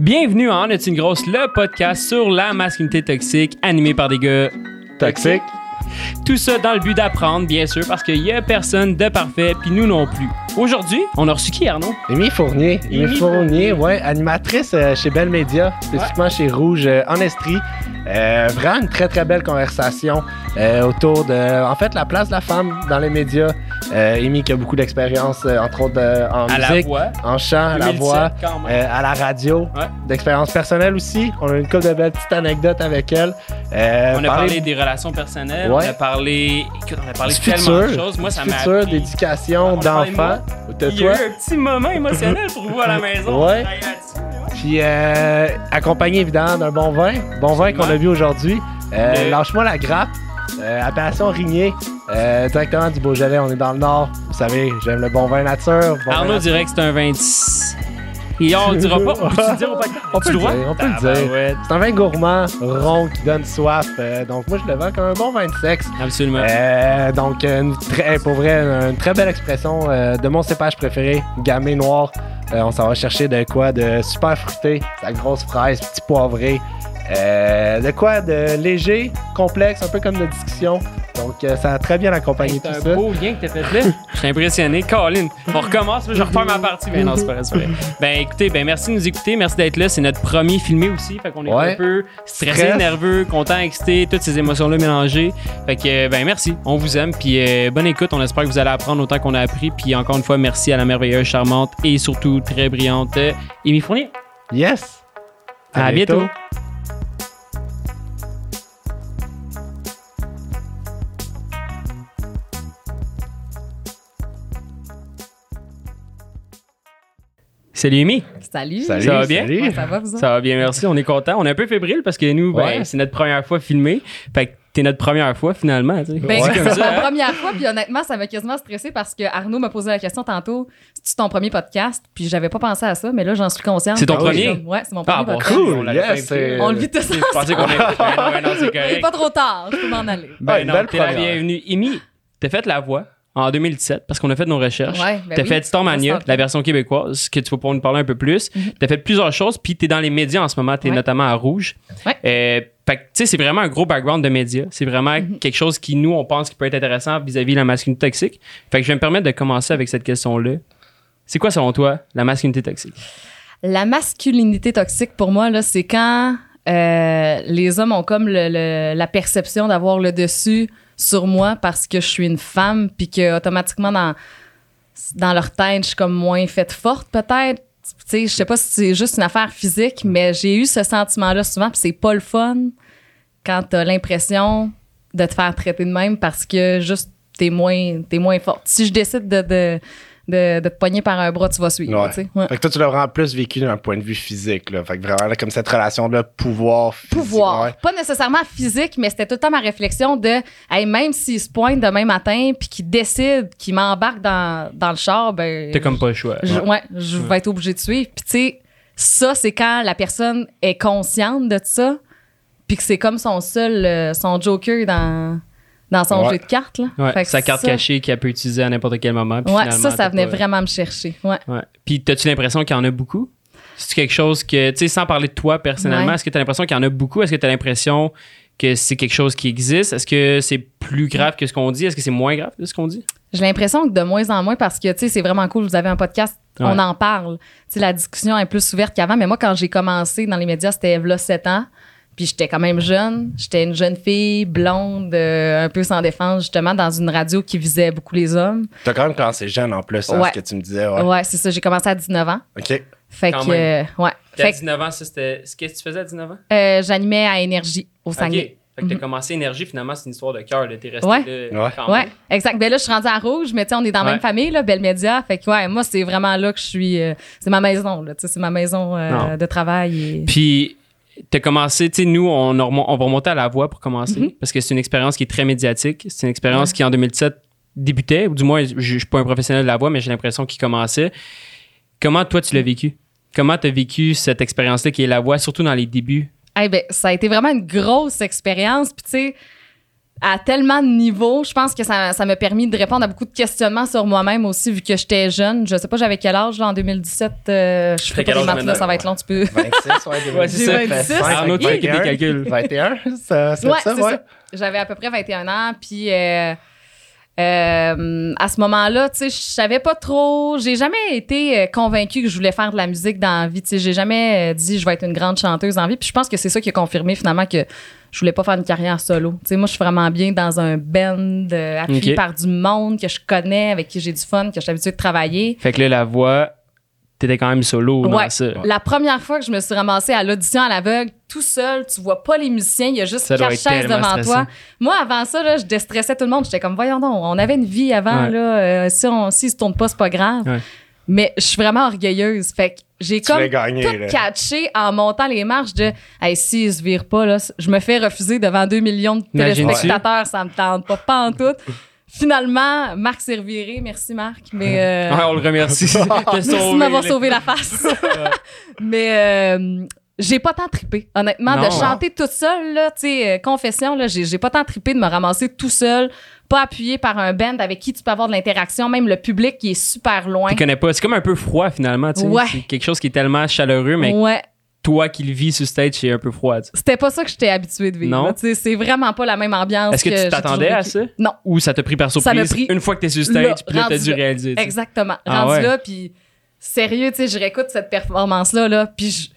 Bienvenue à En est une grosse, le podcast sur la masculinité toxique animé par des gars Toxique. Tout ça dans le but d'apprendre, bien sûr, parce qu'il y a personne de parfait, puis nous non plus. Aujourd'hui, on a reçu qui, Arnaud? Amy Fournier. Amy Amy Fournier, ouais, animatrice euh, chez Belle Média, spécifiquement chez Rouge euh, en Estrie. Euh, vraiment une très très belle conversation euh, autour de, en fait, la place de la femme dans les médias. Euh, Amy qui a beaucoup d'expérience, euh, entre autres euh, en À la musique, voix. en chant, à la 2017, voix, à la radio, Ouais. d'expérience personnelle aussi. On a une couple de belles petites anecdotes avec elle. On a parlé des relations personnelles, Ouais. on a parlé, écoute, on a parlé de du tellement de choses. Moi, ça m'a appris. d'éducation, On parlait de d'enfants. De Il y a eu un petit moment émotionnel pour vous à la maison. Ouais. Puis euh, accompagné évidemment d'un bon vin, bon vin qu'on a vu aujourd'hui. Euh, Lâche-moi la grappe, euh, appellation Rigné, euh, directement du Beaujolais, on est dans le nord. Vous savez, j'aime le bon vin nature. bon vin Arnaud nature. dirait que c'est un 26. Et on le dira pas. On peut le dire? On peut le dire, on peut le dire. ouais, C'est un vin gourmand, rond, qui donne soif. euh, donc moi, je le vends comme un bon vin de sexe. Absolument. Euh, donc, une très, pour vrai, une très belle expression euh, de mon cépage préféré, gamay noir. On s'en va chercher de quoi de super fruité, la grosse fraise, petit poivré. Euh, de quoi? De léger, complexe, un peu comme de discussion. Donc, euh, ça a très bien accompagné C'est tout un ça. beau lien que t'as fait là. Je suis impressionné. Colin, on recommence, je refais ma partie. Mais non, c'est pas vrai, c'est. Ben écoutez, ben merci de nous écouter, merci d'être là. C'est notre premier filmé aussi. Fait qu'on est Ouais. un peu stressé, Stress. nerveux, content, excité, toutes ces émotions-là mélangées. Fait que ben merci, on vous aime. Puis euh, bonne écoute, on espère que vous allez apprendre autant qu'on a appris. Puis encore une fois, merci à la merveilleuse, charmante et surtout très brillante Amy Fournier. Yes! À, bientôt. Salut Amy, Salut. Salut, Ça va bien? salut. Ouais, ça va, vous autres? ça va bien, merci. On est content. On est un peu fébrile parce que nous, ben, Ouais. c'est notre première fois filmé. Fait que t'es notre première fois finalement. tu sais. Ben, Ouais. C'est c'est ma hein? première fois, puis honnêtement, ça m'a quasiment stressé parce que Arnaud m'a posé la question tantôt c'est ton premier podcast, puis j'avais pas pensé à ça, mais là, j'en suis consciente. C'est ton premier? comme, Ouais, c'est mon premier Ah, bon, podcast. cool. on yes, c'est- On le vit tous Je pensais qu'on non, non, c'est est correct. pas trop tard, je peux m'en aller. Ben non, t'es la bienvenue. Amy, t'as fait la voix en 2017 parce qu'on a fait nos recherches. Ouais, ben t'as oui. fait sent la version québécoise, que tu vas pouvoir nous parler un peu plus. Mhm. T'as fait plusieurs choses, puis t'es dans les médias en ce moment. T'es Ouais. notamment à Rouge. Ouais. Euh, fait que, tu sais, c'est vraiment un gros background de médias. C'est vraiment Mhm. quelque chose qui, nous, on pense qui peut être intéressant vis-à-vis de la masculinité toxique. Fait que je vais me permettre de commencer avec cette question-là. C'est quoi, selon toi, la masculinité toxique? La masculinité toxique, pour moi, là, c'est quand euh, les hommes ont comme le- le- la perception d'avoir le dessus sur moi parce que je suis une femme, puis que automatiquement dans, leur tête, je suis comme moins faite forte, peut-être. Je sais pas si c'est juste une affaire physique, mais j'ai eu ce sentiment-là souvent, puis c'est pas le fun quand t'as l'impression de te faire traiter de même parce que juste t'es moins, moins forte. Si je décide de, de, de, de te pogner par un bras, tu vas suivre. Ouais. tu sais. Ouais. Fait que toi, tu l'as vraiment plus vécu d'un point de vue physique. Là. Fait que vraiment, là, comme cette relation-là, pouvoir. physique, pouvoir. ouais. Pas nécessairement physique, mais c'était tout le temps ma réflexion de hey, même s'il se pointe demain matin puis qu'il décide qu'il m'embarque dans, dans le char, ben. T'as comme pas le choix. je, ouais, je vais être obligée de suivre. Puis tu sais, ça, c'est quand la personne est consciente de ça, puis que c'est comme son seul, euh, son joker dans, dans son Ouais. jeu de cartes. Là. Ouais, sa carte ça- cachée qu'elle peut utiliser à n'importe quel moment. puis Ouais, ça, ça venait pas- vraiment me chercher. Ouais. Puis, as-tu l'impression qu'il y en a beaucoup? C'est quelque chose que, tu sais, sans parler de toi personnellement, est-ce que tu as l'impression qu'il y en a beaucoup? Est-ce que tu as l'impression que c'est quelque chose qui existe? Est-ce que c'est plus grave que ce qu'on dit? Est-ce que c'est moins grave que ce qu'on dit? J'ai l'impression que de moins en moins, parce que, tu sais, c'est vraiment cool, vous avez un podcast, Ouais. on en parle. Tu sais, la discussion est plus ouverte qu'avant, mais moi, quand j'ai commencé dans les médias, c'était là 7 ans, puis j'étais quand même jeune. J'étais une jeune fille, blonde, euh, un peu sans défense, justement, dans une radio qui visait beaucoup les hommes. T'as quand même commencé jeune en plus, hein, Ouais. ce que tu me disais. Ouais. Ouais, c'est ça, j'ai commencé à 19 ans. OK. Fait Quand que, même. euh, ouais. Fait que 19 ans, c'était. Qu'est-ce que tu faisais à 19 ans? euh, j'animais à Énergie au Ok. Saguenay. Fait que t'as commencé énergie, finalement, c'est une histoire de cœur. là. T'es resté Ouais. là Ouais. quand Ouais, même. exact. Ben là, je suis rendue à Rouge, mais tu sais, on est dans la Ouais. même famille, là, Belle Média. Fait que, ouais, moi, c'est vraiment là que je suis. euh, c'est ma maison, là. Tu sais, c'est ma maison euh, de travail. Et... Puis, t'as commencé, tu sais, nous, on, on va remonter à la voix pour commencer, Mhm. parce que c'est une expérience qui est très médiatique. C'est une expérience qui, en 2017, débutait, ou du moins, je je suis pas un professionnel de la voix, mais j'ai l'impression qu'il commençait. Comment, toi, tu l'as vécu? Comment t'as vécu cette expérience-là qui est la voix, surtout dans les débuts? Eh ben, ça a été vraiment une grosse expérience. Puis, tu sais, à tellement de niveaux. Je pense que ça ça m'a permis de répondre à beaucoup de questionnements sur moi-même aussi, vu que j'étais jeune. Je sais pas, j'avais quel âge, là, en 2017. euh, je quel pas âge les maths, là, maintenant? ça va être long, tu peux. 26, ouais, Ouais, c'est ça. 26, Arnaud, tu fais des 21. calculs. 21, ça, c'est Ouais, ça, ouais. ça. J'avais à peu près 21 ans, puis euh, euh, à ce moment-là, tu sais, je savais pas trop. J'ai jamais été euh, convaincue que je voulais faire de la musique dans la vie. Tu sais, j'ai jamais euh, dit je vais être une grande chanteuse en vie. Puis je pense que c'est ça qui a confirmé finalement que je voulais pas faire une carrière solo. Tu sais, moi, je suis vraiment bien dans un band euh, appuyé par du monde que je connais, avec qui j'ai du fun, que je suis habituée de travailler. Fait que là, la voix, t'étais quand même solo dans Ouais. ça. La première fois que je me suis ramassée à l'audition à l'aveugle, tout seul, tu vois pas les musiciens, il y a juste Ça quatre chaises devant stressant. toi. Moi, avant ça, là, je déstressais tout le monde. J'étais comme, voyons donc, on avait une vie avant, Ouais. là. euh, si on si se tourne pas, c'est pas grave. Ouais. Mais je suis vraiment orgueilleuse. Fait que j'ai comme gagné, tout là. catché en montant les marches de Hey, si il se vire pas, là, je me fais refuser devant 2 millions de téléspectateurs, ça me tente pas, pas en tout. Finalement, Marc s'est reviré. Merci, Marc. Mais. euh, Ouais, on le remercie. Merci de m'avoir sauvé la face. Mais euh, j'ai pas tant trippé. Honnêtement, Non. de chanter toute seule, là, tu sais, euh, confession, là, j'ai, j'ai pas tant trippé de me ramasser tout seul, pas appuyé par un band avec qui tu peux avoir de l'interaction, même le public qui est super loin. Tu connais pas. C'est comme un peu froid finalement. tu sais. Ouais. C'est quelque chose qui est tellement chaleureux, mais Ouais. toi qui le vis sur stage, c'est un peu froid. tu sais. C'était pas ça que j'étais habituée de vivre. Non? là, tu sais, c'est vraiment pas la même ambiance. Est-ce que, tu t'attendais à ça? Non. Ou ça t'a pris par Ça surprise m'a pris une fois que t'es sur stage, puis là, t'as dû réaliser. tu sais? Exactement. Ah Rendu ouais. là, puis sérieux, tu sais, je réécoute cette performance-là, là, puis je-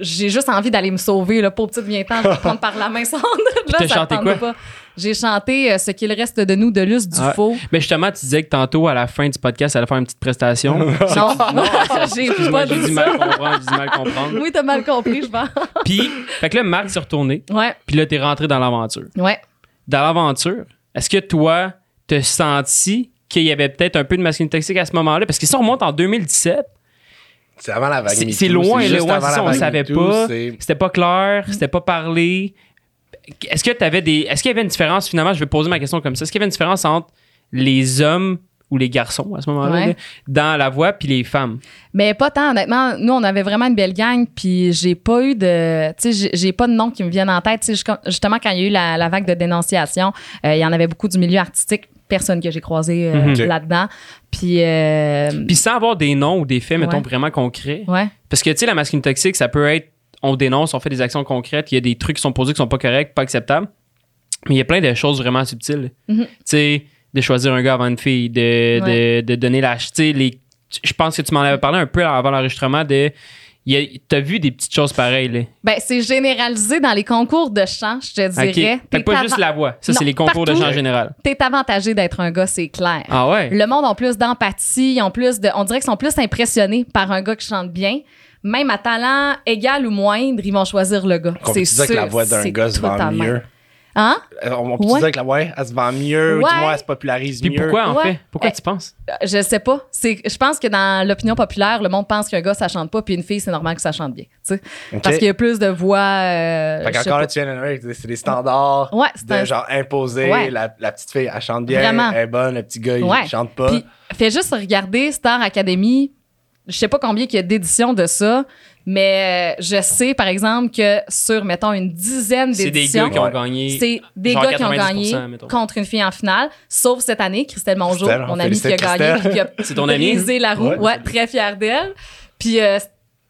j'ai juste envie d'aller me sauver, là, pauvre petite viens-t'en, je vais te prendre par la main sans là, t'as ça chanté quoi? pas. J'ai chanté euh, Ce qu'il reste de nous de Luce Ah. Dufaux. Mais justement, tu disais que tantôt, à la fin du podcast, ça allait faire une petite prestation. Non, j'ai Excuse-moi, pas j'ai dit dit ça. mal comprendre, j'ai dit mal comprendre. Oui, t'as mal compris, je pense. Puis, fait que là, Marc s'est retourné, Ouais, puis là, t'es rentré dans l'aventure. ouais. Dans l'aventure, est-ce que toi, t'as senti qu'il y avait peut-être un peu de masculinité toxique à ce moment-là? Parce que si on remonte en 2017, C'est avant la vague. c'est loin, là, ouais, avant c'est la ça, on vague savait pas. C'était pas clair, c'était pas parlé. Est-ce que t'avais des. Est-ce qu'il y avait une différence, finalement, je vais poser ma question comme ça. Est-ce qu'il y avait une différence entre les hommes ou les garçons à ce moment-là, Ouais. dans la voix, puis les femmes? Mais pas tant, honnêtement. Nous, on avait vraiment une belle gang, puis j'ai pas eu de. Tu sais, j'ai- pas de nom qui me viennent en tête. Tu sais, jusqu'à- justement, quand il y a eu la, la vague de dénonciation, euh, il y en avait beaucoup du milieu artistique. Personne que j'ai croisé euh, Mhm. Là-dedans. Puis. euh, Puis sans avoir des noms ou des faits, mettons, Ouais. vraiment concrets. ouais. Parce que, tu sais, la masculinité toxique, ça peut être on dénonce, on fait des actions concrètes, il y a des trucs qui sont posés qui sont pas corrects, pas acceptables. Mais il y a plein de choses vraiment subtiles. Mhm. Tu sais, de choisir un gars avant une fille, de, Ouais. de, de donner la. Tu sais, les. Je pense que tu m'en avais parlé un peu avant l'enregistrement de. T'as vu des petites choses pareilles, là? Ben, c'est généralisé dans les concours de chant, je te dirais. Fait que pas juste la voix. Ça, c'est les concours de chant en général. T'es avantagé d'être un gars, c'est clair. Ah ouais? Le monde a plus d'empathie, ils ont plus de, on dirait qu'ils sont plus impressionnés par un gars qui chante bien. Même à talent égal ou moindre, ils vont choisir le gars. C'est dire que sûr, la voix d'un c'est gars se mieux? Hein? Euh, On peut Ouais. dire que la voix, elle se vend mieux, ou Ouais. du moins, elle se popularise Puis mieux? pourquoi, en Ouais. fait? Pourquoi tu penses? Euh, Je sais pas. C'est, je pense que dans l'opinion populaire, le monde pense qu'un gars ça chante pas, puis une fille c'est normal que ça chante bien. tu sais. Ok. Parce qu'il y a plus de voix. euh, Fait qu'encore là, tu viens c'est des standards Ouais, c'est de un- genre imposer. Ouais. La, la petite fille, elle chante bien, Vraiment. elle est bonne, le petit gars, il Ouais. chante pas. Puis, fais juste regarder Star Academy. Je sais pas combien il y a d'éditions de ça, mais euh, je sais, par exemple, que sur, mettons, une dizaine C'est des d'éditions, gars qui ont gagné. c'est des gars qui ont 90%, gagné mettons. contre une fille en finale, sauf cette année, Christelle Mongeau, mon amie qui a gagné, qui a C'est ton amie? brisé la roue. Ouais. Ouais, très fière d'elle. Puis, euh,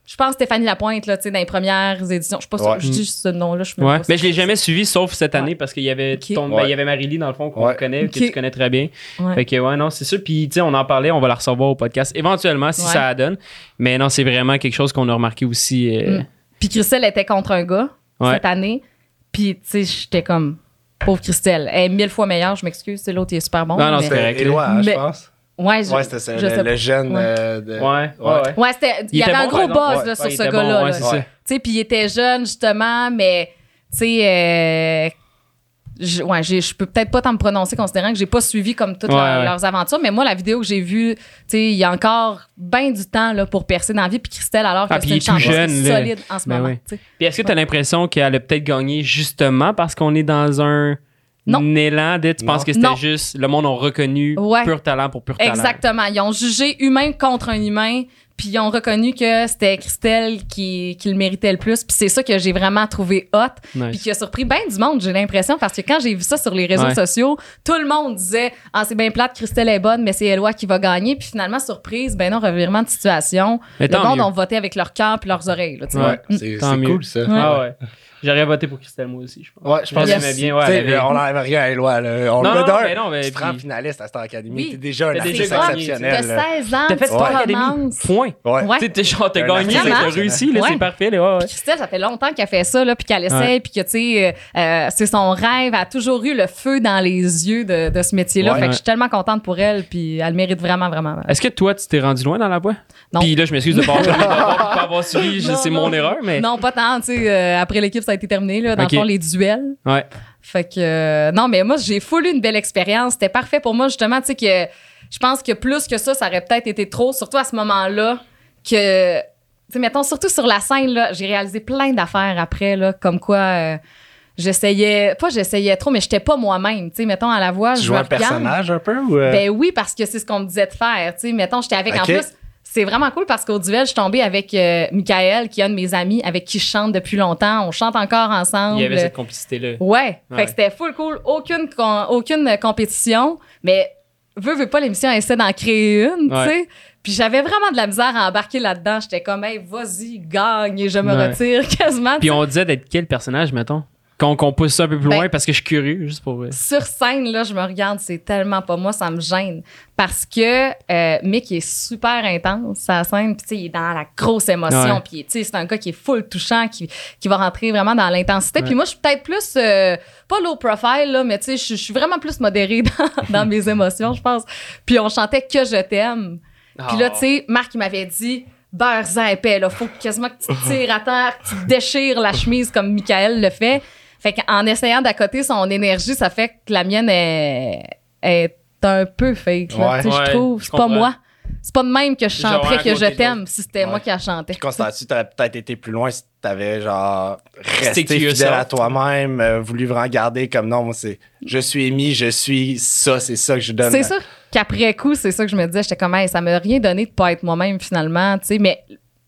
je pense Stéphanie Lapointe, là, tu sais, dans les premières éditions. Je suis pas Ouais. je dis ce nom-là, je Ouais. Mais je l'ai jamais suivi sauf cette année Ouais. parce qu'il y avait ton- ben, il y avait Marie-Lie dans le fond qu'on Ouais. connaît, que tu connais très bien. Ouais. Fait que ouais, non, c'est sûr. Puis tu sais, on en parlait, on va la recevoir au podcast éventuellement si Ouais. ça la donne. Mais non, c'est vraiment quelque chose qu'on a remarqué aussi. euh, Mm. Puis Christelle était contre un gars Ouais. cette année. Puis, tu sais, j'étais comme, pauvre Christelle. Elle est mille fois meilleure, je m'excuse. c'est L'autre, il est super bon. Non, non, mais- c'est correct. Éloi, hein, je pense. Ouais, je, Ouais, c'était ça, je le, jeune Ouais. euh, de... Ouais, ouais, ouais. Ouais, c'était, il y avait un bon, gros buzz là, sur ce bon, gars-là. c'est Tu puis il était jeune, justement, mais, tu sais, euh, je, ouais, je peux peut-être pas t'en me prononcer considérant que j'ai pas suivi comme toutes Ouais, leurs, ouais. leurs aventures, mais moi, la vidéo que j'ai vue, tu sais, il y a encore bien du temps là, pour percer dans la vie. Puis Christelle, alors que Ah, c'est il une jeune, solide en ce Ben moment. oui. Puis est-ce que tu as l'impression qu'elle a peut-être gagné justement parce qu'on est dans un Non. élan de tu Non. penses que c'était juste le monde a reconnu Ouais. pur talent pour pur talent. Exactement. Ils ont jugé humain contre un humain, puis ils ont reconnu que c'était Christelle qui, qui le méritait le plus. Puis c'est ça que j'ai vraiment trouvé hot, puis qui a surpris bien du monde, j'ai l'impression, parce que quand j'ai vu ça sur les réseaux Ouais. sociaux, tout le monde disait Ah, c'est bien plate, Christelle est bonne, mais c'est Eloi qui va gagner. Puis finalement, surprise, ben non, revirement de situation. Mais Le monde mieux. ont voté avec leur cœur puis leurs oreilles. Là, tu Ouais. vois. Ouais, Mm. c'est cool ça. Ah ouais. J'aurais voté pour Christelle moi aussi, je pense. Ouais, je pense que l'aimais bien, ouais, avait- on n'enlève rien à Eloi. là. On Non, le non, donne. mais non, mais tu te rends puis- finaliste à Star Academy. Oui. T'es déjà un artiste exceptionnel. T'as là. 16 ans, T'as fait Star Academy. Point. Ouais. Ouais. Tu sais, t'es genre, t'as gagné, t'as réussi, là, Ouais. c'est parfait, là, ouais, ouais. Christelle, ça fait longtemps qu'elle fait ça, là, puis qu'elle essaie, Ouais. puis que, tu sais, euh, euh, c'est son rêve. Elle a toujours eu le feu dans les yeux de, de ce métier-là. Ouais. Fait que je suis tellement contente pour elle, puis elle le mérite vraiment, vraiment. Est-ce que toi, tu t'es rendu loin dans la boîte? Non. Puis là, je m'excuse de pas avoir, de pas avoir suivi, c'est mon erreur, mais. Non, pas tant, tu sais. euh, après l'équipe, ça a été terminé, là, dans le fond, les duels. Ouais. Fait que, euh, non, mais moi, j'ai full eu une belle expérience. C'était parfait pour moi, justement, tu sais, que je pense que plus que ça, ça aurait peut-être été trop, surtout à ce moment-là, que, tu sais, mettons, surtout sur la scène, là, j'ai réalisé plein d'affaires après, là, comme quoi. euh, J'essayais, pas j'essayais trop, mais j'étais pas moi-même. Tu sais, mettons, à la voix, Tu je me un regarde. personnage un peu ou. euh, Ben oui, parce que c'est ce qu'on me disait de faire. Tu sais, mettons, j'étais avec. En plus, c'est vraiment cool parce qu'au duel, je suis tombée avec euh, Michael, qui est un de mes amis, avec qui je chante depuis longtemps. On chante encore ensemble. Il y avait cette complicité-là. Ouais. Fait Ouais. que c'était full cool. Aucune, aucune compétition, mais veux, veux pas, l'émission essaie d'en créer une, Ouais. tu sais. Puis j'avais vraiment de la misère à embarquer là-dedans. J'étais comme, hey, vas-y, gagne, et je me Ouais. retire quasiment. Puis on disait d'être quel personnage, mettons? Qu'on pousse ça un peu plus Ben- loin parce que je suis curieux, juste pour. sur scène, là, je me regarde, c'est tellement pas moi, ça me gêne. Parce que euh, Mick est super intense sa scène, puis tu sais, il est dans la grosse émotion, Ouais. puis tu sais, c'est un gars qui est full touchant, qui, qui va rentrer vraiment dans l'intensité. Puis moi, je suis peut-être plus, euh, pas low profile, là, mais tu sais, je suis vraiment plus modérée dans, dans mes émotions, je pense. Puis on chantait Que je t'aime. Puis là, Oh. tu sais, Marc, il m'avait dit, beurre-en épais, là, faut quasiment que tu te tires à terre, que tu te déchires la chemise comme Michael le fait. Fait qu'en essayant d'accoter son énergie, ça fait que la mienne est, est un peu fake, là, Ouais. tu sais, Ouais, je trouve. C'est pas moi. C'est pas de même que je chanterais que je t'aime si c'était Ouais. moi qui la chantais. Puis constates-tu, t'aurais peut-être été plus loin si t'avais genre resté fidèle à toi-même, euh, voulu vraiment garder comme non, moi c'est je suis émis, je suis ça, c'est ça que je donne. C'est ça qu'après coup, c'est ça que je me disais. J'étais comme, hey, ça m'a rien donné de pas être moi-même finalement, tu sais. Mais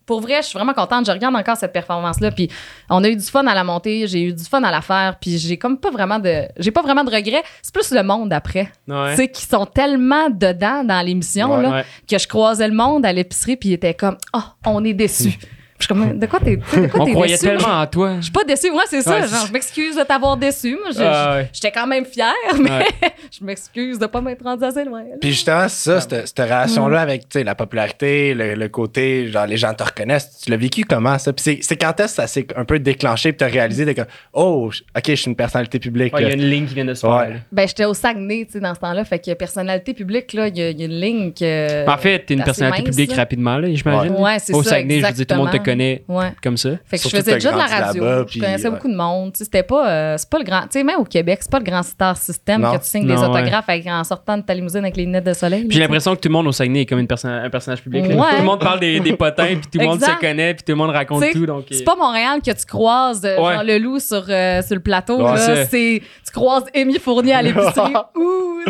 pour vrai, je suis vraiment contente. Je regarde encore cette performance-là. Puis on a eu du fun à la montée, j'ai eu du fun à la faire. Puis j'ai comme pas vraiment de, j'ai pas vraiment de regrets. C'est plus le monde après, Ouais. tu sais, qui sont tellement dedans dans l'émission Ouais. là Ouais. que je croisais le monde à l'épicerie puis ils étaient comme, oh, on est déçus. Je suis comme, de quoi t'es, de quoi On t'es croyait déçu? tellement en toi. Je suis pas déçue, moi, c'est ça. Ouais, genre, je m'excuse de t'avoir déçu. Ah, ouais. j'étais quand même fière, mais Ouais. je m'excuse de pas m'être rendue assez loin. là. Puis justement, ça, cette, cette relation-là avec tu sais, la popularité, le, le côté, genre les gens te reconnaissent, tu l'as vécu comment ça? Puis c'est- c'est quand est-ce que ça s'est un peu déclenché puis t'as réalisé de comme, oh, ok, je suis une personnalité publique. Ouais, Il y a une ligne qui vient de se faire. Ben, j'étais au Saguenay, tu sais, dans ce temps-là. Fait que personnalité publique, là, il y, a- il y a une ligne que. En fait, t'es une personnalité mince, publique là. rapidement, là, j'imagine. Ouais, c'est Au. Saguenay, je dire, tout le monde te connaît Ouais. comme ça. Fait que Surtout je faisais déjà de la radio. là-bas, je puis, connaissais ouais. beaucoup de monde. C'était pas, euh, c'est pas le grand. Tu sais, même au Québec, c'est pas le grand star system Non. que tu signes des Non, ouais. autographes avec- en sortant de ta limousine avec les lunettes de soleil. J'ai l'impression que tout le monde au Saguenay est comme une perso- un personnage public. là. Tout le monde parle des, des potins, puis tout le monde se connaît, puis tout le monde raconte T'sais, tout. C'est euh, pas Montréal que tu croises euh, genre le loup sur, euh, sur le plateau. Là. c'est- tu croises Amy Fournier à l'épicerie. Ouh,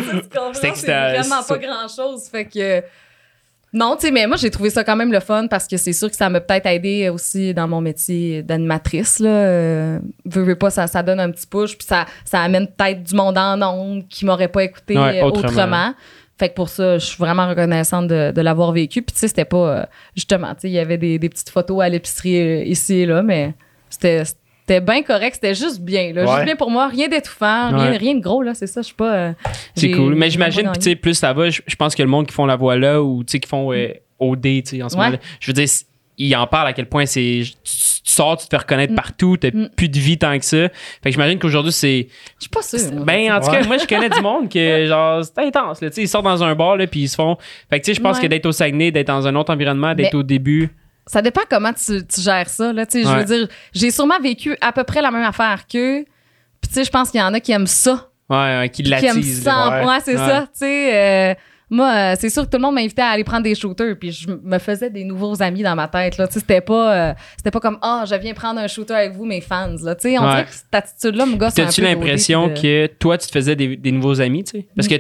C'est vraiment pas grand chose. Fait que non, tu sais, mais moi j'ai trouvé ça quand même le fun parce que c'est sûr que ça m'a peut-être aidé aussi dans mon métier d'animatrice là. Euh, veux, veux pas, ça, ça donne un petit push puis ça, ça amène peut-être du monde en ondes qui m'aurait pas écouté Ouais, autrement. autrement. Fait que pour ça, je suis vraiment reconnaissante de, de l'avoir vécu. Puis tu sais, c'était pas euh, justement, tu sais, il y avait des, des petites photos à l'épicerie euh, ici et là, mais c'était c'était bien correct, c'était juste bien là, Ouais. juste bien pour moi, rien d'étouffant, rien, Ouais. rien de gros là, c'est ça, je suis pas euh, C'est cool. Mais j'imagine, tu sais, plus ça va, je pense que le monde qui font la voix là ou tu sais, qui font euh, OD, tu sais, en ce Ouais. moment je veux dire, ils en parlent à quel point c'est. Tu, tu sors, tu te fais reconnaître Mm. partout, t'as Mm. plus de vie tant que ça. Fait que j'imagine qu'aujourd'hui, c'est. Je suis pas sûre. moi. Ben, en tout cas, moi, je connais du monde que, genre, c'est intense, là. Tu sais, ils sortent dans un bar, là, puis ils se font. Fait que, tu sais, je pense Ouais. que d'être au Saguenay, d'être dans un autre environnement, d'être Mais- au début. Ça dépend comment tu, tu gères ça. Là, tu Je veux dire, j'ai sûrement vécu à peu près la même affaire qu'eux. Puis tu sais, je pense qu'il y en a qui aiment ça. Ouais, ouais, qui qui aiment l'attisent. ça. Ouais. C'est ça. Tu sais, euh, Moi, euh, c'est sûr que tout le monde m'invitait à aller prendre des shooters, puis je me faisais des nouveaux amis dans ma tête. Là. Tu C'était pas, euh, c'était pas comme Ah, je viens prendre un shooter avec vous, mes fans. Là. Tu On Ouais. dirait que cette attitude-là me gosse. T'as-tu l'impression de- que toi, tu te faisais des, des nouveaux amis, tu sais? Parce que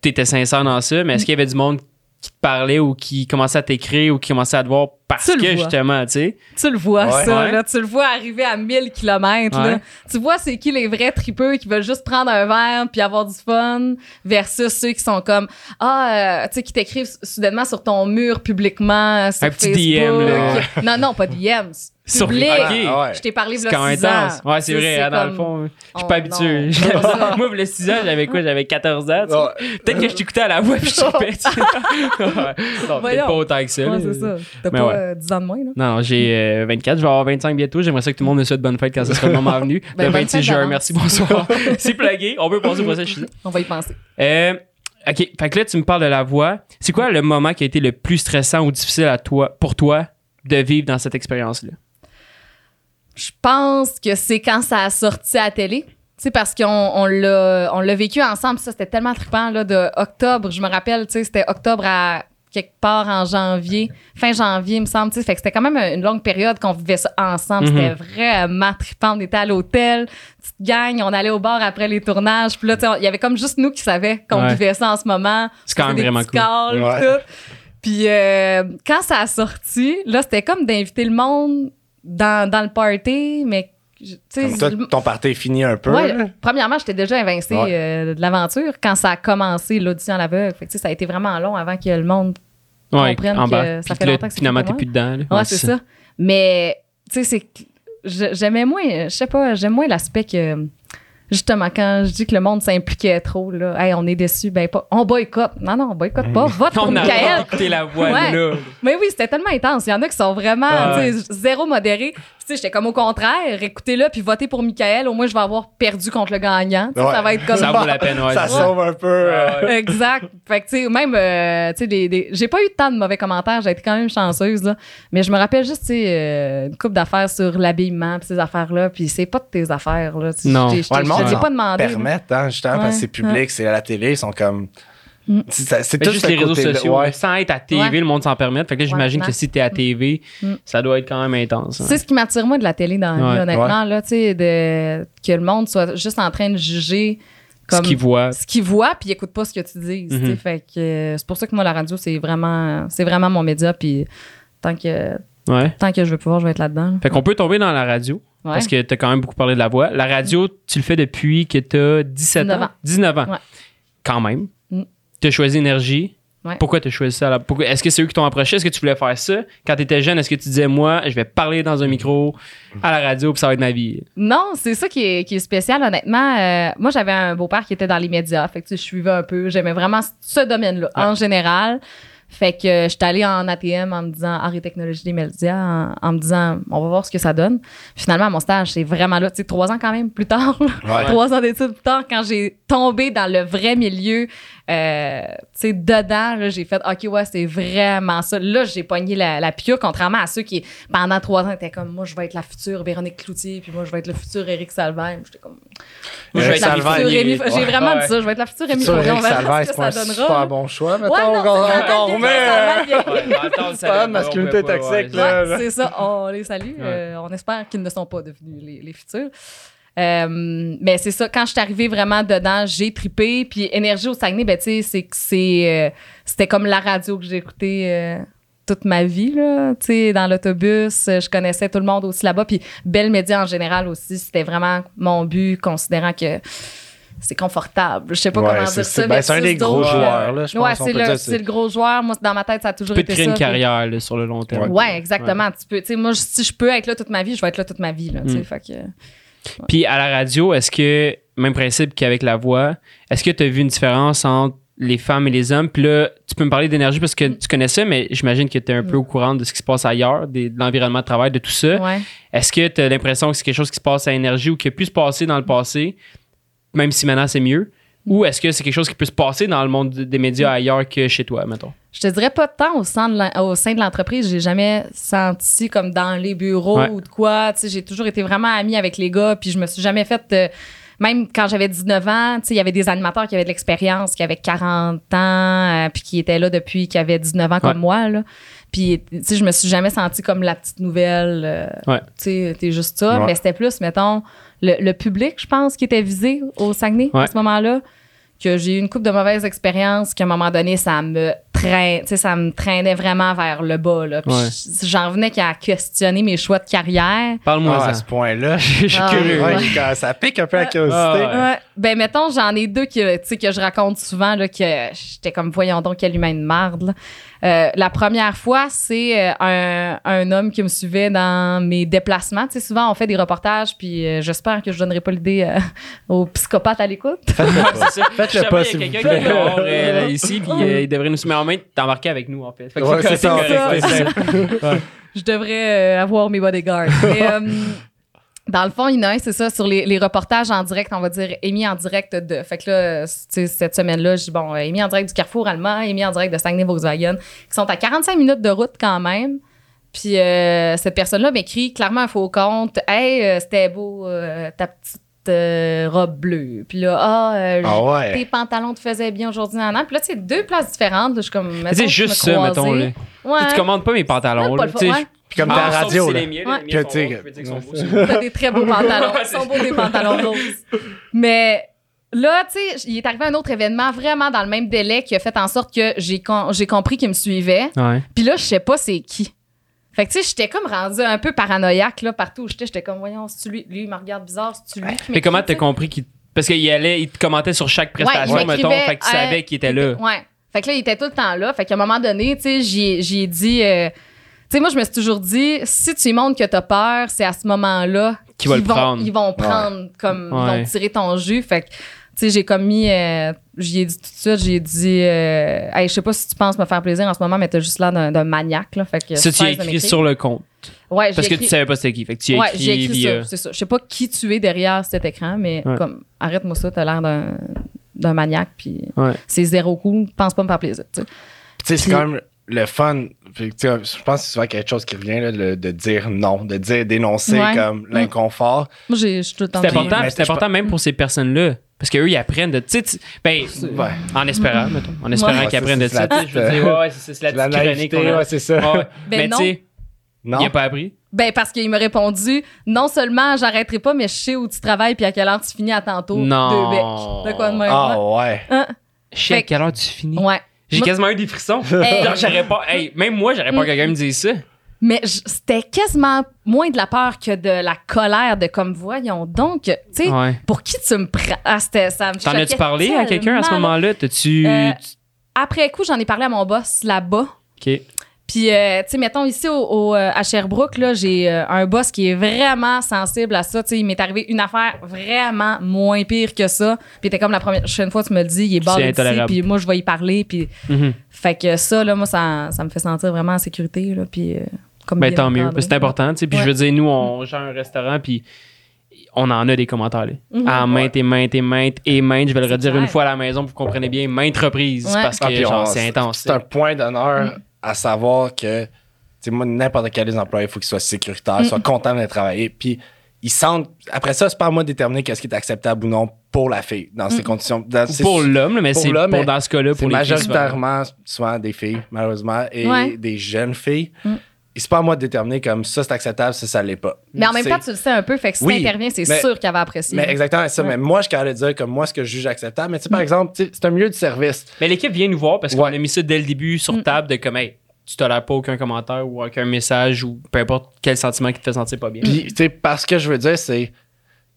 t'étais sincère dans ça, mais est-ce qu'il y avait du monde qui te parlait ou qui commençait à t'écrire ou qui commençait à te voir parce Tu le que, vois. justement, tu sais? Tu le vois, Ouais. ça, Ouais. là. Tu le vois arriver à 1000 km, Ouais. là. Tu vois c'est qui les vrais tripeux qui veulent juste prendre un verre puis avoir du fun versus ceux qui sont comme, ah, euh, tu sais, qui t'écrivent soudainement sur ton mur publiquement, euh, sur Un petit Facebook. DM, là. Non, non, pas DM. Sur- Public. Ah, ouais. Je t'ai parlé C'est quand même six ans. intense. Ouais, c'est vrai, hein, dans comme- le fond. Je suis Oh, pas habitué. Moi, le 6 ans, j'avais quoi? J'avais 14 ans. tu sais. Ouais. Peut-être que je t'écoutais à la voix puis je. Ouais. Non, peut-être pas autant que ça. Ouais, c'est ça. T'as pas ouais. euh, 10 ans de moins, là? Non, non, j'ai euh, 24, je vais avoir 25 bientôt. J'aimerais ça que tout le monde me souhaite bonne fête quand ce sera le moment venu. Ben, le bonne 26 fête juin, merci, bonsoir. c'est plugué, on peut passer au sujet. On va y penser. Euh, OK, fait que là, tu me parles de la voix. C'est quoi le moment qui a été le plus stressant ou difficile à toi, pour toi de vivre dans cette expérience-là? Je pense que c'est quand ça a sorti à la télé. Tu sais, parce qu'on on l'a, on l'a vécu ensemble. Ça, c'était tellement trippant, là, de octobre. Je me rappelle, tu sais, c'était octobre à quelque part en janvier, fin janvier, il me semble. tu sais. Fait que c'était quand même une longue période qu'on vivait ça ensemble. C'était vraiment trippant. On était à l'hôtel, petite gang, on allait au bar après les tournages. Puis là, tu sais, on- il y avait comme juste nous qui savaient qu'on Ouais. vivait ça en ce moment. C'est quand même vraiment cool. calls, Ouais. tout. Puis euh, quand ça a sorti, là, c'était comme d'inviter le monde dans, dans le party, mais tu sais, Comme toi, ton party est fini un peu. Ouais, premièrement, j'étais déjà Ouais. euh, de l'aventure quand ça a commencé l'audition à l'aveugle. Ça a été vraiment long avant que le monde. Ouais, Comprennent en que bas. ça Puis fait longtemps que c'est finalement, t'es plus dedans. là. Ouais, c'est ça. Mais tu sais, c'est j'aimais moins, je sais pas, j'aime moins l'aspect que justement quand je dis que le monde s'impliquait trop là, hey, on est déçu, ben pas, on boycotte. Non non, on boycotte pas. Vote pour On Michael. la voix Ouais. là. Mais oui, c'était tellement intense. Il y en a qui sont vraiment zéro modéré. Puis, Tu sais, j'étais comme au contraire, écoutez-le puis votez pour Michael. Au moins, je vais avoir perdu contre le gagnant. Ouais. Ça va être comme Ça vaut la peine, ouais. ça sauve un peu. euh, Exact. Fait que, tu sais, même, euh, tu sais, des, des- j'ai pas eu tant de mauvais commentaires. J'ai été quand même chanceuse, là. Mais je me rappelle juste, tu sais, euh, une couple d'affaires sur l'habillement, pis ces affaires-là. Puis c'est pas de tes affaires, là. Non. je Ouais, le monde pas demandé. là. permettent, hein, justement, parce que c'est Ouais, public, c'est à la télé, ils sont comme. Mm. C'est tout juste ce les réseaux sociaux. ouais. Sans être à TV, Ouais. le monde s'en permet. Fait que là, j'imagine Ouais, que si t'es à TV, Mm. ça doit être quand même intense. hein. C'est ce qui m'attire, moi, de la télé dans la vie, Ouais. honnêtement, là, tu sais, de- que le monde soit juste en train de juger Ce comme qu'ils voient. ce qu'il voit puis il écoute pas ce que tu dis tu. Mhm. fait que euh, c'est pour ça que moi la radio c'est vraiment c'est vraiment mon média puis tant que Ouais. tant que je veux pouvoir je vais être là-dedans là. Fait qu'on peut tomber dans la radio. Ouais. Parce que t'as quand même beaucoup parlé de la voix. La radio, tu le fais depuis que t'as 17 19 ans? ans. 19 ans. Ouais. Quand même. Mm. T'as choisi Énergie. Ouais. Pourquoi t'as choisi ça? Pourquoi- Est-ce que c'est eux qui t'ont approché? Est-ce que tu voulais faire ça? Quand t'étais jeune, est-ce que tu disais, moi, je vais parler dans un micro à la radio puis ça va être ma vie? Non, c'est ça qui est, qui est spécial, honnêtement. Euh, moi, j'avais un beau-père qui était dans les médias. Fait que, tu sais, je suivais un peu. J'aimais vraiment ce domaine-là, en général. Fait que euh, j'étais allée en ATM en me disant art et technologie des médias, en, en me disant on va voir ce que ça donne. Finalement, mon stage, c'est vraiment là, tu sais, trois ans quand même plus tard. Ouais. trois ans d'études plus tard, quand j'ai tombé dans le vrai milieu, euh, tu sais, dedans, là, j'ai fait OK, ouais, c'est vraiment ça. Là, j'ai pogné la, la piqûre, contrairement à ceux qui, pendant trois ans, étaient comme moi, je vais être la future Véronique Cloutier, puis moi, je vais être le futur Éric Salvaire. J'étais comme. Moi, je vais être la future J'ai ouais. vraiment Ouais. dit ça, je vais être la future Rémi Faujon, on Eric verra Salvaire, ce c'est que pas ça un bon choix, mettons. Correct, remet, ça. C'est pas masculinité toxique, là. C'est ça, on les salue. Euh, on espère qu'ils ne sont pas devenus les, les futurs. Euh, mais c'est ça, quand je suis arrivée vraiment dedans, j'ai tripé. Puis Énergie au Saguenay, ben, tu sais, c'est que c'est, euh, c'était comme la radio que j'ai écoutée euh, toute ma vie, là. Tu sais, dans l'autobus, je connaissais tout le monde aussi là-bas. Puis Belle Média en général aussi, c'était vraiment mon but, considérant que c'est confortable. Je sais pas Ouais, comment dire ça. c'est ben, c'est un des gros d'autres, joueurs, là, je ouais, c'est le, dire, c'est le gros joueur. Moi, dans ma tête, ça a toujours Tu peux été créer ça. une puis- carrière là, sur le long terme. Ouais, exactement. Tu peux, moi, si je peux être là toute ma vie, je vais être là toute ma vie. Là, Mm. fait que, Puis à la radio, est-ce que, même principe qu'avec la voix, est-ce que tu as vu une différence entre les femmes et les hommes? Puis là, tu peux me parler d'énergie parce que tu connais ça, mais j'imagine que tu es un peu au courant de ce qui se passe ailleurs, de l'environnement de travail, de tout ça. ouais. Est-ce que tu as l'impression que c'est quelque chose qui se passe à énergie ou qui a pu se passer dans le passé, même si maintenant c'est mieux? Ou est-ce que c'est quelque chose qui peut se passer dans le monde des médias ailleurs que chez toi, mettons? Je te dirais pas tant au sein de l'en- au sein de l'entreprise. J'ai jamais senti comme dans les bureaux Ouais. ou de quoi. Tu sais, j'ai toujours été vraiment amie avec les gars, puis je me suis jamais fait. euh, même quand j'avais 19 ans, tu sais, il y avait des animateurs qui avaient de l'expérience, qui avaient 40 ans, euh, puis qui étaient là depuis qu'ils avaient 19 ans comme Ouais. moi, là. Puis, tu sais, je me suis jamais sentie comme la petite nouvelle. euh, Ouais. Tu sais, t'es juste ça. Ouais. Mais c'était plus, mettons, le, le public, je pense, qui était visé au Saguenay Ouais. à ce moment-là. Que j'ai eu une couple de mauvaises expériences, qu'à un moment donné, ça me traîne, tu sais, ça me traînait vraiment vers le bas, là. Puis Ouais. j'en venais qu'à questionner mes choix de carrière. Parle-moi Ah, à ce point-là, je suis Ah, curieux. ouais. Ouais, quand ça pique un peu la curiosité. Ah, Ouais. Ben, mettons, j'en ai deux que, tu sais, que je raconte souvent, là, que j'étais comme, voyons donc, quel humain de marde, là. Euh, la première fois, c'est euh, un, un homme qui me suivait dans mes déplacements. Tu sais, souvent, on fait des reportages, puis euh, j'espère que je donnerai pas l'idée euh, aux psychopathes à l'écoute. Faites-le Je pas, y a vous quelqu'un ici, puis euh, il devrait nous soumettre en main. T'embarquer avec nous, en fait. Ouais, c'est ça, je devrais avoir mes bodyguards. Mais, euh, dans le fond, il y en a un, c'est ça, sur les, les reportages en direct, on va dire émis en direct de. Fait que là, cette semaine-là, je dis bon, euh, émis en direct du Carrefour allemand, émis en direct de Saguenay-Volkswagen, qui sont à 45 minutes de route quand même. Puis euh, cette personne-là m'écrit clairement un faux compte. Hey, euh, c'était beau, euh, ta petite robe bleue. Puis là, ah, Ah ouais. tes pantalons te faisaient bien aujourd'hui, nan, nan. Puis là, c'est deux places différentes. là, Je suis comme. Je juste ça, mettons. Là. Ouais. Tu commandes pas mes pantalons. Pas là, le ouais. Puis comme Ah, ta sauf radio, là. T'as des très beaux pantalons. Ils sont beaux des pantalons roses. Mais là, tu sais, il est arrivé un autre événement vraiment dans le même délai qui a fait en sorte que j'ai com- j'ai compris qu'il me suivait. Ouais. Puis là, je sais pas c'est qui. Fait que tu sais, j'étais comme rendue un peu paranoïaque là partout où j'étais. J'étais comme voyons, c'est lui, lui il me regarde bizarre, c'est lui. Mais comment t'as compris qu'il. Parce qu'il allait, il te commentait sur chaque prestation, Ouais, mettons. m'écrivait, Fait que tu euh, savais qu'il était là. Ouais. Fait que là, il était tout le temps là. Fait qu'à un moment donné, tu sais, j'y ai- j'y ai dit. euh, sais, moi, je me suis toujours dit, si tu montres que t'as peur, c'est à ce moment-là qu'ils vont- prendre. Ils vont prendre comme. Ils vont tirer ton jus. Fait que, tu sais, j'ai commis. euh, j'y ai dit tout de suite, j'ai dit. Euh, hey, je sais pas si tu penses me faire plaisir en ce moment, mais t'as juste l'air d'un maniaque, là. Fait que. Ça, tu as écrit sur le compte. Ouais, Parce que écrit- tu savais pas c'était qui. Fait que tu as Ouais, écrit, j'ai écrit via- ça, c'est ça. Je sais pas qui tu es derrière cet écran, mais comme, arrête-moi ça, t'as l'air d'un d'un maniaque, puis c'est zéro coup, pense pas me faire plaisir, tu sais. Tu sais, c'est quand même le fun. Puis, tu sais, je pense que c'est souvent quelque chose qui revient là, le- de dire non, de dire dénoncer Ouais. comme l'inconfort. Moi, j'ai- je suis tout le temps C'est important, c'est important même pour ces personnes-là. Parce qu'eux, ils apprennent de. Tu ben, Ouais. en espérant, mettons. En espérant Ouais, qu'ils apprennent de c'est ça. la Tu sais, Je veux dire, ouais, c'est la La petite chronique naïveté, qu'on a. ouais, c'est ça. Ben Mais non. tu sais, il a pas appris. Ben, parce qu'il m'a répondu, non seulement j'arrêterai pas, mais je sais où tu travailles puis à quelle heure tu finis à tantôt. Non. Deux becs. De quoi de même? Ah ouais. Hein? Je sais à quelle heure tu finis. Ouais. J'ai Moi- quasiment eu des frissons. Hey. J'aurais pas. Hey, même moi, j'aurais pas Mm. quelqu'un me dise ça. Mais c'était quasiment moins de la peur que de la colère de comme, voyons donc, tu sais, Ouais. pour qui tu me prends? Ah, c'était, ça me T'en as-tu parlé à quelqu'un à ce moment-là? T'as-tu. Euh, Après coup, j'en ai parlé à mon boss là-bas. Ok. Puis, euh, tu sais, mettons, ici au, au, euh, à Sherbrooke, là, j'ai euh, un boss qui est vraiment sensible à ça. Tu sais, il m'est arrivé une affaire vraiment moins pire que ça. Puis, t'es comme la première prochaine fois, tu me le dis, il est intolérable. puis moi, je vais y parler. Puis, Mhm. fait que ça, là, moi, ça, ça me fait sentir vraiment en sécurité. Là, puis, euh, comme Ben bien tant mieux. C'est important. tu sais. Puis je veux dire, nous, on gère un restaurant, puis on en a des commentaires. Là. Mhm. À maintes et maintes et maintes et maintes. Je vais le redire clair. une fois à la maison, pour que vous comprenez bien, maintes reprises. Ouais. Parce que Ah, genre, on- c'est intense. C'est un point d'honneur Mm. À savoir que, tu sais, moi, n'importe quel des employés, il faut qu'ils soient sécuritaires, Mm. soient contents de travailler. Puis, ils sentent. Après ça, c'est pas à moi de déterminer qu'est-ce qui est acceptable ou non pour la fille dans ces conditions. Dans- pour l'homme, mais c'est dans ce cas-là, pour les filles, souvent. majoritairement souvent des filles, malheureusement, et Ouais. des jeunes filles. Mm. Et c'est pas à moi de déterminer comme ça, c'est acceptable, ça, ça l'est pas. Mais en même temps, tu le sais un peu. Fait que si Oui, t'interviens, c'est mais- sûr qu'elle va apprécier. Mais exactement, c'est ça. Ouais. Mais moi, je suis capable de dire comme moi, ce que je juge acceptable. Mais tu sais, Mm. par exemple, tu sais, c'est un milieu de service. Mais l'équipe vient nous voir parce qu'on Ouais. a mis ça dès le début sur Mm. table de comme, hey, tu tolères pas aucun commentaire ou aucun message ou peu importe quel sentiment qui te fait sentir pas bien. Puis, tu sais, parce que je veux dire, c'est. Tu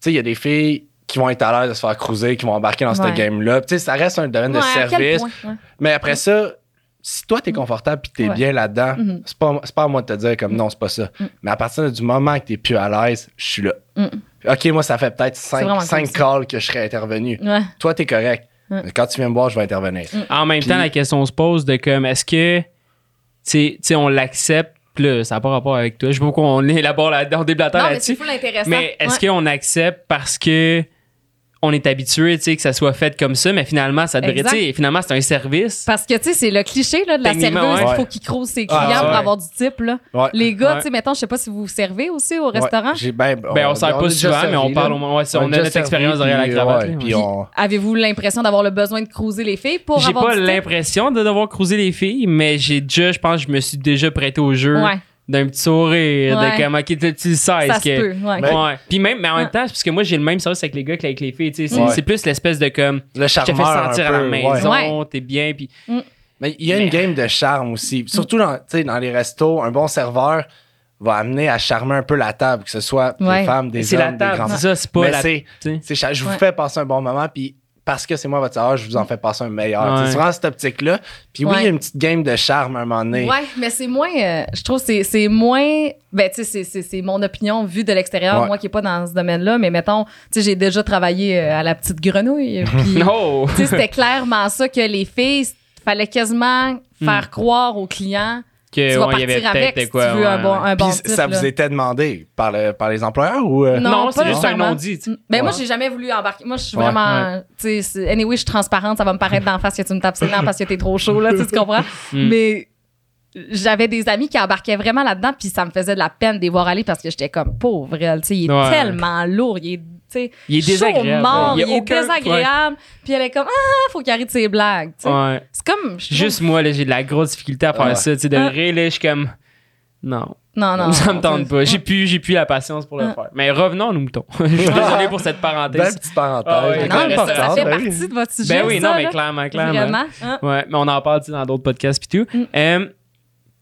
sais, il y a des filles qui vont être à l'aise de se faire cruiser, qui vont embarquer dans Ouais. ce game-là. Tu sais, ça reste un domaine Ouais, de service. point. Mais après ça, si toi, t'es confortable puis t'es Ouais. bien là-dedans, c'est pas, c'est pas à moi de te dire comme non, c'est pas ça. Mm. Mais à partir du moment que t'es plus à l'aise, je suis là. Mm. OK, moi, ça fait peut-être vraiment 5, cool, ça. calls que je serais intervenu. Ouais. Toi, t'es correct. Mm. Mais quand tu viens me voir, je vais intervenir. En même Puis- temps, la question se pose de comme, est-ce que, tu sais- on l'accepte, là, ça n'a pas rapport avec toi. Je sais pas pourquoi on élabore là, on déblatère Non, mais c'est là-dessus. full intéressant. Mais est-ce Ouais. qu'on accepte parce que on est habitué, tu sais, que ça soit fait comme ça, mais finalement, ça devrait, tu sais, finalement, c'est un service. Parce que, tu sais, c'est le cliché là, de la serveuse, il faut qu'il crouse ses clients Ah, pour ouais. avoir du type. Là. Ouais. Les gars, Ouais. tu sais, mettons, je sais pas si vous vous servez aussi au restaurant. j'ai- ben, Ben, on sert pas souvent, mais on parle au moins, ouais, on, a notre servi, expérience derrière la cravate. on- Avez-vous l'impression d'avoir le besoin de cruiser les filles pour J'ai avoir pas l'impression de devoir cruiser les filles, mais j'ai déjà, je pense, que je me suis déjà prêté au jeu Ouais, d'un petit sourire, Ouais. de comme, ok, tu tu le sais, ça est-ce se que. peut. Ouais. Ben, Ouais. Puis même, mais en même temps, parce que moi, j'ai le même service avec les gars qu'avec les filles, tu sais. C'est Ouais. c'est plus l'espèce de comme, Le je te fais sentir à la maison, t'es bien, puis Mais il y a une Mais- game de charme aussi. Surtout dans, tu sais, dans les restos, un bon serveur va amener à charmer un peu la table, que ce soit Ouais. des femmes, des hommes, la des table, grands. c'est ça, c'est pas Mais la. c'est, je vous Ouais. fais passer un bon moment, puis parce que c'est moi votre serveur, je vous en fais passer un meilleur. Ouais. C'est vraiment cette optique-là. Puis oui, il y a une petite game de charme à un moment donné. Ouais, mais c'est moins. euh, je trouve que c'est- moins. Ben, tu sais, c'est- c'est- c'est mon opinion vue de l'extérieur, Ouais. moi qui n'ai pas dans ce domaine-là. Mais mettons, tu sais, j'ai déjà travaillé euh, à la petite grenouille. Puis, Non! tu sais, c'était clairement ça que les filles, fallait quasiment faire croire aux clients Que, tu vas il y avait partir avec peut-être si quoi. tu veux un bon, un bon ça là. vous était demandé par, le, par les employeurs ou. euh? Non, c'est pas juste un non-dit. Ben moi, j'ai jamais voulu embarquer. Moi, je suis Ouais, vraiment. Tu sais, anyway, je suis transparente. Ça va me paraître d'en face que tu me tapes ses dents parce que t'es trop chaud, là. Tu comprends? Mm. Mais j'avais des amis qui embarquaient vraiment là-dedans, puis ça me faisait de la peine de les voir aller parce que j'étais comme pauvre, elle. Tu sais, il est Ouais. tellement lourd. Il est. Il est chaud, désagréable. mort, Il est aucun- désagréable. Puis elle est comme ah, faut qu'il arrête ses blagues. Ouais. C'est comme Juste moi, là, j'ai de la grosse difficulté à faire Ouais. ça. De Ah. rire, là, je suis comme. Non. non non. ça me tente pas. J'ai plus, j'ai plus la patience pour le Ah. faire. Mais revenons à nos moutons. Je suis désolé pour cette Belle parenthèse. petite parenthèse. Ah ouais, Non, quand mais même ça, ça fait ben oui. partie de votre sujet. Ben oui, ça, non, mais clairement, clairement. Vraiment. hein? Ouais, mais on en parle dans d'autres podcasts puis tout. Mm. Euh,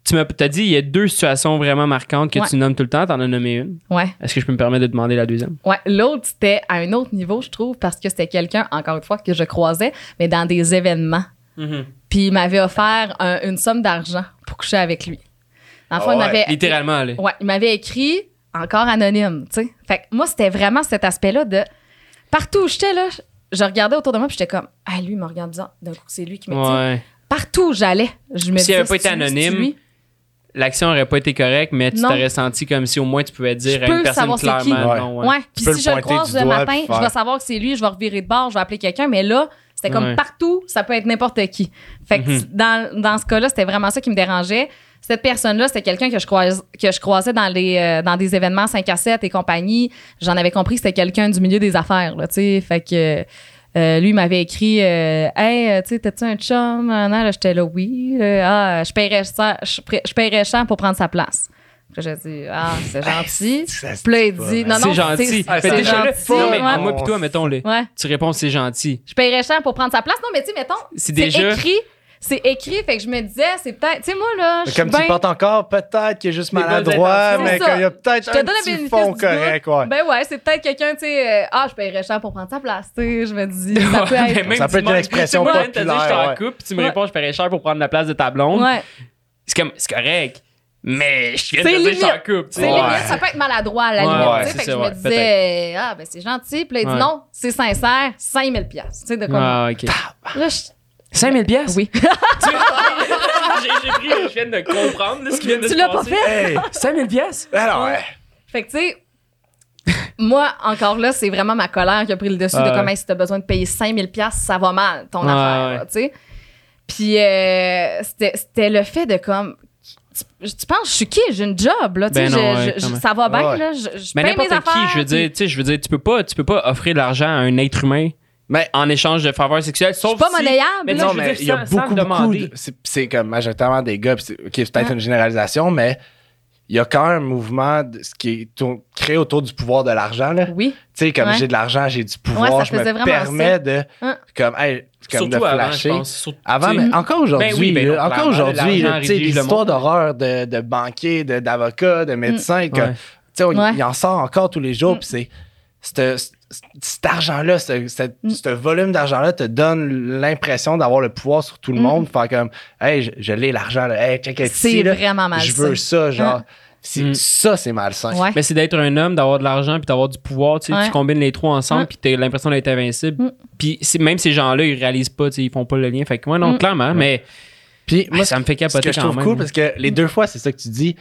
tu m'as as dit il y a deux situations vraiment marquantes que Ouais. tu nommes tout le temps. T'en as nommé une. Ouais. Est-ce que je peux me permettre de demander la deuxième? Ouais, l'autre, c'était à un autre niveau, je trouve, parce que c'était quelqu'un, encore une fois, que je croisais, mais dans des événements. Puis il m'avait offert un- une somme d'argent pour coucher avec lui. Dans le fond, Ah il ouais, m'avait. Littéralement, là. Ouais, il m'avait écrit encore anonyme, tu sais. Fait que moi, c'était vraiment cet aspect-là de. Partout où j'étais, là, je- regardais autour de moi, puis j'étais comme, ah, lui, il me regarde. D'un coup, c'est lui qui m'a dit. Ouais. Partout où j'allais, je me S'il disais. avait pas été c'est-tu lui, anonyme? L'action aurait pas été correcte, mais tu t'aurais senti comme si au moins tu pouvais dire Je à une peux personne savoir c'est qui. clairement Ouais. non. Ouais. Ouais. Puis si le je le croise le matin, je vais savoir que c'est lui, je vais revirer de bord, je vais appeler quelqu'un. Mais là, c'était comme Ouais. partout, ça peut être n'importe qui. Fait que Mhm. dans, dans ce cas-là, c'était vraiment ça qui me dérangeait. Cette personne-là, c'était quelqu'un que je croise, que je croisais dans les euh, dans des événements 5 à 7 et compagnie. J'en avais compris que c'était quelqu'un du milieu des affaires, là, tu sais. Fait que euh, lui il m'avait écrit euh, Hey, euh, tu sais, t'as-tu un chum? Ah, non, là, j'étais là, oui. Euh, ah, je paierais cher, je, paierais cher pour prendre sa place. Puis là, j'ai dit, ah, c'est gentil. Puis là, il dit non, non, C'est gentil. C'est gentil, non, mais ouais. moi pis toi, mettons-le. Ouais. Tu réponds c'est gentil. Je paierais cher pour prendre sa place. Non, mais tu sais, mettons, C'est c'est déjà- écrit. C'est écrit, fait que je me disais, c'est peut-être. Tu sais, moi, là, je suis Comme tu portes encore, peut-être qu'il est juste maladroit, mais qu'il y a peut-être Je te un petit fond correct, ouais. Ben ouais, c'est peut-être quelqu'un, tu sais, euh, ah, je paierais cher pour prendre sa place, tu sais. Je me dis, ça peut être. même Ça peut être une expression tu demandes, t'as dit, populaire, je t'en ouais. coupe, puis tu me Ouais. réponds, je paierais cher pour prendre la place de ta blonde. Ouais. C'est comme, c'est correct. Mais je viens de dire, je t'en coupe. tu sais. C'est Ouais. limite, ça peut être maladroit à la Ouais, limite. fait que ça, je ouais, me disais, ah, ben c'est gentil. Puis là, il dit non, c'est sincère, 5000 pièces. Tu sais, de quoi. Ah, ok. Là, je- 5000 pièces? Oui. j'ai j'ai pris, je viens de comprendre là, ce qui vient de Tu se l'as pas passer. fait? Hey! 5000 pièces? Alors, ouais. Fait que, tu sais, moi, encore là, c'est vraiment ma colère qui a pris le dessus Ah de ouais. comment si t'as besoin de payer 5000 pièces ça va mal, ton Ouais, affaire, tu sais. Puis, euh, c'était c'était le fait de comme. Tu, tu penses, je suis qui? J'ai une job, là, tu sais. Ben non, je- je- ça va bien, Ouais. là. Je, je Mais paye mes n'importe qui, affaires, je veux dire, tu sais, je veux dire, tu peux pas, tu peux pas offrir de l'argent à un être humain Mais en échange de faveurs sexuelles. Sauf suis pas si- monnayable, Mais là. non, non, je veux mais dire, il y a sans- sans beaucoup, de. C'est c'est comme majoritairement des gars, c'est ok, c'est peut-être Ouais. une généralisation, mais il y a quand même un mouvement de, ce qui est créé autour du pouvoir de l'argent. là. Tu Oui. sais, comme Ouais. j'ai de l'argent, j'ai du pouvoir, Ouais, ça je me permets ça. de. Hein? Comme, hey, comme Surtout de avant, flasher. Surtout- Avant, tu sais. mais encore aujourd'hui, Ben oui, ben non, encore aujourd'hui, tu sais, monde. d'horreur de, de banquiers, de- d'avocats, de médecins, que, Ouais. tu sais, il en sort encore tous les jours, Mm. puis c'est c'est- c'est- cet argent-là, ce, Mm. ce volume d'argent-là te donne l'impression d'avoir le pouvoir sur tout le Mm. monde, faire comme, hey, je, je l'ai l'argent, là, hey, check it C'est vraiment mal. je veux ça, genre, c'est- Mm. ça, c'est malsain. Ouais. Mais c'est d'être un homme, d'avoir de l'argent, puis d'avoir du pouvoir. Tu, sais, Ouais. tu combines les trois ensemble, Ouais. puis t'as l'impression d'être invincible. Mm. Puis c'est- même ces gens-là, ils réalisent pas, tu sais, ils font pas le lien. Fait que moi, non, Mm. clairement, mais Puis moi, moi, ça me fait ce capoter que je quand trouve même. cool, parce que les deux fois, c'est ça que tu dis,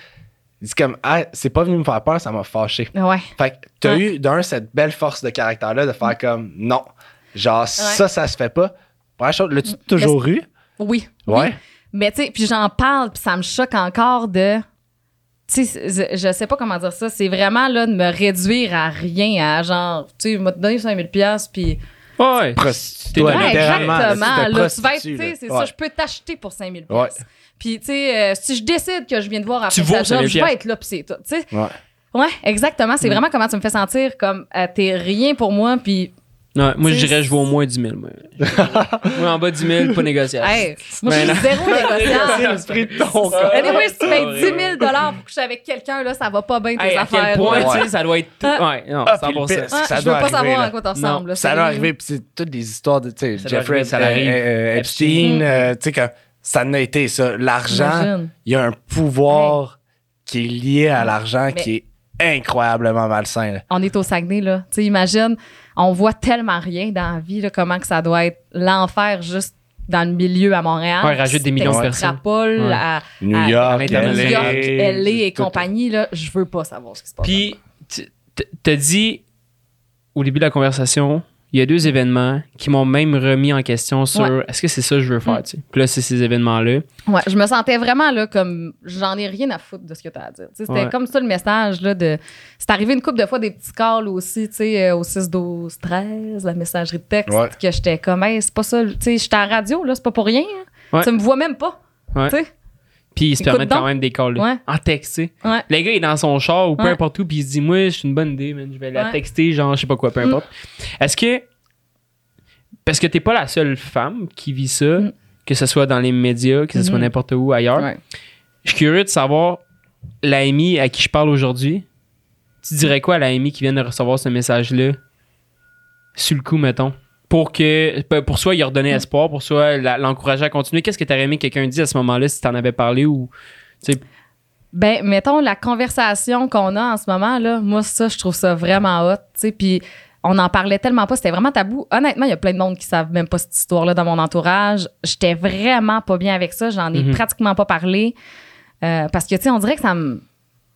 Il dit comme, ah, c'est pas venu me faire peur, ça m'a fâché. Ouais. Fait que t'as Ouais. eu, d'un, cette belle force de caractère-là de faire comme, non. Genre, ça, ça se fait pas. Première chose, l'as-tu toujours eu? Oui. Ouais. Oui. Mais tu sais, puis j'en parle, puis ça me choque encore de. Tu sais, je, je sais pas comment dire ça. C'est vraiment là de me réduire à rien, à genre, tu sais, m'a donné 5000 pièces puis Ouais. Prostituée, Ouais, Ouais, exactement. là, tu vas être, tu sais, c'est Ouais. ça, je peux t'acheter pour 5000 Ouais. Puis tu sais, euh, si je décide que je viens de voir Tu après vaux ta job, 5000 je vais être là puis c'est tout, tu sais. Ouais. Ouais, exactement. C'est vraiment comment tu me fais sentir comme euh, t'es rien pour moi puis Ouais, moi, je C'est- dirais, je vaux au moins 10 000. Moi, moi en bas de 10 000, pas négociable. hey, moi je suis zéro négociable. l'esprit de ton corps. Anyway, si tu payes Ouais. 10 000 pour coucher avec quelqu'un, là, ça va pas bien tes Hey, à affaires. quel point, là. tu sais, ça doit être. Ah. Ouais, non, Ah, puis le 100%. pire, Ah, ça je veux doit pas arriver, savoir là. à quoi t'en ressembles. Ça c'est- doit arriver, puis c'est toutes des histoires de, tu sais, Jeffrey, arriver, ça arrive. euh, euh, Epstein, euh, tu sais, que ça en a été ça. L'argent, il y a un pouvoir qui est lié à l'argent qui est incroyablement malsain. là. on est au Saguenay, là. Tu sais, imagine, on voit tellement rien dans la vie, là, comment que ça doit être l'enfer juste dans le milieu à Montréal. Ouais, rajoute des millions de personnes. Ouais. à, New à- York, à New l'international. York, LA, et compagnie, là. Je veux pas savoir ce qui se passe. Puis, t'as dit au début de la conversation, il y a deux événements qui m'ont même remis en question sur Ouais. est-ce que c'est ça que je veux faire, Mm. tu sais. Puis là, c'est ces événements-là. Ouais, je me sentais vraiment là comme j'en ai rien à foutre de ce que tu as à dire. C'était Ouais. comme ça le message là de c'est arrivé une couple de fois des petits calls aussi, tu sais euh, au 6 12 13, la messagerie de texte Ouais. que j'étais comme hey, c'est pas ça, tu sais, j'étais à la radio là, c'est pas pour rien. hein. Ouais. Tu me vois même pas. Ouais. Tu sais. Puis ils se permettent quand même des calls Ouais. en texte. Ouais. Le gars est dans son char ou peu Ouais. importe où, puis il se dit, moi, c'est une bonne idée, man. Je vais la texter, genre, je sais pas quoi, peu Mm. importe. Est-ce que. Parce que t'es pas la seule femme qui vit ça, Mm. que ce soit dans les médias, que ce soit Mhm. n'importe où ailleurs. Ouais. Je suis curieux de savoir, la Amy à qui je parle aujourd'hui, tu dirais quoi à la Amy qui vient de recevoir ce message-là, sur le coup, mettons? Pour que, pour soit il redonner Mm. espoir, pour soit la- l'encourager à continuer. Qu'est-ce que t'aurais aimé que quelqu'un dise à ce moment-là si t'en avais parlé ou. tu sais, Ben, mettons, la conversation qu'on a en ce moment, là, moi, ça, je trouve ça vraiment hot, tu sais, puis on en parlait tellement pas, c'était vraiment tabou. Honnêtement, il y a plein de monde qui savent même pas cette histoire-là dans mon entourage. J'étais vraiment pas bien avec ça, j'en ai Mhm. pratiquement pas parlé, euh, parce que, tu sais, on dirait que ça me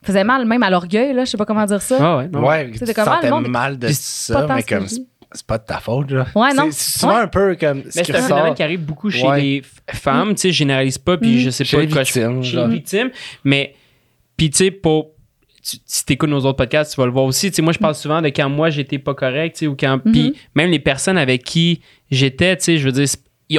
faisait mal même à l'orgueil, là, je sais pas comment dire ça. Ah ouais, non. Ouais, Tu tu sais, te ah, sentais mal de ça, mais comme. C'est- pas de ta faute, là. Ouais, non. C'est souvent Ouais. un peu comme Mais c'est un phénomène qui arrive beaucoup chez Ouais. les femmes, tu sais, je généralise pas, puis Mm. je sais Chez pas les quoi je- victimes, Chez les victimes, mais, puis tu sais, pour. tu- si t'écoutes nos autres podcasts, tu vas le voir aussi. Tu sais, moi, je parle souvent de quand moi, j'étais pas correct, tu sais, ou quand. Puis même les personnes avec qui j'étais, tu sais, je veux dire,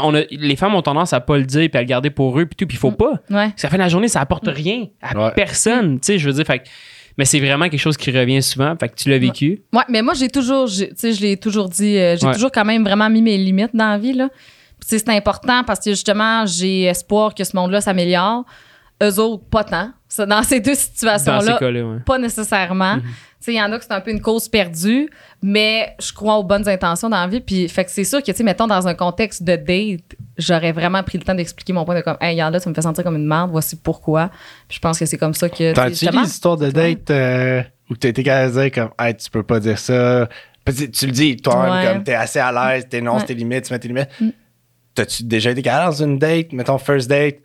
on a- les femmes ont tendance à pas le dire, puis à le garder pour eux, puis tout, puis il faut pas. Ouais. Parce qu'à la fin de la journée, ça apporte rien à Ouais. personne, tu sais, je veux dire, fait que- Mais c'est vraiment quelque chose qui revient souvent, fait que tu l'as vécu. Ouais, mais moi, j'ai toujours, tu sais, je l'ai toujours dit, euh, j'ai Ouais. toujours quand même vraiment mis mes limites dans la vie, là. Puis, tu sais, c'est important parce que justement, j'ai espoir que ce monde-là s'améliore. Eux autres, pas tant. Dans ces deux ces situations-là, ouais. pas nécessairement. Mhm. Tu sais, il y en a que c'est un peu une cause perdue, mais je crois aux bonnes intentions dans la vie. Puis, fait que c'est sûr que, tu sais, mettons, dans un contexte de date, j'aurais vraiment pris le temps d'expliquer mon point de comme, hey, regarde là, tu me fais sentir comme une merde, voici pourquoi. Puis, je pense que c'est comme ça que. T'as-tu des histoires de date euh, où t'as été capable de dire comme hey, tu peux pas dire ça? Parce que tu le dis, toi-même, Ouais. comme t'es assez à l'aise, t'énonces Ouais. tes limites, tu mets tes limites. Mm. T'as-tu déjà été capable dans une date, mettons first date,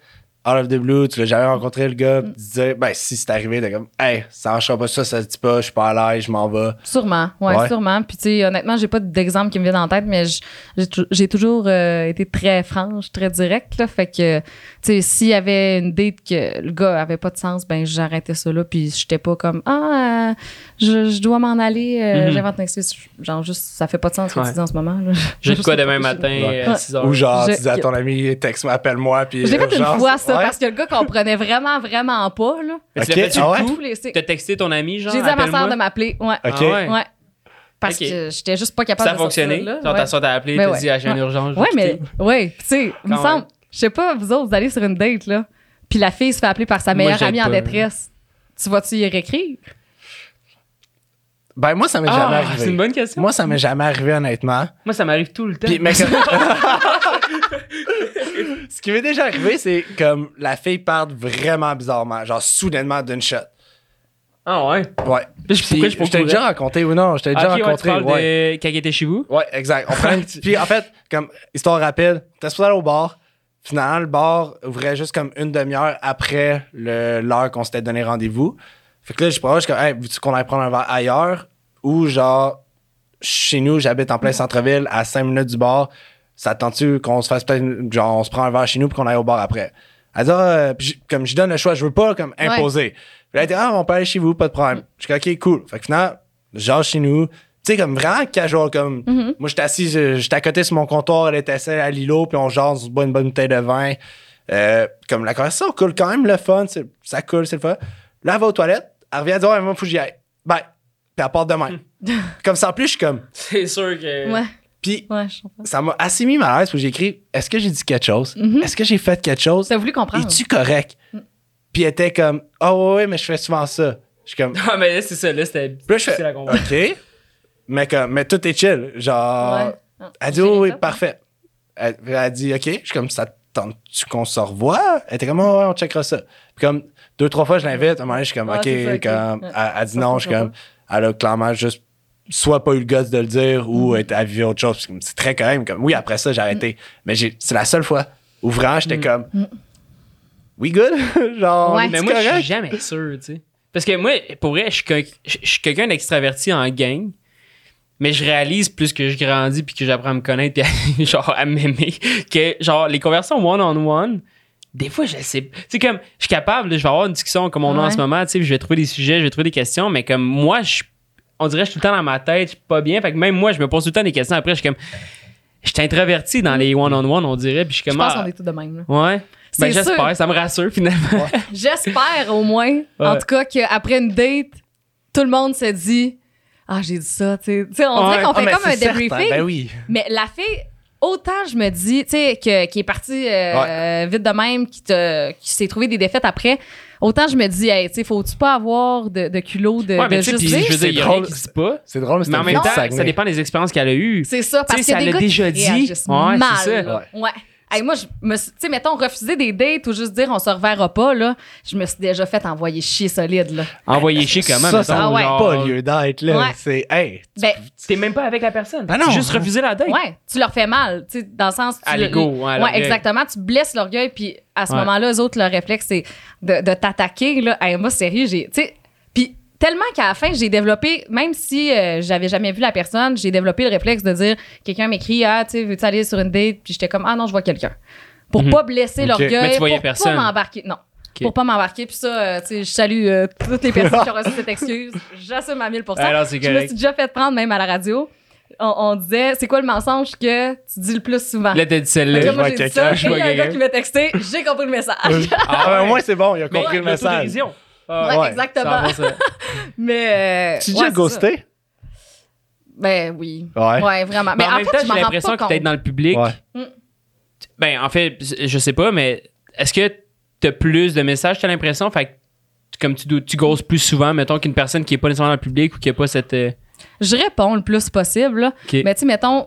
out of the blue, tu l'as jamais rencontré le gars, Mm. pis tu disais, ben si c'est arrivé, t'es comme, hey, ça marchera pas ça, ça se dit pas, je suis pas à l'aise, je m'en vais. Sûrement, ouais, Ouais. sûrement. Puis, tu sais, honnêtement, j'ai pas d'exemple qui me vient en tête, mais j'ai tou- j'ai toujours euh, été très franche, très directe, là. Fait que, tu sais, s'il y avait une date que le gars avait pas de sens, ben, j'arrêtais ça là. Puis, j'étais pas comme, ah, euh, je, je dois m'en aller, euh, Mhm. j'invente une excuse. Genre, juste, ça fait pas de sens ce que tu dis en ce moment, là. J'ai de quoi demain matin Ouais. à 6 heures. Ou genre, Je- tu dis à ton ami, texte-moi, appelle-moi, puis. Je l'ai fait une fois, ça. Parce que le gars comprenait vraiment, vraiment pas, là. Mais tu Ok, l'as ah ouais? T'as texté ton ami, genre. J'ai dit à ma soeur de m'appeler, ouais. Ok. Ah ouais? Ouais. Parce Ok. que j'étais juste pas capable Ça a de sortir fonctionné. de là. Genre, Ouais. ta soeur t'a appelé, Mais t'as ouais. dit, ah, j'ai une urgence. Ouais, mais, ouais, tu sais, il me semble, je sais pas, vous autres, vous allez sur une date, là, puis la fille se fait appeler par sa meilleure amie en détresse. Tu vas-tu y réécrire? Ben, moi, ça m'est Ah, jamais arrivé. c'est une bonne question. Moi, ça m'est jamais arrivé, honnêtement. Moi, ça m'arrive tout le temps. Puis, mais comme- Ce qui m'est déjà arrivé, c'est comme la fille part vraiment bizarrement, genre soudainement d'une shot. Ah ouais? Ouais. Puis, pourquoi je je t'ai déjà raconté ou non? Je t'ai déjà Ok, ouais, tu rencontré. ouais. de quand il était chez vous? Ouais, exact. On prend une petite- Puis en fait, comme histoire rapide, t'es supposé aller au bar. Finalement, le bar ouvrait juste comme une demi-heure après l'heure qu'on s'était donné rendez-vous. Fait que là, je je suis comme, hey, veux-tu qu'on aille prendre un verre ailleurs? Ou genre, chez nous, j'habite en plein centre-ville, à 5 minutes du bar. Ça te tente-tu qu'on se fasse peut-être, genre, on se prend un verre chez nous puis qu'on aille au bar après? Elle dit, ah, euh, puis comme je donne le choix, je veux pas comme imposer. Puis là, elle dit, ah, on peut aller chez vous, pas de problème. Je suis ok, cool. Fait que finalement, genre chez nous, tu sais, comme vraiment casual, comme, moi, j'étais assis, je- j'étais à côté sur mon comptoir, elle était assise à l'îlot, puis on jase, on se boit une bonne bouteille de vin. Euh, comme la conversation coule quand même, le fun, c'est- ça coule, c'est le fun. Là, elle va aux toilettes, elle revient dire, ouais, moi, faut que j'y aille. Bye. Puis elle part de même. comme ça, en plus, je suis comme, C'est sûr que. Ouais, puis ouais, ça m'a assez mis mal à l'aise, où j'ai écrit, est-ce que j'ai dit quelque chose? Mhm. Est-ce que j'ai fait quelque chose? T'as voulu comprendre. Es-tu correct? Puis elle était comme, ah ouais, ouais, mais je fais souvent ça. Je suis comme, Ah, mais là, c'est ça, là, c'était. Puis je fais, difficile à comprendre. OK. Mais, comme, mais tout est chill. Genre, Ouais. Elle dit, oh, oui, parfait. Elle, elle a dit, OK. Je suis comme, ça te tente-tu qu'on se revoit? Elle était comme, oh, ouais, on checkera ça. Puis comme, deux, trois fois, je l'invite. À un moment donné, je suis comme, Ouais, OK. ça, comme, elle, elle dit Ça non. Je suis comme, elle a clairement juste soit pas eu le gosse de le dire ou Mm. elle a vu autre chose. C'est très quand même. Comme, oui, après ça, j'ai arrêté. Mais j'ai- c'est la seule fois où vraiment, j'étais comme, we good? Genre. Ouais. Mais moi, je suis jamais sûr, tu sais. Parce que moi, pour vrai, je suis quelqu'un d'extraverti en gang. Mais je réalise plus que je grandis puis que j'apprends à me connaître puis à, genre à m'aimer que genre les conversations one on one des fois je sais tu sais comme je suis capable là, je vais avoir une discussion comme on a en Ouais. ce moment tu sais je vais trouver des sujets je vais trouver des questions mais comme moi je on dirait que je suis tout le temps dans ma tête je suis pas bien fait que même moi je me pose tout le temps des questions après je suis comme je suis introverti dans les one on one on dirait puis je suis Je comme pense ah, qu'on est tous de même. là. ouais ben j'espère ça me rassure finalement J'espère au moins, en Ouais. tout cas, qu'après une date, tout le monde se dit Ah, j'ai dit ça. Tu sais, Tu sais, on Ouais. dirait qu'on Ah, fait comme un debriefing. Ben oui. Mais la fille, autant je me dis, tu sais, que- qui est partie euh, vite de même, qui, te- qui s'est trouvé des défaites après, autant je me dis, hey, tu sais, faut-tu pas avoir de, de culot de, ouais mais de tu sais juste puis dire? je veux dire C'est drôle. dit pas C'est drôle, mais c'est mais en même temps ça dépend des expériences qu'elle a eues C'est ça, parce a ça l'a déjà dit. Ouais, mal. c'est ça. là. Ouais. Hey, moi, je me suis- tu sais, mettons, refuser des dates ou juste dire on se reverra pas, là, je me suis déjà fait envoyer chier solide, là. envoyer chier comment ça, mettons, ça Ah ouais. genre, pas lieu d'être, là. Ouais. C'est, hey, Ben, T'es même pas avec la personne. Ah non. Juste refuser la date. ouais, tu leur fais mal, tu sais, dans le sens. Tu À le- l'ego, ouais, à Ouais, l'orgueil. exactement. Tu blesses l'orgueil, puis à ce Ouais. moment-là, eux autres, leur réflexe, c'est de, de t'attaquer, là. Hey, moi, sérieux, j'ai. Tu sais, tellement qu'à la fin, j'ai développé, même si euh, j'avais jamais vu la personne, j'ai développé le réflexe de dire quelqu'un m'écrit, ah, tu sais, veux-tu aller sur une date? Puis j'étais comme, ah non, je vois quelqu'un. Pour Mhm. pas blesser Ok. l'orgueil. Tu voyais pour personne. pas m'embarquer. Non. Pour pas m'embarquer. Puis ça, euh, tu sais, je salue euh, toutes les personnes qui ont reçu cette excuse. J'assume à 1000 Alors, c'est Je me suis déjà fait prendre, même à la radio. On, on disait, c'est quoi le mensonge que tu dis le plus souvent? Là, t'as dit celle-là. là, je moi, vois quelqu'un, il y a un gars quelqu'un. qui m'a texté, j'ai compris le message. Ah, ben, au moins, c'est bon, il a Mais compris le message. Ah, Ouais, ouais, exactement. ça. Mais. euh, Tu ouais, déjà ghosté? Ben oui. Ouais. Ouais, vraiment. Mais Mais en, en même fait, temps, j'ai l'impression que peut-être compte. dans le public. Ouais. Ben, en fait, je sais pas, mais est-ce que t'as plus de messages, t'as l'impression? Fait que, comme tu, dois- tu ghostes plus souvent, mettons, qu'une personne qui est pas nécessairement dans le public ou qui a pas cette. euh, Je réponds le plus possible. là. Mais tu sais, mettons,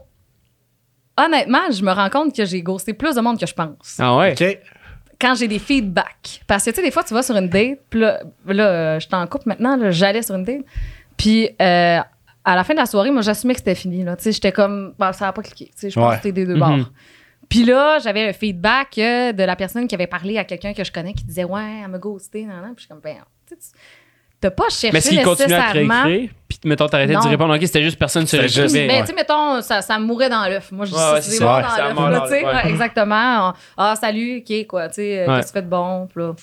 honnêtement, je me rends compte que j'ai ghosté plus de monde que je pense. Ah ouais? OK. Quand j'ai des feedbacks. Parce que tu sais, des fois, tu vas sur une date, puis là, là je suis en couple maintenant, là, j'allais sur une date. Puis euh, à la fin de la soirée, moi, j'assumais que c'était fini. Tu sais, j'étais comme, bah, ça n'a pas cliqué. Tu sais, je pense que c'était des deux Mhm. bords. Puis là, j'avais un feedback euh, de la personne qui avait parlé à quelqu'un que je connais qui disait Ouais, elle m'a ghosté. Nan, nan. Puis je suis comme Ben, tu sais, t'as pas cherché Mais qu'il continue à réécrire? Puis, mettons, t'arrêtais de répondre, ok, c'était juste personne se réécrivait. Mais tu sais, mettons, ça, ça mourait dans l'œuf. Moi, je dis Ouais, c'est mort dans l'œuf. ouais. Ouais, exactement. Ah, salut, OK, quoi. Tu sais, euh, Ouais. qu'est-ce que tu fais de bon? Puis là,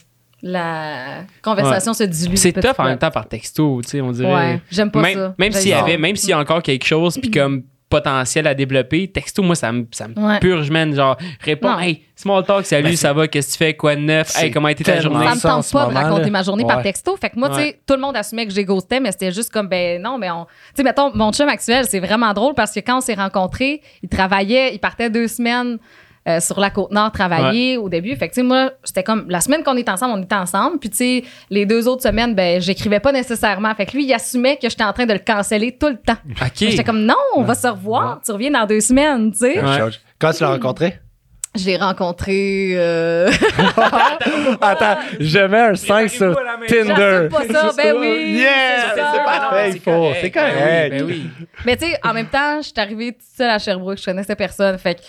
la conversation se dilue. C'est tough en même temps par texto, tu sais, on dirait. Ouais, j'aime pas même, ça. Même s'il y avait, même s'il y a encore quelque chose, puis comme potentiel à développer, texto, moi, ça me, ça me Ouais. purge, man. Genre, réponds, Non. hey, small talk, salut, Ben, ça va, qu'est-ce que tu fais, quoi de neuf, hey, comment a été ta journée? Ça me tente pas de moment, raconter là. ma journée par texto. Fait que moi, tu sais, tout le monde assumait que j'ai ghosté, mais c'était juste comme, ben non, mais on. Tu sais, mettons, mon chum actuel, c'est vraiment drôle parce que quand on s'est rencontrés, il travaillait, il partait deux semaines. Euh, sur la côte nord travailler au début fait que tu sais moi c'était comme la semaine qu'on est ensemble on était ensemble puis tu sais les deux autres semaines ben j'écrivais pas nécessairement fait que lui il assumait que j'étais en train de le canceller tout le temps Ok. j'étais comme non on va se revoir tu reviens dans deux semaines tu sais Ouais. Quand tu l'as rencontré? je l'ai rencontré euh... Attends, je mets un 5 sur pas la même Tinder. Pas ça, ben oui. Yeah, c'est parfait, il faut. C'est correct. Ben oui. Mais tu sais, en même temps, je suis arrivée toute seule à Sherbrooke, je connaissais personne. Fait que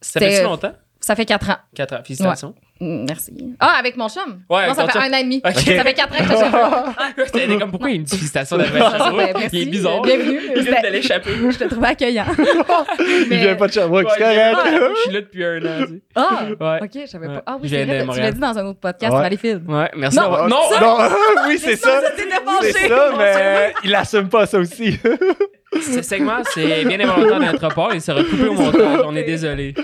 Ça fait si longtemps? ça fait quatre ans. 4 ans. Félicitations. Mm, Merci. Ah, avec mon chum? Ouais, Moi, ça fait un an et demi. Ok. Ça fait quatre ans que je suis T'es comme, pourquoi il y a une félicitation d'anniversaire? Ben, merci. Il est bizarre. Bienvenue. Il vient de l'échapper. Je te trouvais accueillant. Il Mais- vient pas de Sherbrooke, Ouais. Je suis là depuis un an. tu sais. Ah! Ouais. Ok, je savais Ouais. pas. Ah oui, c'est vrai, tu l'as dit dans un autre podcast, Ouais. Valleyfield. Ouais, merci. Non, non, Non, oui, c'est ça. C'est ça, mais il assume pas ça aussi. ce segment, c'est bien involontaire de notre part et sera coupé au montage. On est désolé.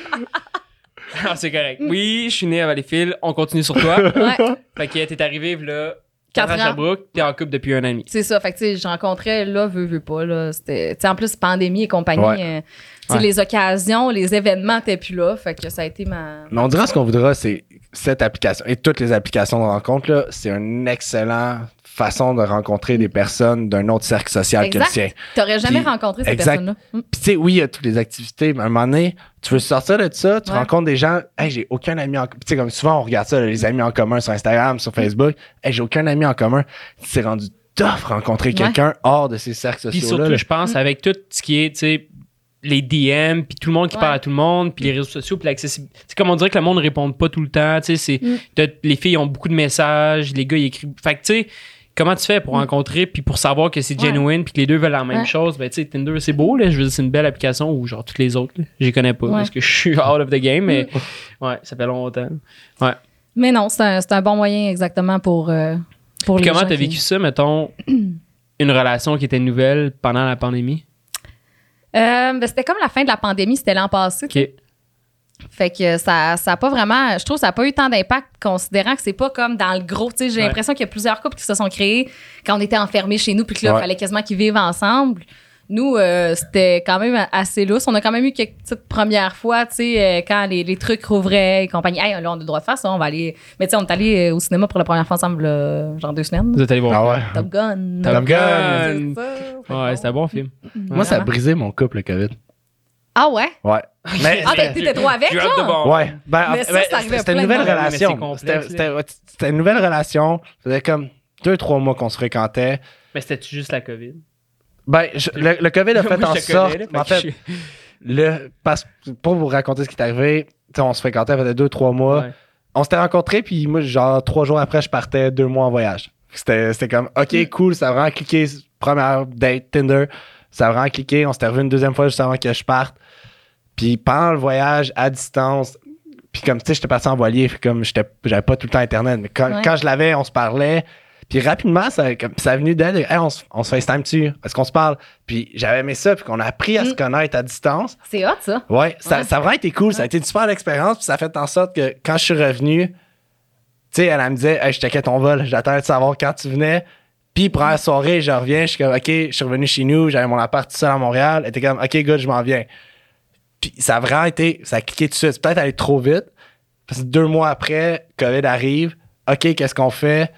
Ah, c'est correct. Oui, je suis né à Valleyfield. On continue sur toi. Ouais, Fait que t'es arrivé là, Quatre 4 ans à. Sherbrooke, t'es en couple depuis un an et demi. c'est ça. Fait que, tu sais, je rencontrais, là, veux, veux pas, là. C'était, en plus, pandémie et compagnie. Ouais. euh, tu sais, Ouais. les occasions, les événements n'étaient plus là. Fait que ça a été ma. Mais on dira ce qu'on voudra, c'est cette application et toutes les applications de rencontre, là, c'est une excellente façon de rencontrer des personnes d'un autre cercle social que le sien. T'aurais jamais Puis- rencontré ces exact. personnes-là. Mm. Puis tu sais, oui, il y a toutes les activités, mais à un moment donné, tu veux sortir de ça, tu Ouais. rencontres des gens, hey, j'ai aucun ami en commun. Tu sais, comme souvent, on regarde ça, là, les amis en commun sur Instagram, sur Facebook, hey, j'ai aucun ami en commun. C'est rendu tough rencontrer Ouais. quelqu'un hors de ces cercles Puis sociaux-là. surtout, là. je pense, avec tout ce qui est, tu sais, les DM, puis tout le monde qui Ouais. parle à tout le monde, puis les réseaux sociaux, puis l'accessibilité. C'est comme on dirait que le monde ne répond pas tout le temps. Tu sais, c'est, Mm. les filles ont beaucoup de messages, les gars, ils écrivent. Fait que, tu sais, comment tu fais pour rencontrer, puis pour savoir que c'est Mm. Ouais. genuine, puis que les deux veulent la même Ouais. chose? Ben, tu sais, Tinder, c'est beau, là. Je veux dire, c'est une belle application, ou genre toutes les autres, là. Je les connais pas, Ouais. parce que je suis out of the game, mais ouais, ça fait longtemps. Mais non, c'est un, un bon moyen exactement pour, euh, pour Puis les comment t'as qui- vécu ça, mettons, une relation qui était nouvelle pendant la pandémie? Euh, ben, c'était comme la fin de la pandémie, c'était l'an passé. OK. Fait que ça ça a pas vraiment je trouve que ça a pas eu tant d'impact considérant que c'est pas comme dans le gros, tu sais, j'ai Ouais. l'impression qu'il y a plusieurs couples qui se sont créés quand on était enfermés chez nous puis que là il Ouais. fallait quasiment qu'ils vivent ensemble. Nous euh, c'était quand même assez lousse, on a quand même eu quelques petites premières fois, tu sais euh, quand les, les trucs rouvraient et compagnie. Hey, là on a le droit de faire ça, on va aller mais tu sais on est allé euh, au cinéma pour la première fois ensemble là, genre deux semaines. Vous êtes allé voir. Ah ouais. Top Gun. Top Top Gun. Ouais, c'était un bon film. Moi, ça a brisé mon couple, le COVID. Ah ouais? Ouais. Mais Ah t'étais trop avec bomb. Ouais. Ben, ça, ben, c'était une nouvelle relation. c'était une nouvelle relation. Ça faisait comme deux, trois mois qu'on se fréquentait. Mais c'était-tu juste la COVID? Ben, je- le, le COVID a fait Moi, en sorte. connais, là, en fait le, parce, pour vous raconter ce qui est arrivé, on se fréquentait, ça faisait deux, trois mois. Ouais. On s'était rencontrés, puis moi, genre, trois jours après, je partais deux mois en voyage. C'était c'était comme, Mm. OK, cool, ça a vraiment cliqué. Première date, Tinder, ça a vraiment cliqué. On s'était revu une deuxième fois juste avant que je parte. Puis pendant le voyage, à distance, puis comme, tu sais, j'étais passé en voilier, fait comme, j'étais- j'avais pas tout le temps Internet, mais quand, Ouais. quand je l'avais, on se parlait. Puis rapidement, ça, comme, ça a venu d'elle. Hey, on, se- on se FaceTime-tu? Est-ce qu'on se parle? Puis j'avais aimé ça, puis qu'on a appris à se Mm. connaître à distance. C'est hot ça. Ouais, ça, Ouais. ça a vraiment été cool. Ça a été une super expérience. Puis ça a fait en sorte que quand je suis revenu, tu sais, elle, elle me disait, hey, je checkais ton vol. J'attendais de savoir quand tu venais. Puis, première soirée, je reviens. Je suis comme, OK, je suis revenu chez nous. J'avais mon appart tout seul à Montréal. Elle était comme, OK, good, je m'en viens. Puis, ça a vraiment été, ça a cliqué tout de suite. Peut-être allé trop vite. Parce que deux mois après, COVID arrive. OK, qu'est-ce qu'on fait?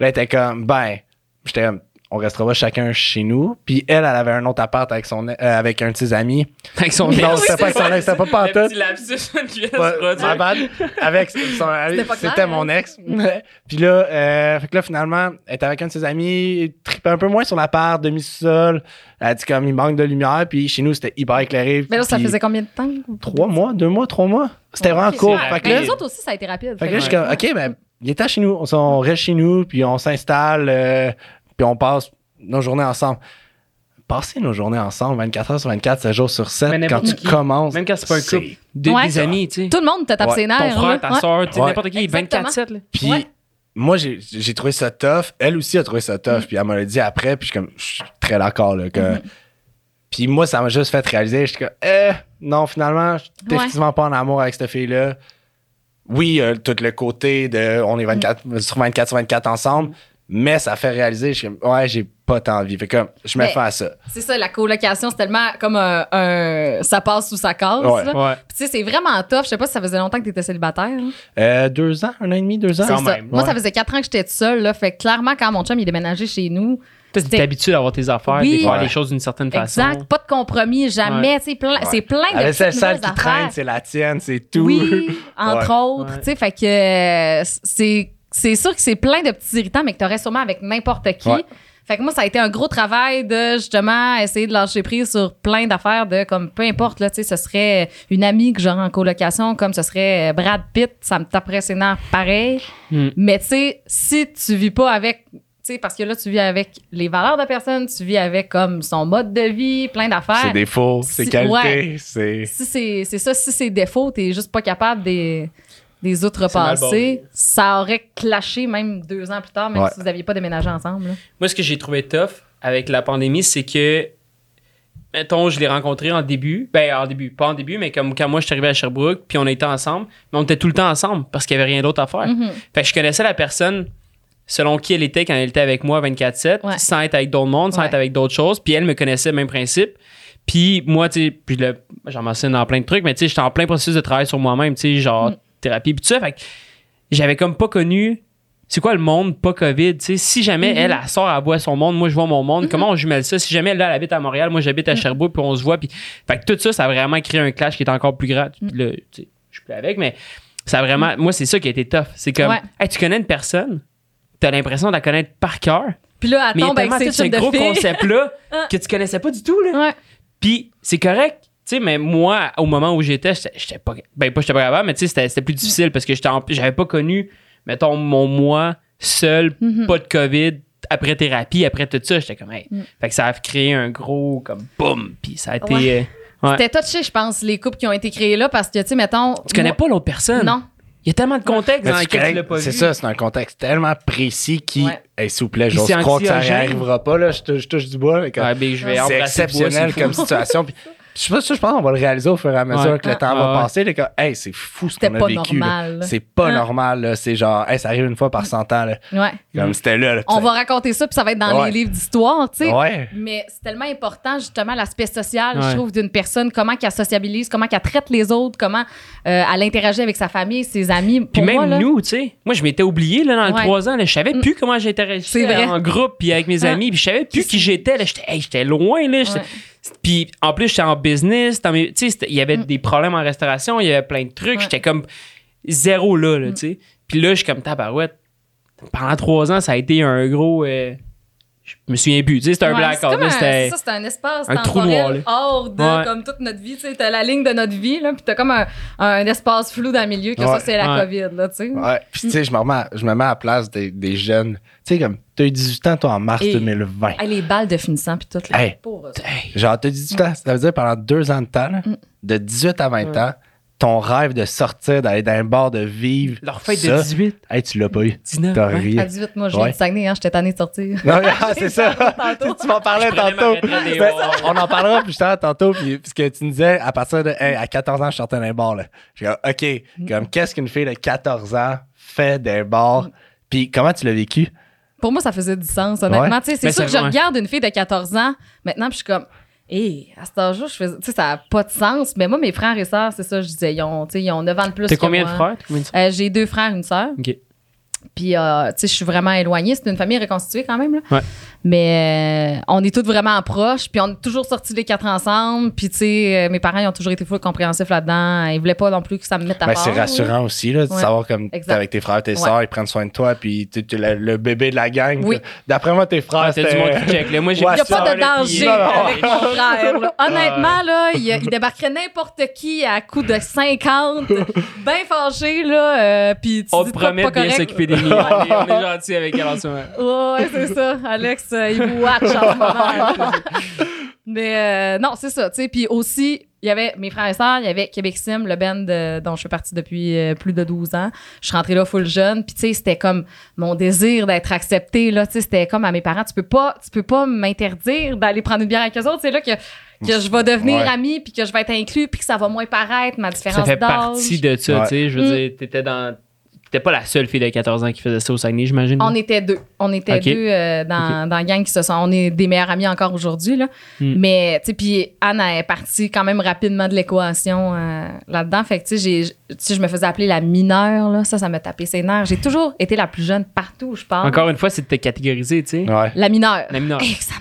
Là, elle était comme, ben, j'étais comme, on restera chacun chez nous. Puis, elle, elle avait un autre appart avec, son, euh, avec un de ses amis. Avec son Non, c'était pas avec son ex, c'était pas pantoute. petit lapsus bad. Avec son, C'était mon hein? ex. Puis là, euh, fait que là, finalement, elle était avec un de ses amis, il tripait un peu moins sur l'appart, demi-sol. Elle a dit comme il manque de lumière, puis chez nous, c'était hyper éclairé. Mais là ça faisait combien de temps? Trois mois, deux mois, trois mois. C'était vraiment court. Fait que Mais là, les autres aussi ça a été rapide. fait que là, je suis comme, OK, ben, il était chez nous. On, on reste chez nous, puis on s'installe, euh, puis on passe nos journées ensemble. Passer nos journées ensemble, 24 heures sur 24, 7 jours sur 7, Mais quand tu qui. commences. Même quand c'est pas un couple. Ouais. des amis, tu sais. Tout le monde te tape Ouais, ses nerfs. Ton frère, ta Ouais. soeur, tu sais, Ouais. n'importe qui, Exactement. 24-7. là. Puis Ouais. moi, j'ai j'ai trouvé ça tough. Elle aussi a trouvé ça tough. Puis elle me l'a dit après. Puis je suis comme, je suis très d'accord. là, que... Puis moi, ça m'a juste fait réaliser. Je suis comme, eh, non, finalement, je suis Ouais. définitivement pas en amour avec cette fille-là. Oui, euh, tout le côté de on est 24, sur 24 sur 24 ensemble. Mais ça fait réaliser, je suis comme, ouais, j'ai pas tant envie. Fait que je me fais à ça. C'est ça, la colocation, c'est tellement comme un, un- ça passe ou ça casse. Ouais. là. Ouais. Puis tu sais, c'est vraiment tough. Je sais pas si ça faisait longtemps que tu étais célibataire. là. Euh, deux ans, un an et demi, deux ans. Quand C'est ça. même, Moi, ouais. ça faisait quatre ans que j'étais seule. Là, fait que clairement, quand mon chum il déménagé chez nous, Toi, C'était- t'es habitué d'avoir tes affaires, Oui. de faire Ouais. les choses d'une certaine façon. exact, pas de compromis, jamais. tu sais, plein- C'est plein de vaisselle petites nouvelles qui traîne, affaires. c'est la tienne, c'est tout. Oui, entre Ouais. autres. Ouais. Tu sais, fait que euh, c'est c'est sûr que c'est plein de petits irritants, mais que tu aurais sûrement avec n'importe qui. Ouais. Fait que moi, ça a été un gros travail de justement essayer de lâcher prise sur plein d'affaires de comme peu importe, là, tu sais, ce serait une amie que j'aurais en colocation, comme ce serait Brad Pitt, ça me taperait ses nerfs pareil. Mm. Mais tu sais, si tu vis pas avec. Tu sais, Parce que là, tu vis avec les valeurs de la personne, tu vis avec comme son mode de vie, plein d'affaires. Ses défauts, ses Si- qualités, ouais. c'est. si c'est c'est ça, si c'est défaut, t'es juste pas capable des, des C'est mal outrepasser, ça aurait clashé même deux ans plus tard, même Ouais. si vous aviez pas déménagé ensemble. là. Moi, ce que j'ai trouvé tough avec la pandémie, c'est que, mettons, je l'ai rencontré en début. Ben, en début, pas en début, mais comme quand moi, je suis arrivé à Sherbrooke, puis on était ensemble, mais on était tout le temps ensemble parce qu'il y avait rien d'autre à faire. Mhm. Fait que je connaissais la personne selon qui elle était quand elle était avec moi 24-7, Ouais. sans être avec d'autres mondes, sans Ouais. être avec d'autres choses. Puis elle me connaissait, même principe. Puis moi, tu sais, puis le- j'en mentionne dans plein de trucs, mais tu sais, j'étais en plein processus de travail sur moi-même, tu sais, genre Mm. thérapie, puis tout ça. Fait que j'avais comme pas connu c'est quoi le monde pas COVID, tu sais? Si jamais Mhm. elle, elle sort, elle voit son monde, moi je vois mon monde, comment on jumelle ça? Si jamais elle, elle habite à Montréal, moi j'habite à Sherbrooke, puis on se voit, puis. Fait que tout ça, ça a vraiment créé un clash qui est encore plus grand. Puis là, tu sais, je suis plus avec, mais ça a vraiment. Moi, c'est ça qui a été tough. C'est comme, Ouais. hey, tu connais une personne, t'as l'impression de la connaître par cœur, Puis là, mais y a attends, avec ses ce gros concept-là Ah. que tu connaissais pas du tout, là. Ouais. Puis c'est correct. Tu sais, mais moi, au moment où j'étais, j'étais pas. Ben, pas j'étais pas capable, mais tu sais, c'était- plus difficile parce que j'avais pas connu, mettons, mon moi seul, Mhm. pas de COVID, après thérapie, après tout ça. J'étais comme, hey. Mm. Fait que ça a créé un gros, comme, boum. Puis ça a été. Ouais. euh, ouais. C'était touché, je pense, les couples qui ont été créés là, parce que, tu sais, mettons. Tu connais moi- pas l'autre personne. Non. Il y a tellement de contexte dans lequel tu l'as pas vu. C'est ça, c'est un contexte tellement précis qui, Ouais. hey, s'il vous plaît, j'ose croire que ça anxiogène. arrivera pas, là, je, touche- je touche du bois. Ouais, c'est exceptionnel comme situation. Puis, je sais pas, ça, je pense qu'on va le réaliser au fur et à mesure Ouais. que le temps Ah, va ouais. passer. Les gars, hey, c'est fou ce qu'on a pas vécu. là. normal, là. C'est pas Hein? normal. là. C'est genre, hey, ça arrive une fois par 100 ans. Là. Ouais. Comme c'était là. là, On va raconter ça, puis ça va être dans Ouais. les livres d'histoire, tu sais. Ouais. Mais c'est tellement important, justement, l'aspect social, Ouais. je trouve, d'une personne, comment qu'elle sociabilise, comment qu'elle traite les autres, comment euh, elle interagit avec sa famille, ses amis. Puis même moi, là, nous, tu sais. Moi, je m'étais oublié là, dans les Ouais. trois ans. Là, je savais Mm. plus comment j'interagissais en groupe puis avec mes Ouais. amis. Puis je savais plus qui j'étais. là. J'étais hey, j'étais loin. Là. Puis en plus, j'étais en business. Il y avait Mm. des problèmes en restauration. Il y avait plein de trucs. Ouais. J'étais comme zéro là. là Mm. tu sais. Puis là, je suis comme tabarouette. Pendant trois ans, ça a été un gros. euh, je me souviens plus. Tu sais, c'était un Ouais, blackout. c'était- Ça, c'est un espace un trou temporel noir, hors de Ouais. comme toute notre vie. Tu sais, t'as la ligne de notre vie, là, puis t'as comme un, un espace flou dans le milieu, que ça, c'est la Ouais. COVID, là, tu sais. Ouais. Puis, tu sais, je me remets, je me mets à la place des, des jeunes. Tu sais, comme, t'as eu 18 ans, toi, en mars Et- 2020. Hey, les balles de finissant, puis tout, là. Hey. Pauvre eux. Hey. Genre, t'as 18 ans, ça veut dire pendant deux ans de temps, là, Mm. de 18 à 20 ans, ton rêve de sortir, d'aller dans un bar, de vivre. Leur fête ça, de 18, Hey, tu l'as pas eu. 19. T'as rien. À 18 mois, je viens Ouais. de Saguenay, hein, j'étais tannée de sortir. Non, mais, ah, c'est ça. Tantôt. tu m'en parlais Je tantôt. bars. on en parlera plus tard tantôt. Puis, parce que tu me disais, à partir de hey, à 14 ans, je sortais d'un bar. Là. J'ai dit, OK, comme qu'est-ce qu'une fille de 14 ans fait d'un bar? Puis comment tu l'as vécu? Pour moi, ça faisait du sens, honnêtement. Ouais. C'est Mais sûr c'est que je regarde une fille de 14 ans maintenant, puis je suis comme, hé, à cet âge-là, je faisais- tu sais, ça n'a pas de sens. Mais moi, mes frères et sœurs, c'est ça, je disais, ils ont, tu sais, ils ont 9 ans de plus. T'as combien de moi. frères? De? Euh, J'ai deux frères, une sœur. Ok. Puis, euh, tu sais, je suis vraiment éloignée. C'est une famille reconstituée quand même. Là. Ouais. Mais euh, on est toutes vraiment proches. Puis, on est toujours sortis les quatre ensemble. Puis, tu sais, euh, mes parents, ils ont toujours été full compréhensifs là-dedans. Ils voulaient pas non plus que ça me mette à Ben, part. c'est rassurant aussi là, de Ouais. savoir comme t'es avec tes frères et tes Ouais. sœurs, ils prennent soin de toi, puis tu es le, le bébé de la gang. Oui. D'après moi, tes frères, Ah, t'as du monde qui check. Là. Moi, j'ai a pas de danger avec mon frère. là. Honnêtement, là, il, il débarquerait n'importe qui à coup de 50, bien fâché, là. euh, puis tu On te promet de bien s'occuper des miens. on, est, on est gentil avec elle en ce moment. Ouais, c'est ça. Alex, euh, il vous watch en ce moment. Mais euh, non, c'est ça. tu sais. Puis aussi, il y avait mes frères et sœurs, il y avait Québec Sim, le band euh, dont je fais partie depuis euh, plus de 12 ans. Je suis rentrée là full jeune. Puis tu sais, c'était comme mon désir d'être acceptée. Là, tu sais, c'était comme à mes parents, tu peux pas, tu peux pas m'interdire d'aller prendre une bière avec eux autres. C'est là que, que je vais devenir Ouais. amie, puis que je vais être inclus, puis que ça va moins paraître, ma Ça différence fait d'âge. partie de ça, Ouais. tu sais. Je veux Mm. dire, t'étais dans. T'étais pas la seule fille de 14 ans qui faisait ça au Saguenay, j'imagine? On était deux. On était deux euh, dans, dans la gang qui se sont. On est des meilleurs amis encore aujourd'hui. Là. Hmm. Mais, tu sais, puis Anne elle est partie quand même rapidement de l'équation euh, là-dedans. Fait que, tu sais, j'ai- tu sais, je me faisais appeler la mineure. Là. Ça, ça m'a tapé ses nerfs. J'ai toujours été la plus jeune partout où je parle. Encore une fois, c'est de te catégoriser, tu sais. Ouais. La mineure. La mineure. Hey, ça me.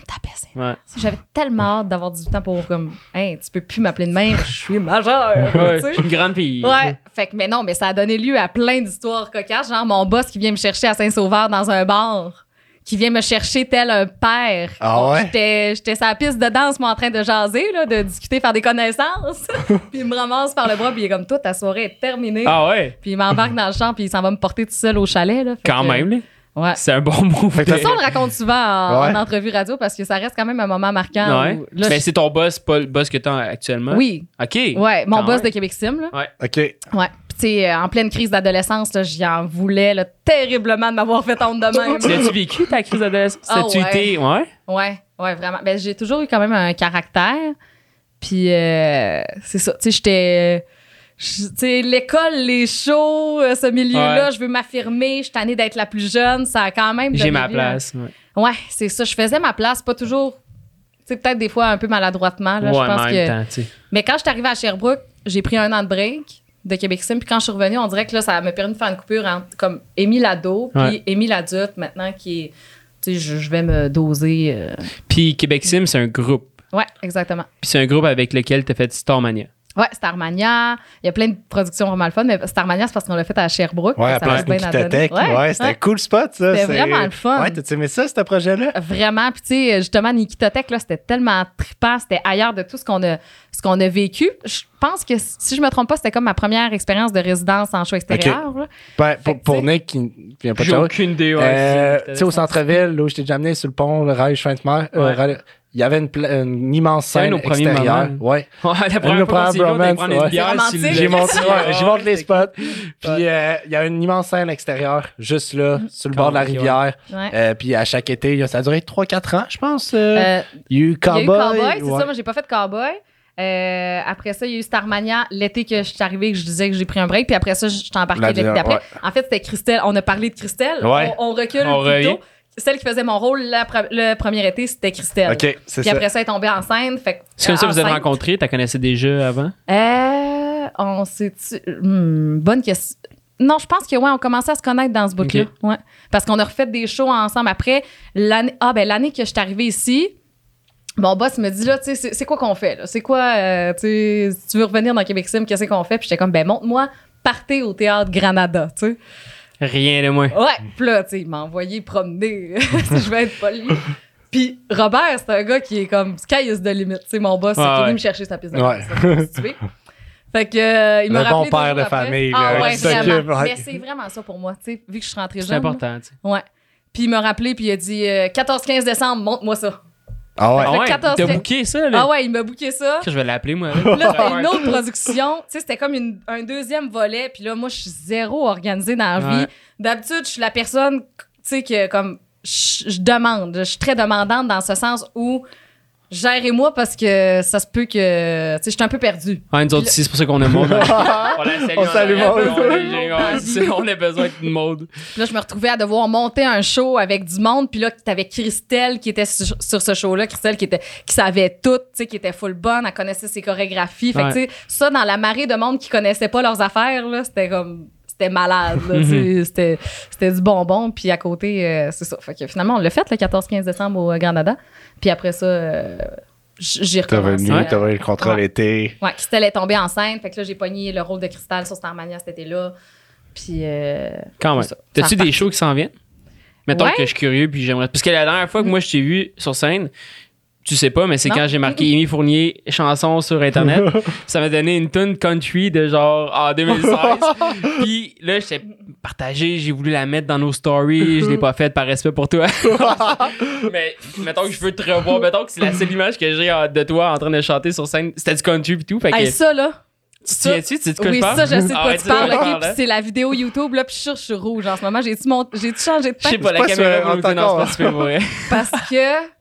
Ouais. J'avais tellement hâte d'avoir 18 ans pour comme, hey, tu peux plus m'appeler de même, je suis majeure. Ouais, tu sais. je suis une grande fille. Ouais. Fait que, mais non, mais ça a donné lieu à plein d'histoires cocasses. Genre, mon boss qui vient me chercher à Saint-Sauveur dans un bar, qui vient me chercher tel un père. Ah ouais? J'étais, j'étais sur la piste de danse, moi, en train de jaser, là, de discuter, faire des connaissances. puis il me ramasse par le bras, puis il est comme, toi, ta soirée est terminée. Ah ouais? Puis il m'embarque dans le champ, puis il s'en va me porter tout seul au chalet. Là. Fait Quand que- même, là. Ouais. C'est un bon mot. Fait que Ça, on le raconte souvent en, Ouais. en entrevue radio parce que ça reste quand même un moment marquant. Ouais. où- là, Mais je- c'est ton boss, pas le boss que t'as actuellement? Oui, OK. ouais, mon Quand boss même. de Québec Sim. Là. OK. Ouais. Puis, tu sais, euh, en pleine crise d'adolescence, là, j'y en voulais là, terriblement de m'avoir fait honte de même. Tu l'as-tu vécu, ta crise d'adolescence? Ah T'as-tu ouais. été... Ouais? Ouais, ouais, vraiment. Ben, j'ai toujours eu quand même un caractère. Puis, euh, c'est ça. Tu sais, j'étais. Tu l'école, les shows, euh, ce milieu-là, Ouais. je veux m'affirmer, je suis tannée d'être la plus jeune, ça a quand même. J'ai ma place. Ouais, Ouais, c'est ça. Je faisais ma place, pas toujours. Tu sais, peut-être des fois un peu maladroitement. Là, ouais je pense en que... temps, tu. Mais quand je suis arrivée à Sherbrooke, j'ai pris un an de break de Québec Sim. Puis quand je suis revenue, on dirait que là, ça m'a permis de faire une coupure entre comme Émile ado, puis. Émile adulte maintenant qui est. Tu sais, je, je vais me doser. euh. Puis Québec Sim, c'est un groupe. Ouais, exactement. Puis c'est un groupe avec lequel t'as fait Starmania. Ouais, Starmania. Il y a plein de productions vraiment le fun, mais Starmania, c'est parce qu'on l'a fait à Sherbrooke. Ouais, à donner. Nikitotech. Ouais, c'était un cool spot, ça. C'était C'est- vraiment le fun. Ouais, t'as-tu aimé ça, ce projet-là? Vraiment. Puis, tu sais, justement, Nikitotech, là, c'était tellement trippant. C'était ailleurs de tout ce qu'on a, ce qu'on a vécu. Je pense que, si je me trompe pas, c'était comme ma première expérience de résidence en show extérieur. là. Ben, pour, Nick, qui vient pas de J'ai aucune idée. ouais, euh, tu sais, au centre-ville, là où je t'ai déjà amené sur le pont, le rail chemin de mer, euh, Ouais. Il y avait une, une immense scène premiers extérieure. Ouais. Ouais, la Une première fois une ouais. J'ai monté, ouais, j'ai monté les spots. Puis euh, il y a une immense scène extérieure, juste là, sur le bord de la rivière. Ouais. Euh, puis à chaque été, ça a duré 3-4 ans, je pense. euh, Euh, il y a eu Il y a Cowboy. eu Cowboy, c'est ouais. ça. Moi, j'ai pas fait Cowboy. Euh, après ça, il y a eu Starmania l'été que je suis arrivée, que je disais que j'ai pris un break. Puis après ça, je suis embarquée La l'été d'après. ouais. En fait, c'était Christelle. On a parlé de Christelle. Ouais. On, on recule On plutôt. Celle qui faisait mon rôle la le premier été, c'était Christelle. Ok, c'est Puis ça. après ça, elle est tombée enceinte. Fait que- C'est comme ça que vous êtes enceinte. rencontrés, t'as connaissais déjà avant? Euh, on s'est. Hmm, bonne question. Non, je pense que ouais, on commençait à se connaître dans ce bout-là. Ok. Ouais. Parce qu'on a refait des shows ensemble après. L'année, ah, ben, l'année que je suis arrivée ici, mon boss me dit là, tu sais, c'est, c'est quoi qu'on fait? là? C'est quoi, euh, tu sais, si tu veux revenir dans Québec Sim, qu'est-ce qu'on fait? Puis j'étais comme, ben, montre-moi, partez au théâtre Granada, tu sais. Rien de moins. Ouais, puis là, tu sais, il m'a envoyé promener, si je vais être poli. Puis Robert, c'est un gars qui est comme sky is the limit. Tu sais, mon boss, c'est qui est ouais. venu me chercher sa piste de Ouais. Fait que, euh, il m'a Le bon rappelé deux père de après. famille, Ah là, ouais, vraiment. Mais c'est vraiment ça pour moi, tu sais, vu que je suis rentrée C'est jeune. important, tu sais. Ouais. Puis il m'a rappelé, puis il a dit euh, 14-15 décembre, montre-moi ça. Ah ouais. Ah ouais, 14 t'as booké ça, là? Ah ouais, il m'a booké ça. Je vais l'appeler, moi. Là, c'était une autre production. Tu sais, c'était comme une- un deuxième volet. Puis là, moi, je suis zéro organisée dans la vie. Ouais. D'habitude, je suis la personne, tu sais, que comme, je, je demande. Je suis très demandante dans ce sens où gérez-moi parce que ça se peut que, tu sais, je suis un peu perdue. Ouais, nous autres ici, c'est pour ça qu'on a Maud. on la salue. On salue a- Maud. on est- a besoin de Maud. Puis là, je me retrouvais à devoir monter un show avec du monde. Puis là, t'avais Christelle qui était sur, sur ce show-là. Christelle qui, était, qui savait tout, tu sais, qui était full bonne. Elle connaissait ses chorégraphies. Fait que, tu sais, ça, dans la marée de monde qui connaissait pas leurs affaires, là, c'était comme... C'était malade, Mhm. c'était, c'était du bonbon. Puis à côté, euh, c'est ça. Fait que finalement, on l'a fait le 14-15 décembre au Canada. Puis après ça, euh, j'ai recommencé. revenu, euh, t'as eu le contrat ouais. l'été. Ouais, Christelle est tombée enceinte. Fait que là, j'ai pogné le rôle de Cristal sur Starmania cet été-là. Puis... euh, Quand même. T'as-tu des shows qui s'en viennent? Mettons Ouais. que je suis curieux, puis j'aimerais. Parce que la dernière fois que moi je t'ai vu sur scène, tu sais pas, mais c'est quand j'ai marqué Amy Fournier chanson sur Internet. ça m'a donné une tune country de genre en 2016. puis là, j'étais partagé, j'ai voulu la mettre dans nos stories, je l'ai pas faite par respect pour toi. mais mettons que je veux te revoir, mettons que c'est la seule image que j'ai de toi en train de chanter sur scène. C'était du country et tout. Fait que, hey, ça, là... tu te souviens-tu, tu quoi oui, je parle? ça, je sais de Ah quoi tu parles, OK? Puis hein? c'est la vidéo YouTube, là, puis je suis sûre que je suis rouge en ce moment. J'ai-tu mon... J'ai-tu changé de Je sais pas, la pas caméra non, c'est pas. Parce que...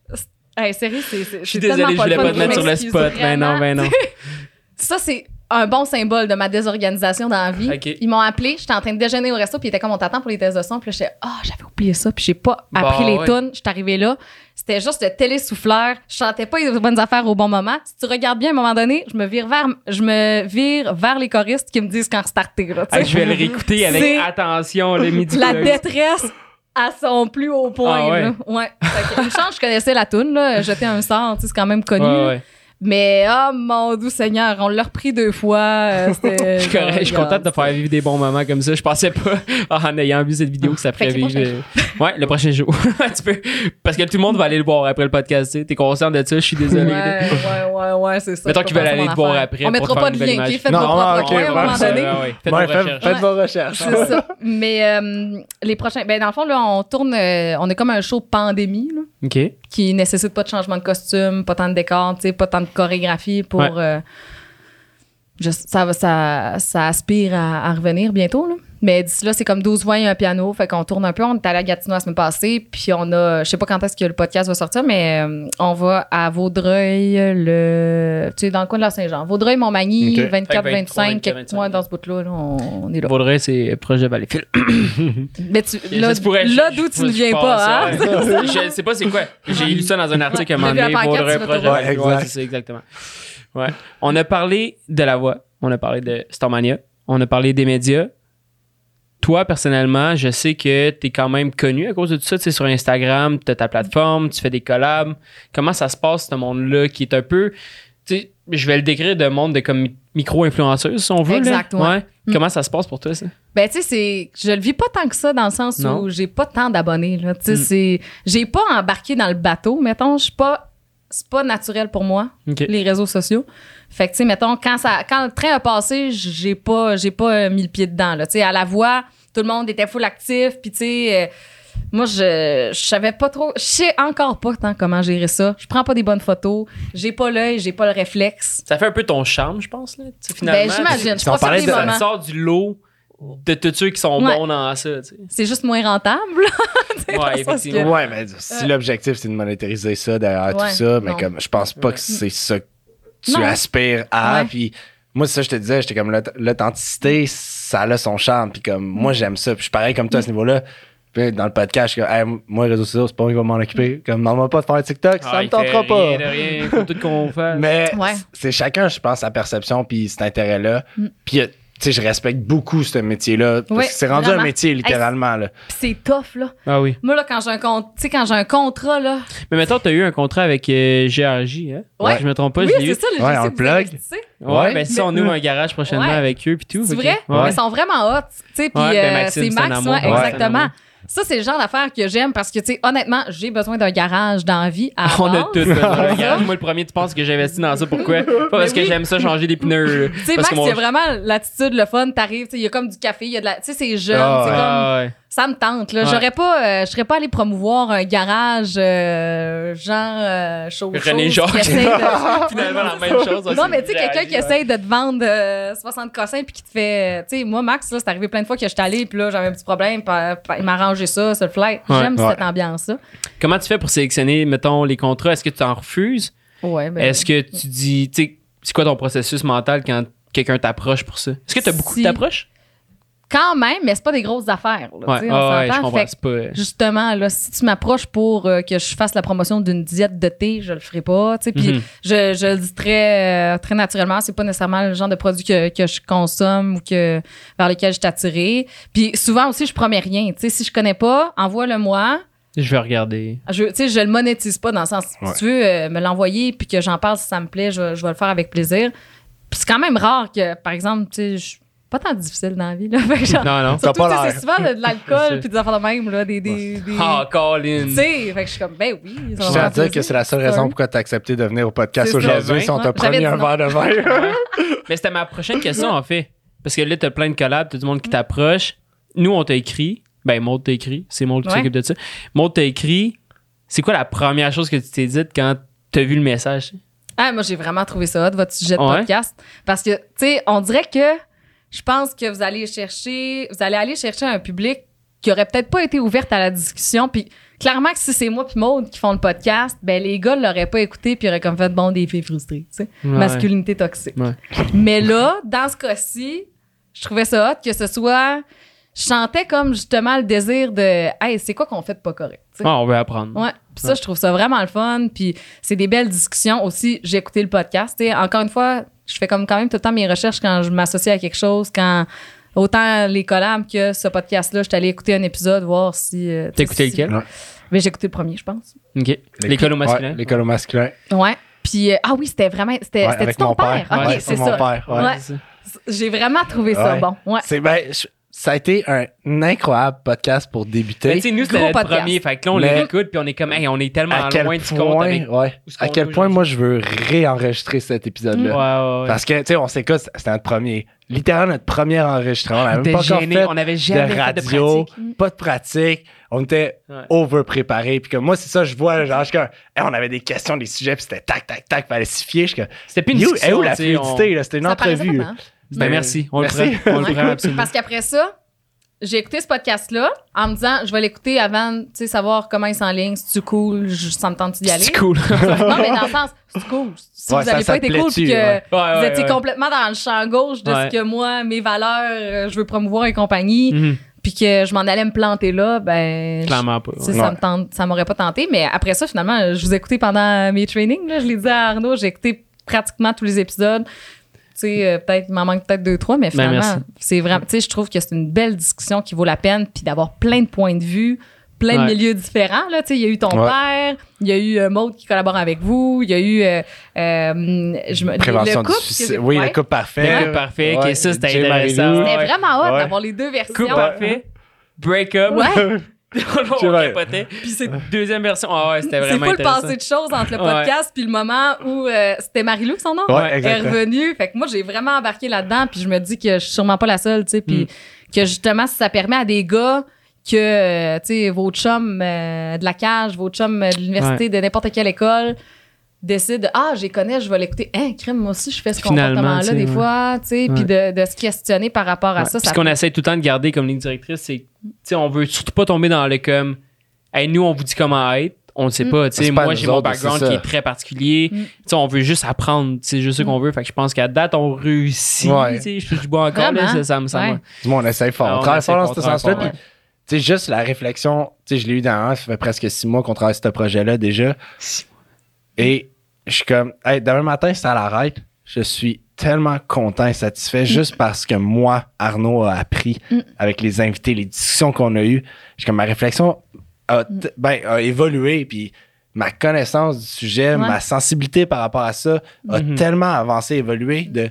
Hey, sérieux, c'est... Je suis c'est désolé, tellement je voulais pas te mettre sur le spot. Ben non, vraiment. ben non. Ça, c'est un bon symbole de ma désorganisation dans la vie. Ils m'ont appelé, j'étais en train de déjeuner au resto, puis ils étaient comme on t'attend pour les tests de son, puis là, j'étais ah, j'avais oublié ça, puis j'ai pas appris Bah, les ouais. tunes, j'étais arrivée là, c'était juste le télésouffleur, je chantais pas les bonnes affaires au bon moment. Si tu regardes bien à un moment donné, je me vire vers je me vire vers les choristes qui me disent quand starter là. Hey, je vais le réécouter avec attention, le midi. La détresse à son plus haut point. Ah ouais. là. ouais. Fait que, une chance, je connaissais la toune, là. Jeter un sort, c'est quand même connu. Ouais, là. ouais. Mais, oh mon doux Seigneur, on l'a repris deux fois. euh, Je suis correct, je suis content de te faire vivre des bons moments comme ça. Je pensais pas, en ayant vu cette vidéo, que ça ferait le vivre. Ouais, le prochain jour. tu peux. Parce que tout le monde va aller le voir après le podcast. tu sais. T'es conscient de ça, je suis désolé. ouais, ouais, ouais, c'est ça. Mettons qu'ils veulent aller te voir après On mettra pas de lien, ok? Faites Non, vos propres ok, coins à un moment donné. Ouais, ouais. Faites Ouais, vos faites, recherches. faites vos recherches. C'est ça. Mais euh, les prochains. Ben, dans le fond, là, on tourne. euh, on est comme un show pandémie, là, OK. Qui nécessite pas de changement de costume, pas tant de décor, tu sais, pas tant de chorégraphie pour. Ouais. euh, je- ça, va- ça, ça aspire à, à revenir bientôt, là. Mais d'ici là, c'est comme 12 voix et un piano. Fait qu'on tourne un peu. On est allé à Gatineau la semaine passée. Puis on a. Je sais pas quand est-ce que le podcast va sortir, mais euh, on va à Vaudreuil, le. Tu sais, dans le coin de la Saint-Jean. Vaudreuil-Montmagny, Ok. 24, Fait que 25, 23, quelques mois dans ce bout-là, là, on, on est là. Vaudreuil, c'est proche de Valleyfield. Mais tu, là, là d'où tu ne viens pas, hein? ouais. Je sais pas c'est quoi. J'ai lu ça dans un article à un moment donné. Vaudreuil, proche de. Valleyfield. Ouais, c'est exactement. Ouais. On a parlé de la voix. On a parlé de Starmania. On a parlé des médias. Toi, personnellement, je sais que tu es quand même connu à cause de tout ça. Tu sais, sur Instagram, tu as ta plateforme, tu fais des collabs. Comment ça se passe, ce monde-là, qui est un peu. Tu sais, je vais le décrire de monde de comme micro-influenceuse, si on veut. là. Exact, ouais. Mm. Comment ça se passe pour toi, ça? Ben, tu sais, c'est. Je le vis pas tant que ça dans le sens Non. où j'ai pas tant d'abonnés. Tu sais, Mm. J'ai pas embarqué dans le bateau, mettons. Je suis pas. C'est pas naturel pour moi, les réseaux sociaux. Fait que, tu sais, mettons, quand, ça, quand le train a passé, j'ai pas, j'ai pas mis le pied dedans, là. Tu sais, à la voix, tout le monde était full actif, puis tu sais. euh, moi, je, je savais pas trop. Je sais encore pas tant comment gérer ça. Je prends pas des bonnes photos. J'ai pas l'œil, j'ai pas le réflexe. Ça fait un peu ton charme, je pense, là. Tu sais, finalement. Ben, j'imagine. Je pense que de- ça moments. sort du lot de tous ceux qui sont Ouais. bons dans ça, tu sais. C'est juste moins rentable, Ouais, effectivement. que- Ouais, mais si l'objectif c'est de monétariser ça derrière Ouais, tout ça, mais non. comme je pense pas que c'est ça que tu Non. aspires à. Ouais. Puis moi, c'est ça, je te disais, j'étais comme l'aut- l'authenticité, ça a son charme. Puis comme moi, j'aime ça. Puis je suis pareil comme toi à ce niveau-là. Puis dans le podcast, je suis comme, Hey, moi, les réseaux sociaux, c'est pas moi qui va m'en occuper. Comme, non, pas de faire TikTok, ça Ah, me il tentera pas. Rien de rien, faut tout qu'on fasse. Mais Ouais. c'est chacun, je pense, sa perception puis cet intérêt-là. Mm. Puis, sais, je respecte beaucoup ce métier-là. Parce Ouais, que c'est rendu vraiment. un métier, littéralement. Puis c'est tough, là. Ah oui. Moi, là, quand j'ai un sais, quand j'ai un contrat, là. Mais maintenant, t'as eu un contrat avec euh, GRJ, hein? Ouais. Si je me trompe pas, oui, je l'ai eu. c'est ça, le Ouais, on le plug. dit, tu sais. Ouais, Ouais. ben ça, on ouvre un garage prochainement Ouais. avec eux puis tout. C'est vrai? Mais ils sont vraiment hot. Tu sais, puis ben euh, c'est Max, Ouais, exactement. C'est Ça, c'est le genre d'affaire que j'aime parce que, tu sais, honnêtement, j'ai besoin d'un garage dans la vie. À On a tout besoin d'un garage. Moi, le premier, tu penses que j'ai investi dans ça. Pourquoi? Pas parce que j'aime ça changer des pneus. Tu sais, Max, a vraiment l'attitude, le fun. T'arrives, tu sais, il y a comme du café, il y a de la. Tu sais, c'est jeune. Ah, c'est ouais. comme. Ça me tente, là. Ouais. J'aurais pas. euh, je serais pas allé promouvoir un garage, euh, genre, euh, chaud. René chose, qui Jacques. de- Finalement, la même chose. Non, mais tu sais, quelqu'un qui essaye de te vendre euh, 60 cossins puis qui te fait. Tu sais, moi, Max, là, c'est arrivé plein de fois que j'étais allé puis là, j'avais un petit problème. puis, euh, il m'a arrangé ça, ce flight. Ouais. J'aime Ouais. cette ambiance-là. Comment tu fais pour sélectionner, mettons, les contrats? Est-ce que tu en refuses? Ouais, ben. Est-ce que tu dis, tu sais, c'est quoi ton processus mental quand quelqu'un t'approche pour ça? Est-ce que tu as beaucoup Si- t'approchent? Quand même, mais c'est pas des grosses affaires. Là, Ouais, on ouais. Fait C'est pas. Justement, là, si tu m'approches pour euh, que je fasse la promotion d'une diète de thé, je le ferai pas. Puis Mhm. je, je le dis très, euh, très naturellement. C'est pas nécessairement le genre de produit que, que je consomme ou que, vers lequel je suis attirée. Puis souvent aussi, je promets rien. Si je connais pas, envoie-le-moi. Je vais regarder. Je, je le monétise pas dans le sens, Ouais. si tu veux euh, me l'envoyer puis que j'en parle si ça me plaît, je, je vais le faire avec plaisir. Puis c'est quand même rare que, par exemple, tu sais, pas tant difficile dans la vie, là. Fait que genre, Non, non. surtout, pas c'est souvent de, de l'alcool ça. puis des affaires de même, là, des... des, des- Ah, Colin. tu sais, fait que je suis comme, ben oui. Je tiens à dire que c'est la seule raison pourquoi tu as accepté de venir au podcast aujourd'hui si on t'a promis un verre de vin. Mais c'était ma prochaine question, en fait. Parce que là, t'as plein de collabs, t'as du monde qui t'approche. Nous, on t'a écrit. Ben, Maud t'a écrit. C'est Maud qui Ouais. s'occupe de ça. Maud t'a écrit. C'est quoi la première chose que tu t'es dite quand t'as vu le message? Ah, moi, j'ai vraiment trouvé ça hot, votre sujet de Ouais. podcast. Parce que, tu sais, on dirait que je pense que vous allez chercher, vous allez aller chercher un public qui aurait peut-être pas été ouverte à la discussion. Puis, clairement que si c'est moi puis Maude qui font le podcast, ben, les gars l'auraient pas écouté puis auraient comme fait, bon, des filles frustrées, tu sais. Ouais. Masculinité toxique. Ouais. Mais là, dans ce cas-ci, je trouvais ça hot que ce soit. Je sentais comme justement le désir de, hey, c'est quoi qu'on fait de pas correct? Ah, on veut apprendre. Ouais. Puis ça, je trouve ça vraiment le fun. Puis c'est des belles discussions. Aussi, j'ai écouté le podcast. encore une fois, je fais comme quand même tout le temps mes recherches quand je m'associe à quelque chose. Quand autant les collabs que ce podcast-là, je suis allée écouter un épisode, voir si. euh, T'as écouté si- lequel? Ouais. Mais j'ai écouté le premier, je pense. OK. L'école au masculin. Ouais, L'école au masculin. Ouais. Puis, euh, ah oui, c'était vraiment. C'était Ouais, ton mon père. père. Ok, Ouais, c'est mon ça. père, ouais. Ouais. c'est ça. J'ai vraiment trouvé ça Ouais. bon. Ouais. C'est ben, je- ça a été un incroyable podcast pour Mais débuter. tu sais, nous, c'était podcast. premier. Fait que là, on Mais- l'écoute, puis on est comme, hey, on est tellement à quel loin du compte point, avec. ouais, à quel point moi je veux réenregistrer cet épisode-là. Ouais, ouais, ouais. Parce que, tu sais, on s'écoute, c'était notre premier. Littéralement notre premier enregistrement. On n'avait même pas encore fait on avait jamais de fait de radio, pratique. pas de pratique. On était Ouais. over-préparés. Puis que moi, c'est ça, je vois, genre, je suis comme, hey, on avait des questions, des sujets, puis c'était tac, tac, tac, fallait s'y fier. Je suis comme, C'était plus une You, discussion. où la on- là? C'était une Ça paraissait entrevue. Ben merci, on Merci. le prend. On le prend absolument. Parce qu'après ça, j'ai écouté ce podcast-là en me disant, je vais l'écouter avant, tu sais, savoir comment il s'enligne, si tu cool, je- ça me tente d'y aller. C'est cool? non, mais dans le sens, c'est cool? Si Ouais, vous n'avez pas été cool, puis que ouais. Vous ouais, étiez complètement dans le champ gauche de ce que moi, mes valeurs, euh, je veux promouvoir et compagnie, Mhm. puis que je m'en allais me planter là, ben. Clairement pas. ça me tente, ça m'aurait pas tenté, mais après ça, finalement, je vous ai écouté pendant mes trainings. Là, je l'ai dit à Arnaud, j'ai écouté pratiquement tous les épisodes. Tu sais, euh, peut-être, il m'en manque peut-être deux, trois, mais Ben, finalement, c'est vraiment, tu sais, je trouve que c'est une belle discussion qui vaut la peine, puis d'avoir plein de points de vue, plein de milieux différents. Là, tu sais, il y a eu ton Ouais. père, il y a eu euh, Maud qui collabore avec vous, il y a eu euh, euh, je me, Prévention le couple. du Oui, ouais. le couple parfait. Le couple parfait, Ouais. que ça, c'était intéressant. C'était vraiment hot Ouais. d'avoir les deux versions. Couple parfait. Break up. Ouais. on C'est vrai. capotait. Puis c'est deuxième version. Ah ouais, c'était C'est vraiment pas le intéressant. passé de choses entre le podcast puis le moment où euh, c'était Marilou son nom Ouais, est exactement. revenu. Fait que moi j'ai vraiment embarqué là-dedans puis je me dis que je suis sûrement pas la seule, tu sais, puis Mm. que justement si ça permet à des gars que euh, tu sais vos chums euh, de la cage, vos chums de l'université, de n'importe quelle école décident de, ah, j'y connais, je vais l'écouter. Hein, crème, moi aussi, je fais ce tu sais, des ouais. fois, tu sais, puis de, de se questionner par rapport à Ouais. ça. Puis ça ce qu'on essaie tout le temps de garder comme ligne directrice, c'est, tu sais, on veut surtout pas tomber dans le comme, hey, nous, on vous dit comment être. On ne sait Mm. pas. Tu sais, moi, j'ai mon background qui est très particulier. Mm. Tu sais, on veut juste apprendre. C'est juste ce qu'on veut. Fait que je pense qu'à date, on réussit. Ouais. Tu sais, je du bois encore. Là, Vraiment? ça, ça me Ouais. Du moins, on essaie fort. Ah, on travaille fort dans ce sens-là. fort, Puis, tu sais, juste la réflexion, tu sais, je l'ai eu dans un, ça fait presque six mois qu'on travaille sur ce projet-là déjà. Et je suis comme, hey, demain matin, ça l'arrête. Je suis tellement content et satisfait juste parce que moi, Arnaud a appris Mm. avec les invités, les discussions qu'on a eues. Je suis comme, ma réflexion a, t- ben, a évolué. Puis ma connaissance du sujet, Ouais. ma sensibilité par rapport à ça a Mhm. tellement avancé, évolué de.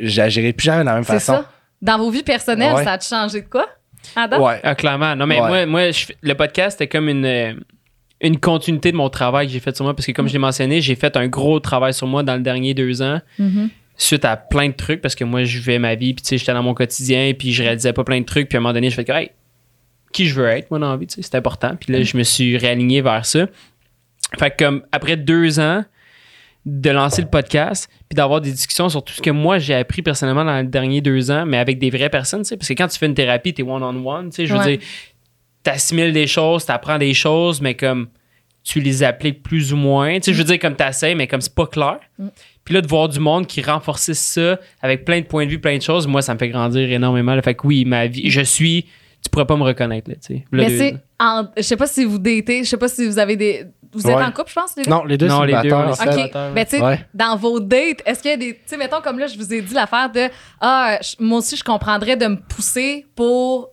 J'agirai plus jamais de la même C'est façon. ça. Dans vos vies personnelles, Ouais. ça a changé de quoi? Adam? Ouais. Ah, clairement. Non, mais Ouais. moi, moi je le podcast, c'était comme une, euh, une continuité de mon travail que j'ai fait sur moi. Parce que, comme je l'ai mentionné, j'ai fait un gros travail sur moi dans le dernier deux ans. Mhm. suite à plein de trucs parce que moi je vivais ma vie puis tu sais j'étais dans mon quotidien puis je réalisais pas plein de trucs puis à un moment donné je fais que hey, qui je veux être moi dans la vie tu sais c'est important puis là je me suis réaligné vers ça fait que comme après deux ans de lancer le podcast puis d'avoir des discussions sur tout ce que moi j'ai appris personnellement dans les derniers deux ans mais avec des vraies personnes tu sais parce que quand tu fais une thérapie t'es one on one tu sais je veux Ouais. dire t'assimiles des choses t'apprends des choses mais comme tu les appliques plus ou moins tu sais je veux dire comme t'essayes mais comme c'est pas clair puis là, de voir du monde qui renforçait ça avec plein de points de vue, plein de choses, moi, ça me fait grandir énormément. là. Fait que oui, ma vie, je suis. Tu pourrais pas me reconnaître, là, tu sais. Là, Mais c'est, en- je sais pas si vous datez, je sais pas si vous avez des, vous êtes Ouais. en couple, je pense, les deux? Non, les deux Non, les deux, en fait. OK. célibataire. Ben, tu sais, Ouais. dans vos dates, est-ce qu'il y a des. Tu sais, mettons, comme là, je vous ai dit l'affaire de Ah, moi aussi, je comprendrais de me pousser pour.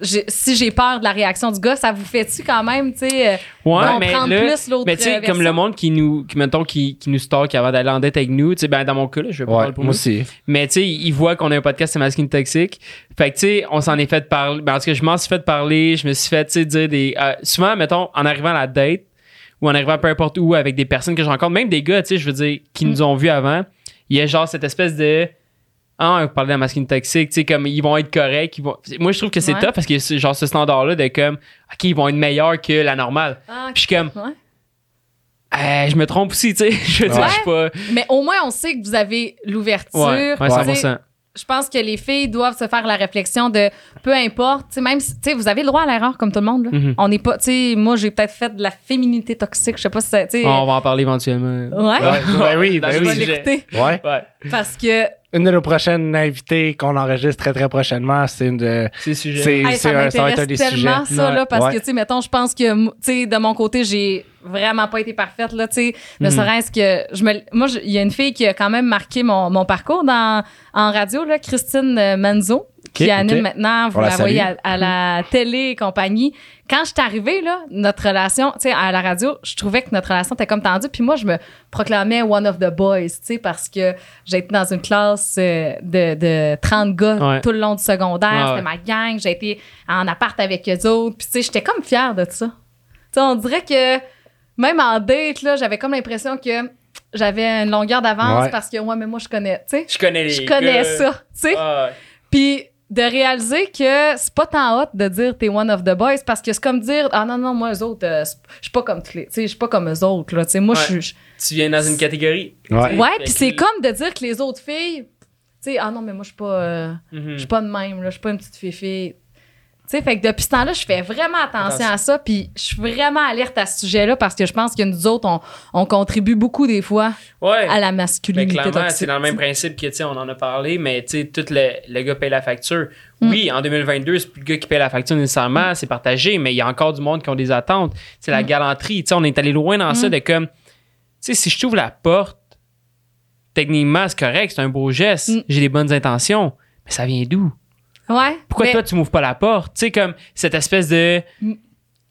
Si j'ai peur de la réaction du gars, ça vous fait-tu quand même, tu sais, euh, Ouais, mais là, plus l'autre mais tu sais, euh, comme le monde qui nous, qui, mettons, qui, qui nous stalk avant d'aller en dette avec nous, tu sais, ben, dans mon cas, là, je vais pas Ouais, parler pour moi nous. aussi. Mais tu sais, ils voient qu'on a un podcast, c'est masculine toxique. Fait que tu sais, on s'en est fait parler. Ben, parce que je m'en suis fait parler, je me suis fait, tu sais, dire des. euh, souvent, mettons, en arrivant à la date, ou en arrivant peu importe où avec des personnes que je rencontre, même des gars, tu sais, je veux dire, qui Mm. nous ont vus avant, il y a genre cette espèce de. Ah, vous parlez de la masculine toxique, tu sais, comme ils vont être corrects. Ils vont... Moi, je trouve que c'est Ouais. top parce que genre ce standard-là de comme, OK, ils vont être meilleurs que la normale. Ah, Puis je suis comme, ouais. Euh, je me trompe aussi, tu sais. Je veux dire, je suis pas. Mais au moins, on sait que vous avez l'ouverture. Ouais, ouais, Tu 100%. sais, Je pense que les filles doivent se faire la réflexion de peu importe, tu sais, même si, tu sais, vous avez le droit à l'erreur comme tout le monde. là. Mhm. On n'est pas, tu sais, moi, j'ai peut-être fait de la féminité toxique, je sais pas si ça, tu sais. On va en parler éventuellement. Ouais. Ouais, ben oui, ben le Je vais oui. sujet. l'écouter. Ouais. Ouais, Parce que Une de nos prochaines invitées qu'on enregistre très très prochainement, c'est une de. c'est sujet. C'est Hey, ça c'est un- ça va être un m'intéresse des tellement sujets. ça, là, parce Ouais. que, tu sais, mettons, je pense que, tu sais, de mon côté, j'ai vraiment pas été parfaite, là, tu sais. Ne Mhm. serait-ce que, je me, moi, il y a une fille qui a quand même marqué mon, mon parcours dans, en radio, là, Christine euh, Qui anime maintenant. Vous la la voyez à, la télé et compagnie. Quand je suis arrivée, là, notre relation, tu sais, à la radio, je trouvais que notre relation était comme tendue. Puis moi, je me proclamais one of the boys, tu sais, parce que j'ai été dans une classe euh, de, de 30 gars Ouais. tout le long du secondaire. Ouais, C'était ouais. ma gang. J'ai été en appart avec eux autres. Puis, tu sais, j'étais comme fière de ça. Tu sais, on dirait que même en date, là, j'avais comme l'impression que j'avais une longueur d'avance Ouais. parce que, ouais, mais moi, je connais, tu sais. Je connais les Je connais gars. ça, tu sais. Ah, Puis de réaliser que c'est pas tant hot de dire t'es one of the boys parce que c'est comme dire ah non non moi eux autres euh, je suis pas comme tous les tu sais je suis pas comme eux autres là tu sais moi je Ouais. suis tu viens dans une catégorie. Ouais. ouais puis c'est comme de dire que les autres filles tu sais ah non mais moi je suis pas euh, Mhm. je suis pas de même là je suis pas une petite fille sais, fait que depuis ce temps-là, je fais vraiment attention Attention. à ça, puis je suis vraiment alerte à ce sujet-là parce que je pense que nous autres, on, on contribue beaucoup des fois Ouais. à la Mais masculinité clairement, toxique. c'est dans le même principe que, tu sais, on en a parlé, mais tu sais, tout le, le gars paye la facture. Mm. Oui, en 2022, c'est plus le gars qui paye la facture nécessairement, c'est partagé, mais il y a encore du monde qui ont des attentes. C'est la Mm. galanterie. Tu sais, on est allé loin dans ça Mm. de comme, tu sais, si je t'ouvre la porte, techniquement, c'est correct, c'est un beau geste, Mm. j'ai des bonnes intentions, mais ça vient d'où? Ouais. Pourquoi mais- toi, tu m'ouvres pas la porte? Tu sais, comme cette espèce de. Mm.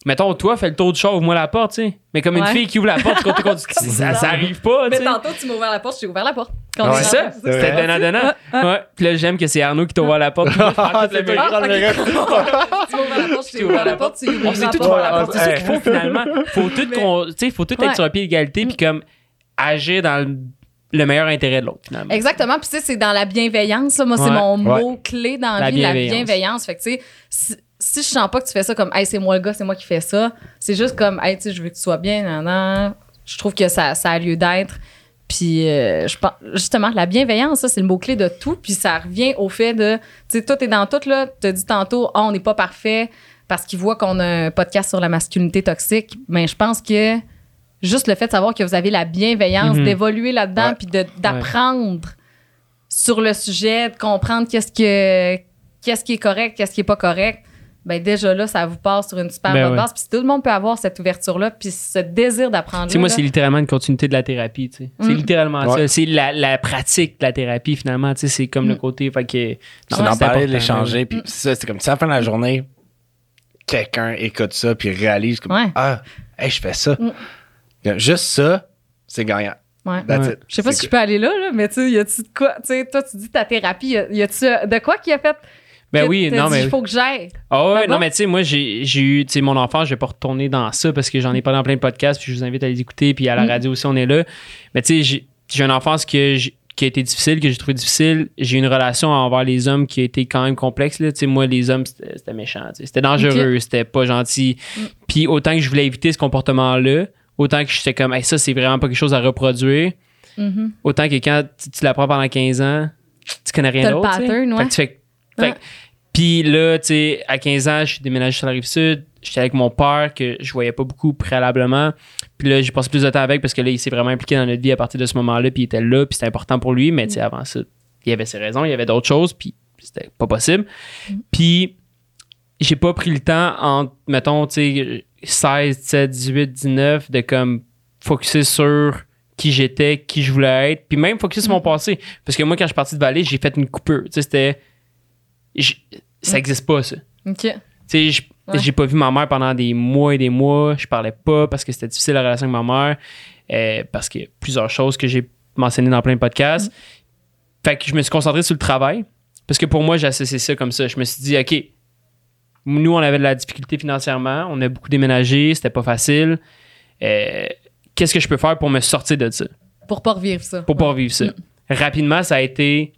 Mettons, toi, fais le tour de chat, ouvre-moi la porte, tu sais. Mais comme une fille qui ouvre la porte, tu comptes- comptes- ça, ça arrive pas, tu Mais sais. tantôt, tu m'as ouvert la porte, j'ai ouvert la porte. Quand Ouais. C'est ça, c'était vrai. donnant-donnant. Ouais. Puis là, j'aime que c'est Arnaud qui t'ouvre la porte. tout le C'est toi qui le tu m'as ouvert la porte, je t'ai ouvert la porte, tu On porte. ouvert la porte. C'est ça qu'il faut finalement. Faut tout, Mais- tu faut tout être sur un pied d'égalité puis comme agir dans le, le meilleur intérêt de l'autre finalement. Exactement. Puis, tu sais, c'est dans la bienveillance. là. Moi, c'est mon Ouais. mot-clé dans la, vie, la bienveillance. bienveillance. Fait que, tu sais, si, si je sens pas que tu fais ça comme, hey, c'est moi le gars, c'est moi qui fais ça, c'est juste comme, hey, tu sais, je veux que tu sois bien, nan, nan. Je trouve que ça, ça a lieu d'être. Puis, euh, je pense, justement, la bienveillance, ça, c'est le mot-clé de tout. Puis, ça revient au fait de, tu sais, tout est dans tout, là. Tu as dit tantôt, Ah, on n'est pas parfait parce qu'ils voient qu'on a un podcast sur la masculinité toxique. Mais je pense que juste le fait de savoir que vous avez la bienveillance, Mhm. d'évoluer là-dedans, Ouais. puis de- d'apprendre sur le sujet, de comprendre qu'est-ce que qu'est-ce qui est correct, qu'est-ce qui est pas correct. Ben déjà là, ça vous passe sur une super Ben bonne ouais. base. Puis si tout le monde peut avoir cette ouverture-là, puis ce désir d'apprendre. Tu sais, moi, là, c'est littéralement une continuité de la thérapie. tu sais. C'est Mm. littéralement Ouais. ça. C'est la, la pratique de la thérapie, finalement. tu sais, C'est comme Mm. le côté. Fait que, C'est d'en c'est parler, de l'échanger. Puis c'est ça, c'est comme si à la fin de la journée, quelqu'un écoute ça puis réalise comme Ouais. Ah, hey, je fais ça. Mm. Juste ça, c'est gagnant. Ouais. That's Ouais. it. Je sais pas si je peux aller là, là mais tu sais, y a-tu de quoi? Tu sais, toi, tu dis ta thérapie, y a-tu de quoi qui a fait? Ben que oui, non, dit, mais. Il faut que j'aille? Ah ouais, non, bon? mais tu sais, moi, j'ai j'ai eu, tu sais, mon enfant, je vais pas retourner dans ça parce que j'en ai parlé dans plein de podcasts, puis je vous invite à les écouter, puis à la Mm. radio aussi, on est là. Mais tu sais, j'ai- j'ai une enfance que j'ai- qui a été difficile, que j'ai trouvé difficile. J'ai une relation envers les hommes qui a été quand même complexe. Là. Tu sais, moi, les hommes, c'était c'était méchant. C'était dangereux, c'était pas gentil. Mm. Puis autant que je voulais éviter ce comportement-là, autant que j'étais comme, hey, ça, c'est vraiment pas quelque chose à reproduire. Mhm. Autant que quand tu, tu l'apprends pendant 15 ans, tu connais rien d'autre. ouais. Puis là, tu sais, à 15 ans, je suis déménagé sur la rive sud. J'étais avec mon père que je voyais pas beaucoup préalablement. Puis là, j'ai passé plus de temps avec parce que là, il s'est vraiment impliqué dans notre vie à partir de ce moment-là. Puis il était là, puis c'était important pour lui. Mais tu sais, avant ça, il y avait ses raisons, il y avait d'autres choses, puis c'était pas possible. Puis j'ai pas pris le temps en, mettons, tu sais, 16, 17, 18, 19, de comme focuser sur qui j'étais, qui je voulais être, puis même focuser sur mon passé. Parce que moi, quand je suis parti de Vallée, j'ai fait une coupure. Tu sais, c'était. Ça existe pas, ça. OK. Tu sais, j- Ouais. j'ai pas vu ma mère pendant des mois et des mois. Je parlais pas parce que c'était difficile la relation avec ma mère. euh, parce qu'il y a plusieurs choses que j'ai mentionnées dans plein de podcasts. Fait que je me suis concentré sur le travail. Parce que pour moi, j'ai associé ça comme ça. Je me suis dit, OK, nous, on avait de la difficulté financièrement. On a beaucoup déménagé. C'était pas facile. Euh, Qu'est-ce que je peux faire pour me sortir de ça? Pour pas revivre ça. pour pas vivre ça. Rapidement, ça a été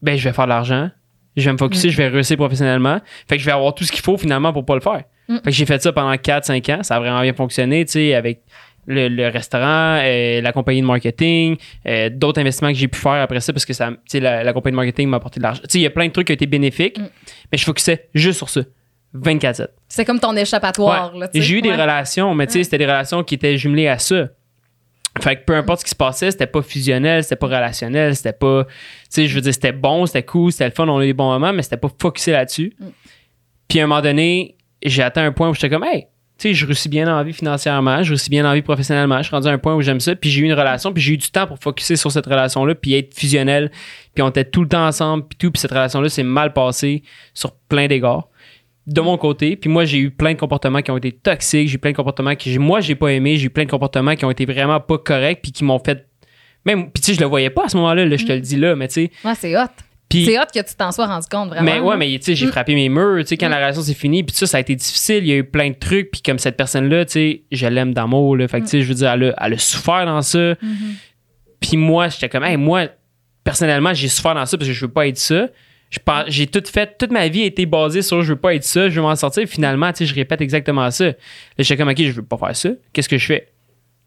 ben je vais faire de l'argent, je vais me focuser, je vais réussir professionnellement. Fait que je vais avoir tout ce qu'il faut finalement pour pas le faire. Mm. Fait que j'ai fait ça pendant 4-5 ans, ça a vraiment bien fonctionné, tu sais, avec le, le restaurant, euh, la compagnie de marketing, euh, d'autres investissements que j'ai pu faire après ça parce que ça, la, la compagnie de marketing m'a apporté de l'argent. Tu sais, il y a plein de trucs qui ont été bénéfiques, Mm. mais je focusais juste sur ça. 24-7. C'est comme ton échappatoire. Ouais. J'ai eu des relations, mais tu sais, c'était des relations qui étaient jumelées à ça. Fait que peu importe ce qui se passait, c'était pas fusionnel, c'était pas relationnel, c'était pas. Tu sais, je veux dire, c'était bon, c'était cool, c'était le fun, on a eu des bons moments, mais c'était pas focusé là-dessus. Mm. Puis à un moment donné, j'ai atteint un point où j'étais comme, hey, tu tu sais, je réussis bien dans la vie financièrement, je réussis bien dans la vie professionnellement, je suis rendu à un point où j'aime ça, puis j'ai eu une relation, puis j'ai eu du temps pour focuser sur cette relation-là, puis être fusionnel, puis on était tout le temps ensemble, puis tout, puis cette relation-là s'est mal passée sur plein d'égards de mon côté. Puis moi, j'ai eu plein de comportements qui ont été toxiques. J'ai eu plein de comportements que moi, j'ai pas aimé. J'ai eu plein de comportements qui ont été vraiment pas corrects puis qui m'ont fait. Même, puis tu sais, je le voyais pas à ce moment-là, là, je te le dis là, mais tu sais. Ouais, c'est hot. C'est hot que tu t'en sois rendu compte, vraiment. Mais ouais, mais tu sais, j'ai Mm. frappé mes murs, tu sais, quand la relation s'est finie, puis ça, ça a été difficile, il y a eu plein de trucs, puis comme cette personne-là, tu sais, je l'aime d'amour, là, fait que tu sais, je veux dire, elle a, elle a souffert dans ça, Mm-hmm. puis moi, j'étais comme, hey, moi, personnellement, j'ai souffert dans ça parce que je veux pas être ça. J'ai tout fait, toute ma vie a été basée sur je veux pas être ça, je veux m'en sortir. Finalement, tu sais, je répète exactement ça. Là, j'étais comme, ok, je veux pas faire ça. Qu'est-ce que je fais?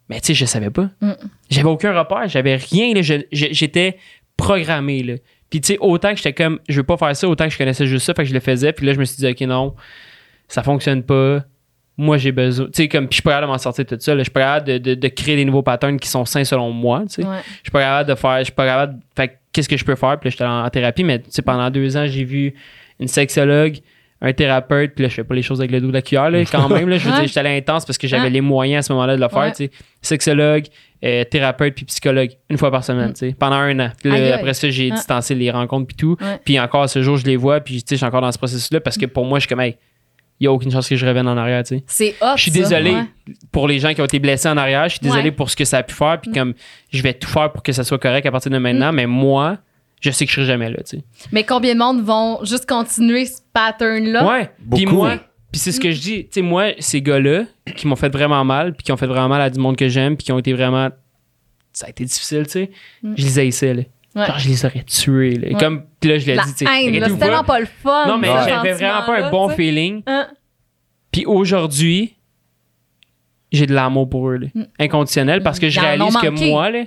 Mais tu sais, je savais pas. Mm. J'avais aucun repère, j'avais rien. là. Je- je- j'étais programmé. Là. Puis tu sais, autant que j'étais comme, je veux pas faire ça, autant que je connaissais juste ça, fait que je le faisais. Puis là, je me suis dit, ok, non, ça fonctionne pas. Moi, j'ai besoin. Tu sais, comme, puis je suis pas capable de m'en sortir tout ça. là. Je suis pas capable de, de- de créer des nouveaux patterns qui sont sains selon moi. Tu sais. Ouais. Je suis pas capable de faire. Je suis pas capable. Fait que qu'est-ce que je peux faire? Puis là, j'étais en, en thérapie, mais tu sais, pendant deux ans, j'ai vu une sexologue, un thérapeute, puis là, je fais pas les choses avec le dos de la cuillère, là, quand même. Là, je veux Ouais. dire, j'étais allé intense parce que j'avais Ouais. les moyens à ce moment-là de le faire. Tu sais. Sexologue, euh, thérapeute, puis psychologue, une fois par semaine, tu sais, pendant un an. Puis là, Mm. Après ça, j'ai Ouais. distancé les rencontres, puis tout. Puis encore, ce jour, je les vois, puis tu sais, je suis encore dans ce processus-là parce que pour moi, je suis comme, hey, il y a aucune chance que je revienne en arrière, tu sais. C'est hot. Je suis désolé Ouais. pour les gens qui ont été blessés en arrière. Je suis désolé Ouais. pour ce que ça a pu faire. Mm. Puis comme je vais tout faire pour que ça soit correct à partir de maintenant. Mais moi, je sais que je serai jamais là. Tu sais. Mais combien de monde vont juste continuer ce pattern-là? Ouais. Puis Beaucoup. moi, puis c'est ce que je dis. Tu sais, moi, ces gars-là qui m'ont fait vraiment mal, puis qui ont fait vraiment mal à du monde que j'aime, puis qui ont été vraiment. Ça a été difficile, tu sais. Mm. Je les haïssais, là. Ouais. Genre, je les aurais tués, là. Ouais. Comme, là, je l'ai La dit, pas. tellement pas le fun. Non, mais j'avais vraiment pas un bon feeling. Hein? Puis aujourd'hui, j'ai de l'amour pour eux, là. Mm. inconditionnel, parce que je Ils réalise que moi, là,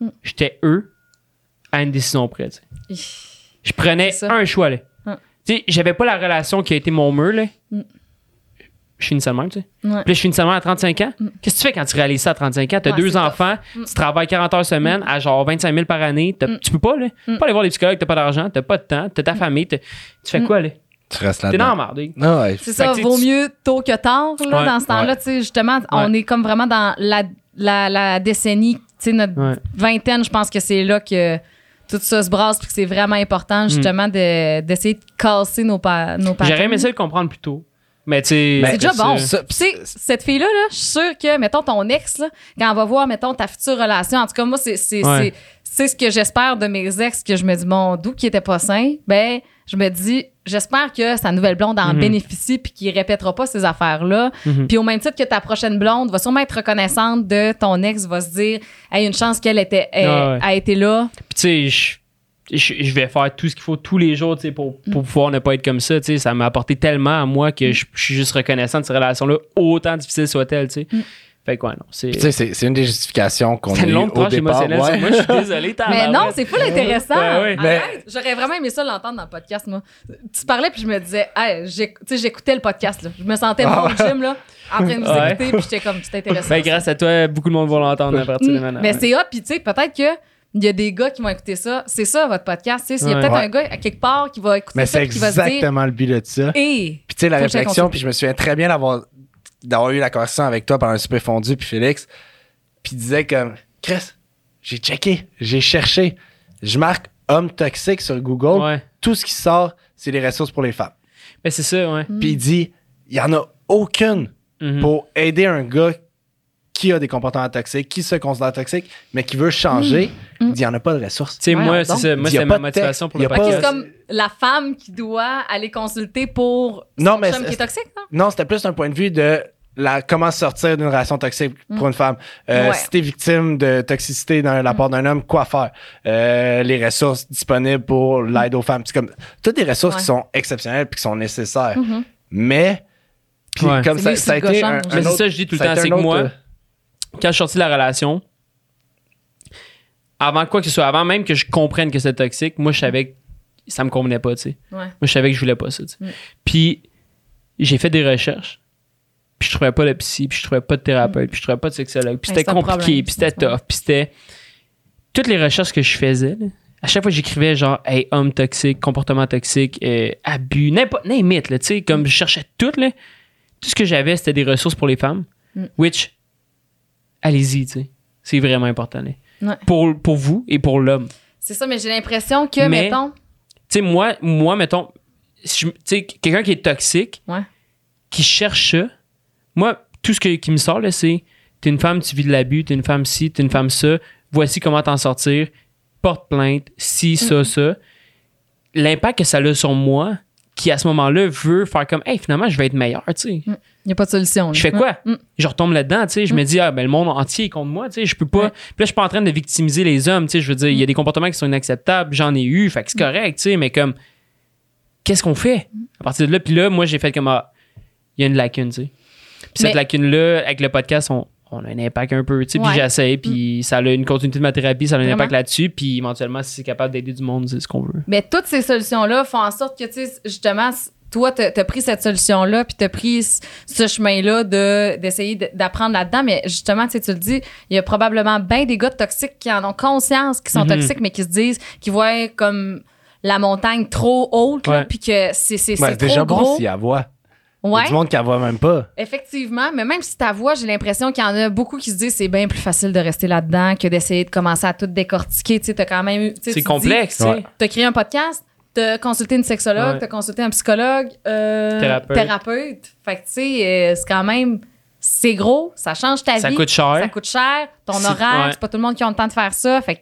Mm. j'étais eux à une décision près. Je prenais un choix. Là. Mm. Tu sais, j'avais pas la relation qui a été mon mur. Là. Mm. Je le même, tu sais. Ouais. Puis là, je finis seulement à 35 ans. Qu'est-ce que tu fais quand tu réalises ça à 35 ans? T'as Ouais, deux enfants. Mm. tu travailles 40 heures semaine à genre 25 000 par année. Mm. Tu peux pas, là. Tu Mm. peux pas aller voir les psychologues, t'as pas d'argent, t'as pas de temps, t'as ta famille. Tu fais Mm. quoi, là? Tu restes T'es dans la là-dedans. merde. Ah ouais. C'est ça, tu vaut tu- mieux tôt que tard, là, Ouais. dans ce temps-là. Tu sais, justement, on est comme vraiment dans la, la, la décennie, tu sais, notre Ouais. vingtaine, je pense que c'est là que tout ça se brasse puis que c'est vraiment important, justement, de- d'essayer de casser nos, pa nos patterns. J'aurais aimé ça le comprendre plus tôt. Mais tu sais. C'est déjà bon. Puis, cette fille-là, là, je suis sûre que, mettons, ton ex, là, quand on va voir, mettons, ta future relation, en tout cas, moi, c'est c'est- Ouais. c'est- c'est ce que j'espère de mes ex, que je me dis, bon, d'où qui était pas sain, ben, je me dis, j'espère que sa nouvelle blonde en Mhm. bénéficie puis qu'il répétera pas ces affaires-là. Mhm. Puis au même titre que ta prochaine blonde va sûrement être reconnaissante de ton ex, va se dire, hey, une chance qu'elle était, elle- Ah ouais. a été là. Puis tu sais, je, vais faire tout ce qu'il faut tous les jours tu sais, pour, Mm. pour pouvoir ne pas être comme ça. tu sais. Ça m'a apporté tellement à moi que je, je suis juste reconnaissant de ces relations-là, autant tu sais. Mm. Fait que ouais, non. C'est Puis tu sais, c'est- c'est une des justifications qu'on a c'est une eues longue au tranche départ. émotionnelle Ouais. sur moi. Je suis désolé. Mais non, c'est full intéressant. Ben. J'aurais vraiment aimé ça l'entendre dans le podcast, moi. Tu parlais, puis je me disais, hey, j'ai- tu sais, j'écoutais le podcast. Là. Je me sentais Ah au gym, là, en train de vous Ouais. écouter, puis j'étais comme, c'était intéressant. Ben, grâce à toi, beaucoup de monde va l'entendre à partir de Mm. maintenant. Mais ouais. c'est hot, puis tu sais, peut-être que. Il y a des gars qui vont écouter ça. C'est ça, votre podcast. tu sais. Il y a peut-être Ouais. un gars à quelque part qui va écouter Mais ça c'est et qui va se dire exactement le but de ça. Hey! Puis tu sais, la réflexion, puis je me souviens très bien d'avoir d'avoir eu la conversation avec toi pendant un super fondu, puis Félix, puis il disait comme, Chris, j'ai checké, j'ai cherché, je marque homme toxique sur Google, Ouais. tout ce qui sort, c'est des ressources pour les femmes. Ben, c'est ça, ouais. Mm. Puis il dit, il y en a aucune Mhm. pour aider un gars qui a des comportements toxiques, qui se considère toxique, mais qui veut changer. Mm. Il dit, il n'y en a pas de ressources. Tu sais, Ouais, moi, c'est ça. Moi, c'est pas ma motivation pour il y le a pas- podcast. C'est comme la femme qui doit aller consulter pour Non, son mais chum c'est- qui est toxique, non? Non, c'était plus un point de vue de la, comment sortir d'une relation toxique pour une femme. Euh. Ouais. Si t'es victime de toxicité dans la part d'un homme, quoi faire? Euh, les ressources disponibles pour l'aide aux femmes. C'est comme toutes des ressources Ouais. qui sont exceptionnelles puis qui sont nécessaires. Mhm. Mais puis Ouais. comme ça, ça a été un, Mais un autre- ça je dis tout le temps, c'est que moi, autre, quand je suis sorti de la relation, avant quoi que ce soit, avant même que je comprenne que c'est toxique, moi, je savais que ça me convenait pas, tu sais. Ouais. Moi, je savais que je voulais pas ça, tu sais. Mm. Puis, j'ai fait des recherches, puis je trouvais pas de psy, puis je trouvais pas de thérapeute, puis je trouvais pas de sexologue, puis Ouais, c'était compliqué, problème, puis c'était tough, puis c'était... Toutes les recherches que je faisais, là, à chaque fois, j'écrivais genre, hey, homme toxique, comportement toxique, euh, abus, n'importe, n'importe, là, tu sais, comme je cherchais tout, là. tout ce que j'avais, c'était des ressources pour les femmes. Mm. Which, allez-y, tu sais. C'est vraiment important. là. Ouais. Pour, pour vous et pour l'homme. C'est ça, mais j'ai l'impression que, Mais- mettons. Tu sais, moi, moi, mettons, si tu sais, quelqu'un qui est toxique, Ouais. qui cherche ça, moi, tout ce que- qui me sort, là, c'est t'es une femme, tu vis de l'abus, t'es une femme ci, t'es une femme ça, voici comment t'en sortir, porte plainte, ci, ça, ça. L'impact que ça a sur moi, qui à ce moment-là veut faire comme, hey, finalement, je vais être meilleur, tu sais. Il n'y a pas de solution. Je fais quoi? Mm. Je retombe là-dedans, tu sais. Je me dis, ah, ben, le monde entier est contre moi, tu sais. Je peux pas. Ouais. Puis là, je suis pas en train de victimiser les hommes, tu sais. Je veux dire, il y a des comportements qui sont inacceptables, j'en ai eu, fait que c'est correct, tu sais. Mais comme, qu'est-ce qu'on fait? À partir de là, puis là, moi, j'ai fait comme, ah, il y a une lacune, tu sais. Puis cette Mais- lacune-là, avec le podcast, on, on a un impact un peu, tu sais. Puis j'essaie, puis ça a une continuité de ma thérapie, ça a un Vraiment. impact là-dessus. Puis éventuellement, si c'est capable d'aider du monde, c'est ce qu'on veut. Mais toutes ces solutions-là font en sorte que, tu sais, justement, toi, t'as as pris cette solution-là, puis t'as pris c- ce chemin-là de- d'essayer de- d'apprendre là-dedans. Mais justement, tu tu le dis, il y a probablement bien des gars toxiques qui en ont conscience, qui sont Mhm. toxiques, mais qui se disent, qui voient comme la montagne trop haute, Ouais. puis que c'est c'est- Ouais, c'est c'est déjà trop bon gros. s'il y a voix. Il y a Ouais. du monde qui la voit même pas. Effectivement, mais même si ta voix, j'ai l'impression qu'il y en a beaucoup qui se disent c'est bien plus facile de rester là-dedans que d'essayer de commencer à tout décortiquer. Tu sais, t'as quand même tu tu C'est complexe, tu. Ouais. T'as créé un podcast, t'as consulté une sexologue, Ouais. t'as consulté un psychologue, euh, Thérapeute. thérapeute. Fait que tu sais, euh, c'est quand même. C'est gros, ça change ta Ça vie. coûte cher. Ça coûte cher. Ton horaire, ouais. c'est pas tout le monde qui a le temps de faire ça. Fait que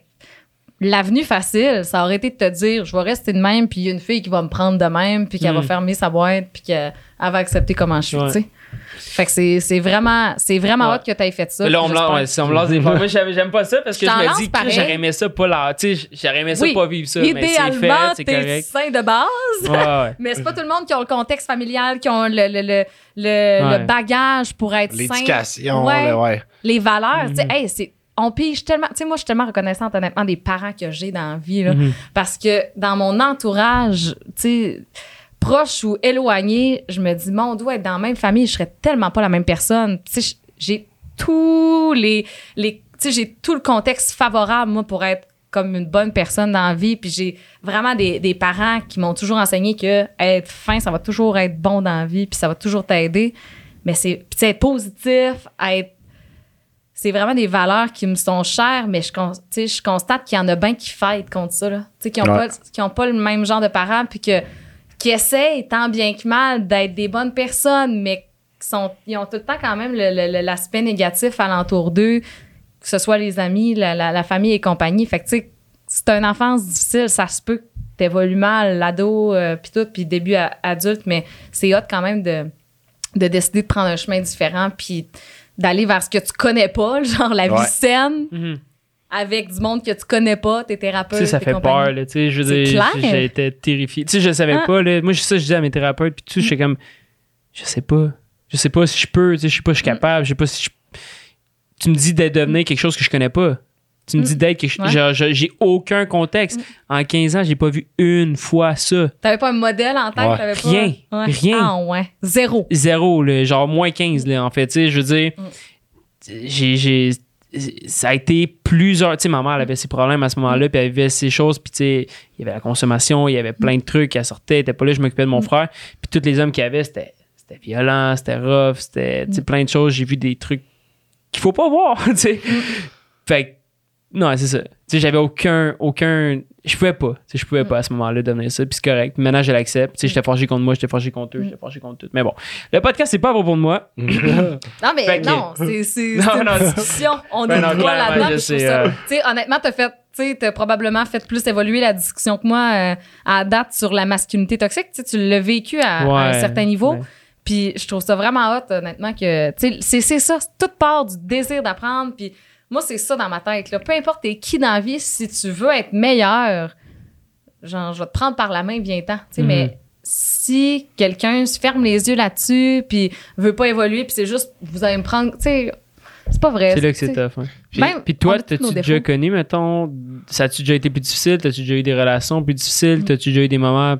l'avenue facile, ça aurait été de te dire je vais rester de même, puis il y a une fille qui va me prendre de même, puis qu'elle va fermer sa boîte, puis qu'elle elle va accepter comment je suis, Ouais. tu sais. Fait que c'est c'est vraiment, c'est vraiment Ouais. hot que tu aies fait ça. Là, on me lance, ouais, si on me lance des fois. Moi, j'aime pas ça parce que Je me dis que j'aurais aimé ça pas là. Tu sais, j'aurais aimé ça Oui. pas vivre ça. Mais c'est fait, Idéalement, c'est t'es correct. sain de base. Ouais, ouais. Mais c'est pas tout le monde qui a le contexte familial, qui ont le, le, le, le, Ouais. le bagage pour être sain. L'éducation, Ouais. Les valeurs. tu sais, Mhm. hey, c'est on pige tellement. Tu sais, moi, je suis tellement reconnaissante, honnêtement, des parents que j'ai dans la vie. Là, Mhm. Parce que dans mon entourage, tu sais, proche ou éloigné, je me dis, mon on doit être dans la même famille, je serais tellement pas la même personne. Tu sais, j'ai tous les. les tu sais, j'ai tout le contexte favorable, moi, pour être comme une bonne personne dans la vie. Puis j'ai vraiment des, des parents qui m'ont toujours enseigné que être fin, ça va toujours être bon dans la vie, puis ça va toujours t'aider. Mais c'est puis tu sais, être positif, être c'est vraiment des valeurs qui me sont chères, mais je, con- tu sais, je constate qu'il y en a bien qui fight contre ça, là. Tu sais, qui n'ont Ouais. pas, qui ont pas le même genre de parents, puis que, qui essayent tant bien que mal d'être des bonnes personnes, mais qui sont, ils ont tout le temps quand même l'aspect négatif alentour d'eux, que ce soit les amis, la, la- la famille et compagnie. Fait que, tu sais, c'est une enfance difficile, ça se peut que t'évolues mal, l'ado, euh, puis tout, puis début à- adulte, mais c'est hot quand même de, de décider de prendre un chemin différent, puis d'aller vers ce que tu connais pas, genre la vie saine, Mhm. Avec du monde que tu connais pas, tes Tu thérapeutes. sais, ça fait peur, là. Tu sais, je j'ai été terrifié. Tu sais, je savais Ah. pas, là. Moi, ça, je disais à mes thérapeutes, puis tout, je suis comme, je sais pas. Je sais pas si je peux, tu sais, je sais pas si je suis capable, je sais pas si je. Tu me dis de devenir quelque chose que je connais pas. Tu me dis d'être quelque chose. Ouais. J'ai aucun contexte. En 15 ans, j'ai pas vu une fois ça. T'avais pas un modèle en tête? Ouais. t'avais pas- Rien. Ouais. Rien. Ah ouais. Zéro. Zéro, là, genre moins 15, là, en fait. Tu sais, je veux dire, Mm. j'ai- ça a été plusieurs. Tu sais, ma mère, elle avait ses problèmes à ce moment-là, puis elle avait ses choses, puis tu sais, il y avait la consommation, il y avait plein de trucs, elle sortait, elle était pas là, je m'occupais de mon frère, puis tous les hommes qu'il y avait, c'était, c'était violent, c'était rough, c'était tu sais, plein de choses. J'ai vu des trucs qu'il faut pas voir, tu sais. Fait que, non, c'est ça. Tu sais, j'avais aucun, aucun. Je pouvais pas. Je pouvais pas à ce moment-là devenir ça. Puis c'est correct. Maintenant, je l'accepte. J'étais forgé contre moi, j'étais forgé contre eux, j'étais forgé contre tout. Mais bon, le podcast, c'est pas à propos de moi. Non, mais Fait non, c'est une discussion. On Ben est non, je sais, ça- euh. Tu sais, honnêtement, t'as fait, t'as probablement fait plus évoluer la discussion que moi euh, à date sur la masculinité toxique. Tu l'as vécu à, à un certain niveau. ouais. Puis je trouve ça vraiment hot, honnêtement, que, c'est- c'est ça, toute part du désir d'apprendre. Puis moi, c'est ça dans ma tête, là. Peu importe t'es qui dans la vie, si tu veux être meilleur, genre, je vais te prendre par la main, viens-t'en. Mais si quelqu'un se ferme les yeux là-dessus, puis veut pas évoluer, puis c'est juste, vous allez me prendre, tu sais, c'est pas vrai. C'est là que c'est tough. Puis, toi, t'as-tu déjà connu, mettons, ça a-tu déjà été plus difficile? T'as-tu déjà eu des relations plus difficiles? T'as-tu déjà eu des moments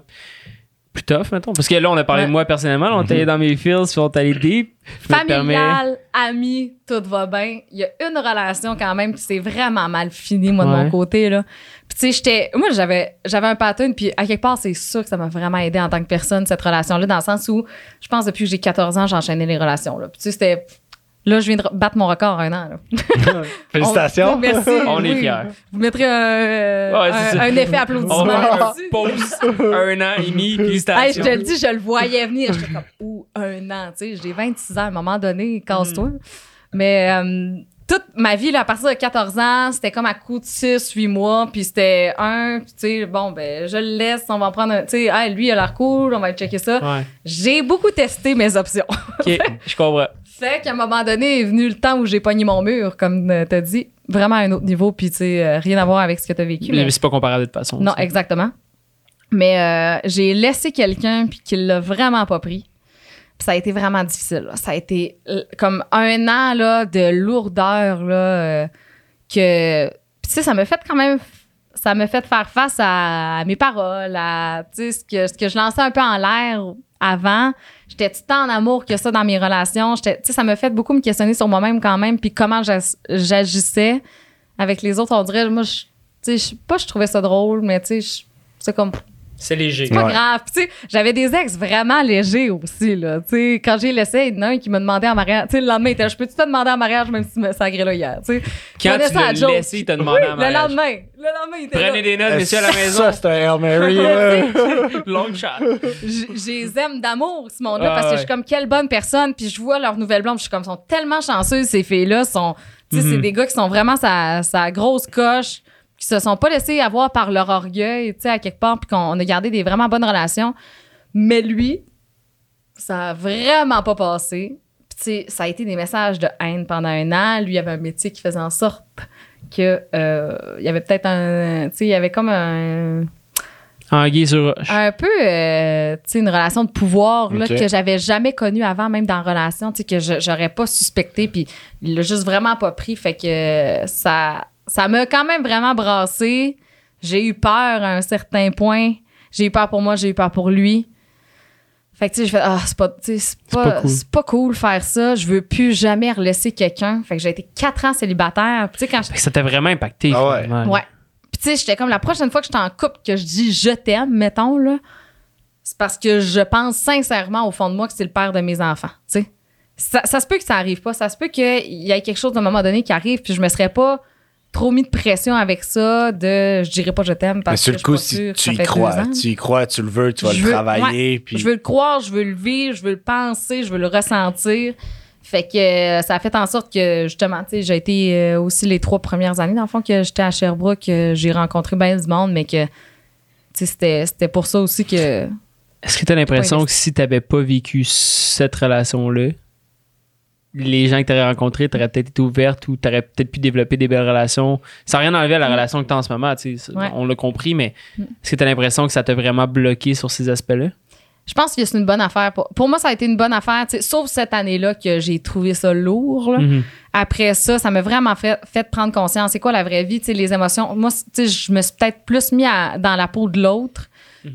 plus tough, mettons? Parce que là, on a parlé Ouais. de moi personnellement, on était dans mes feels, on est allé deep. Familial, ami, tout va bien. Il y a une relation quand même qui s'est vraiment mal finie, moi, de Ouais. mon côté, là. Puis, tu sais, j'étais. Moi, j'avais, j'avais un pattern, puis à quelque part, c'est sûr que ça m'a vraiment aidé en tant que personne, cette relation-là, dans le sens où, je pense, depuis que j'ai 14 ans, j'enchaînais les relations, là. Puis, tu sais, c'était. Là, je viens de battre mon record un an, là. Félicitations. On- merci. On est fiers. Vous mettrez un, Ouais, un effet applaudissement. un là-dessus. pause, un an et demi, Hey, je félicitations. te le dis, je le voyais venir. J'étais comme, ouh, un an, tu sais. J'ai 26 ans, à un moment donné, casse-toi. Mais euh, toute ma vie, là, à partir de 14 ans, c'était comme à coup de 6, 8 mois. Puis c'était un, puis tu sais, bon, ben, je le laisse, on va en prendre un. Tu sais, hey, lui, il a l'air cool, on va checker ça. Ouais. J'ai beaucoup testé mes options. Ok, je comprends. Fait qu'à un moment donné est venu le temps où j'ai pogné mon mur, comme euh, t'as dit. Vraiment à un autre niveau, puis tu sais, euh, rien à voir avec ce que t'as vécu. mais- Mais c'est pas comparable de toute façon. non, ça. exactement. Mais euh, j'ai laissé quelqu'un puis qu'il l'a vraiment pas pris. Puis ça a été vraiment difficile. là. Ça a été comme un an là, de lourdeur là, euh, que tu sais ça m'a fait quand même ça m'a fait faire face à, mes paroles, à ce que ce que je lançais un peu en l'air avant. J'étais tant en amour que ça dans mes relations? J'étais- ça m'a fait beaucoup me questionner sur moi-même quand même puis comment j'agissais avec les autres. On dirait moi je sais pas je trouvais ça drôle mais tu sais c'est comme C'est léger. c'est pas Ouais. grave. Tu sais, j'avais des ex vraiment légers aussi, là. Tu sais, quand j'ai laissé, il y en a un qui me demandait en mariage. Tu sais, le lendemain, il était, je peux-tu te demander en mariage même si tu me sacrais là hier, tu sais? Quand tu l'as joke. laissé, il t'a demandé Oui, en le mariage. lendemain. Le lendemain, il était Prenez là. des notes, messieurs à la maison. Ça, c'est un Hail Mary. Long shot. Je les aime d'amour, ce monde-là, Ah, parce que je suis comme quelle bonne personne. Puis je vois leur nouvelle blonde, je suis comme, sont tellement chanceuses, ces filles-là. Sont, tu sais, c'est Mhm. des gars qui sont vraiment sa, sa grosse coche, qui se sont pas laissés avoir par leur orgueil, tu sais, à quelque part, puis qu'on a gardé des vraiment bonnes relations. Mais lui, ça a vraiment pas passé. Puis, tu sais, ça a été des messages de haine pendant un an. Lui, il avait un métier qui faisait en sorte que euh, il y avait peut-être un. Tu sais, il y avait comme un Anguille sur roche. un peu euh, tu sais une relation de pouvoir là, que j'avais jamais connue avant même dans la relation tu sais que je- j'aurais pas suspecté puis il l'a juste vraiment pas pris fait que ça ça m'a quand même vraiment brassé j'ai eu peur à un certain point j'ai eu peur pour moi j'ai eu peur pour lui fait que tu sais j'ai fait ah c'est pas c'est pas pas cool. c'est pas cool faire ça je veux plus jamais relaisser quelqu'un fait que j'ai été quatre ans célibataire Puis tu sais quand je Fait que Ça t'a vraiment impacté. Ah ouais. finalement. Ouais. Puis tu sais, j'étais comme la prochaine fois que j'étais en couple que je dis je t'aime, mettons là, c'est parce que je pense sincèrement au fond de moi que c'est le père de mes enfants, tu sais. Ça, ça se peut que ça arrive pas, ça se peut qu'il y ait quelque chose à un moment donné qui arrive puis je me serais pas trop mis de pression avec ça de je dirais pas je t'aime Mais parce sur que le je coup, suis pas sûre si tu y crois, tu y crois, tu le veux, tu vas Je le veux- travailler. Puis... Je veux le croire, je veux le vivre, je veux le penser, je veux le ressentir. Fait que euh, ça a fait en sorte que, justement, tu sais, j'ai été euh, aussi les trois premières années, dans le fond, que j'étais à Sherbrooke, euh, j'ai rencontré bien du monde, mais que, tu sais, c'était, c'était pour ça aussi que. Est-ce que t'as l'impression Pas que si t'avais pas vécu cette relation-là, les gens que t'aurais rencontrés, t'aurais peut-être été ouverte ou t'aurais peut-être pu développer des belles relations sans rien enlever à la relation que t'as en ce moment, tu Ouais. on l'a compris, mais Mm. est-ce que t'as l'impression que ça t'a vraiment bloqué sur ces aspects-là? Je pense que c'est une bonne affaire. Pour, pour moi, ça a été une bonne affaire, tu sauf cette année-là que j'ai trouvé ça lourd. là. Mhm. Après ça, ça m'a vraiment fait, fait prendre conscience. C'est quoi la vraie vie, tu les émotions? Moi, tu je me suis peut-être plus mis à- dans la peau de l'autre.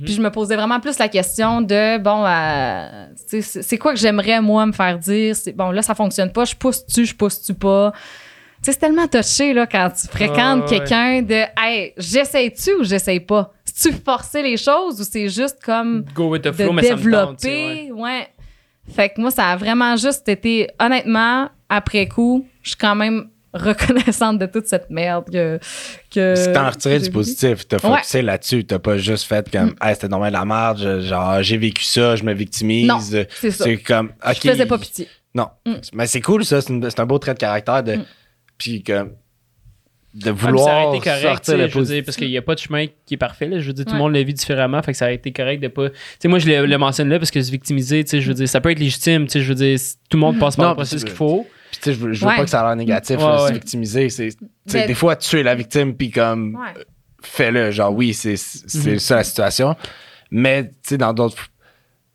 Puis je me posais vraiment plus la question de, bon, euh, c'est c'est quoi que j'aimerais, moi, me faire dire? C'est, bon, là, ça fonctionne pas. Je pousse-tu, je pousse-tu pas? Tu sais, c'est tellement touché, là, quand tu fréquentes Ah, ouais. quelqu'un de, hey, j'essaye-tu ou j'essaye pas? Tu forcer les choses ou c'est juste comme Go with the de flow, ça me tente, ouais. développer? ouais. Fait que moi, ça a vraiment juste été, honnêtement, après coup, je suis quand même reconnaissante de toute cette merde que. que Si t'en retiré du positif, t'as Ouais. focusé là-dessus. T'as pas juste fait comme, hey, c'était normal de la merde, je- genre, j'ai vécu ça, je me victimise. Non, c'est ça. C'est comme, ok. Je faisais pas pitié. Non. Mm. Mais c'est cool, ça. C'est une- c'est un beau trait de caractère de. Mm. Puis comme. De Ah, ça vouloir aurait été correct, sortir je veux dire, parce qu'il n'y a pas de chemin qui est parfait. là. Je veux dire, tout le Ouais. monde le vit différemment. Fait que ça aurait été correct de pas. Tu sais, moi, je le, le mentionne là parce que se victimiser, tu sais, je veux dire, ça peut être légitime. Tu sais, je veux dire, tout le monde passe par le processus qu'il faut. Puis tu sais, je veux, je veux Ouais. pas que ça a l'air négatif, Ouais, là, se victimiser. C'est, Mais- des fois, tu es la victime, puis comme, Ouais. fais-le. Genre, oui, c'est, c'est ça la situation. Mais, tu sais, dans d'autres.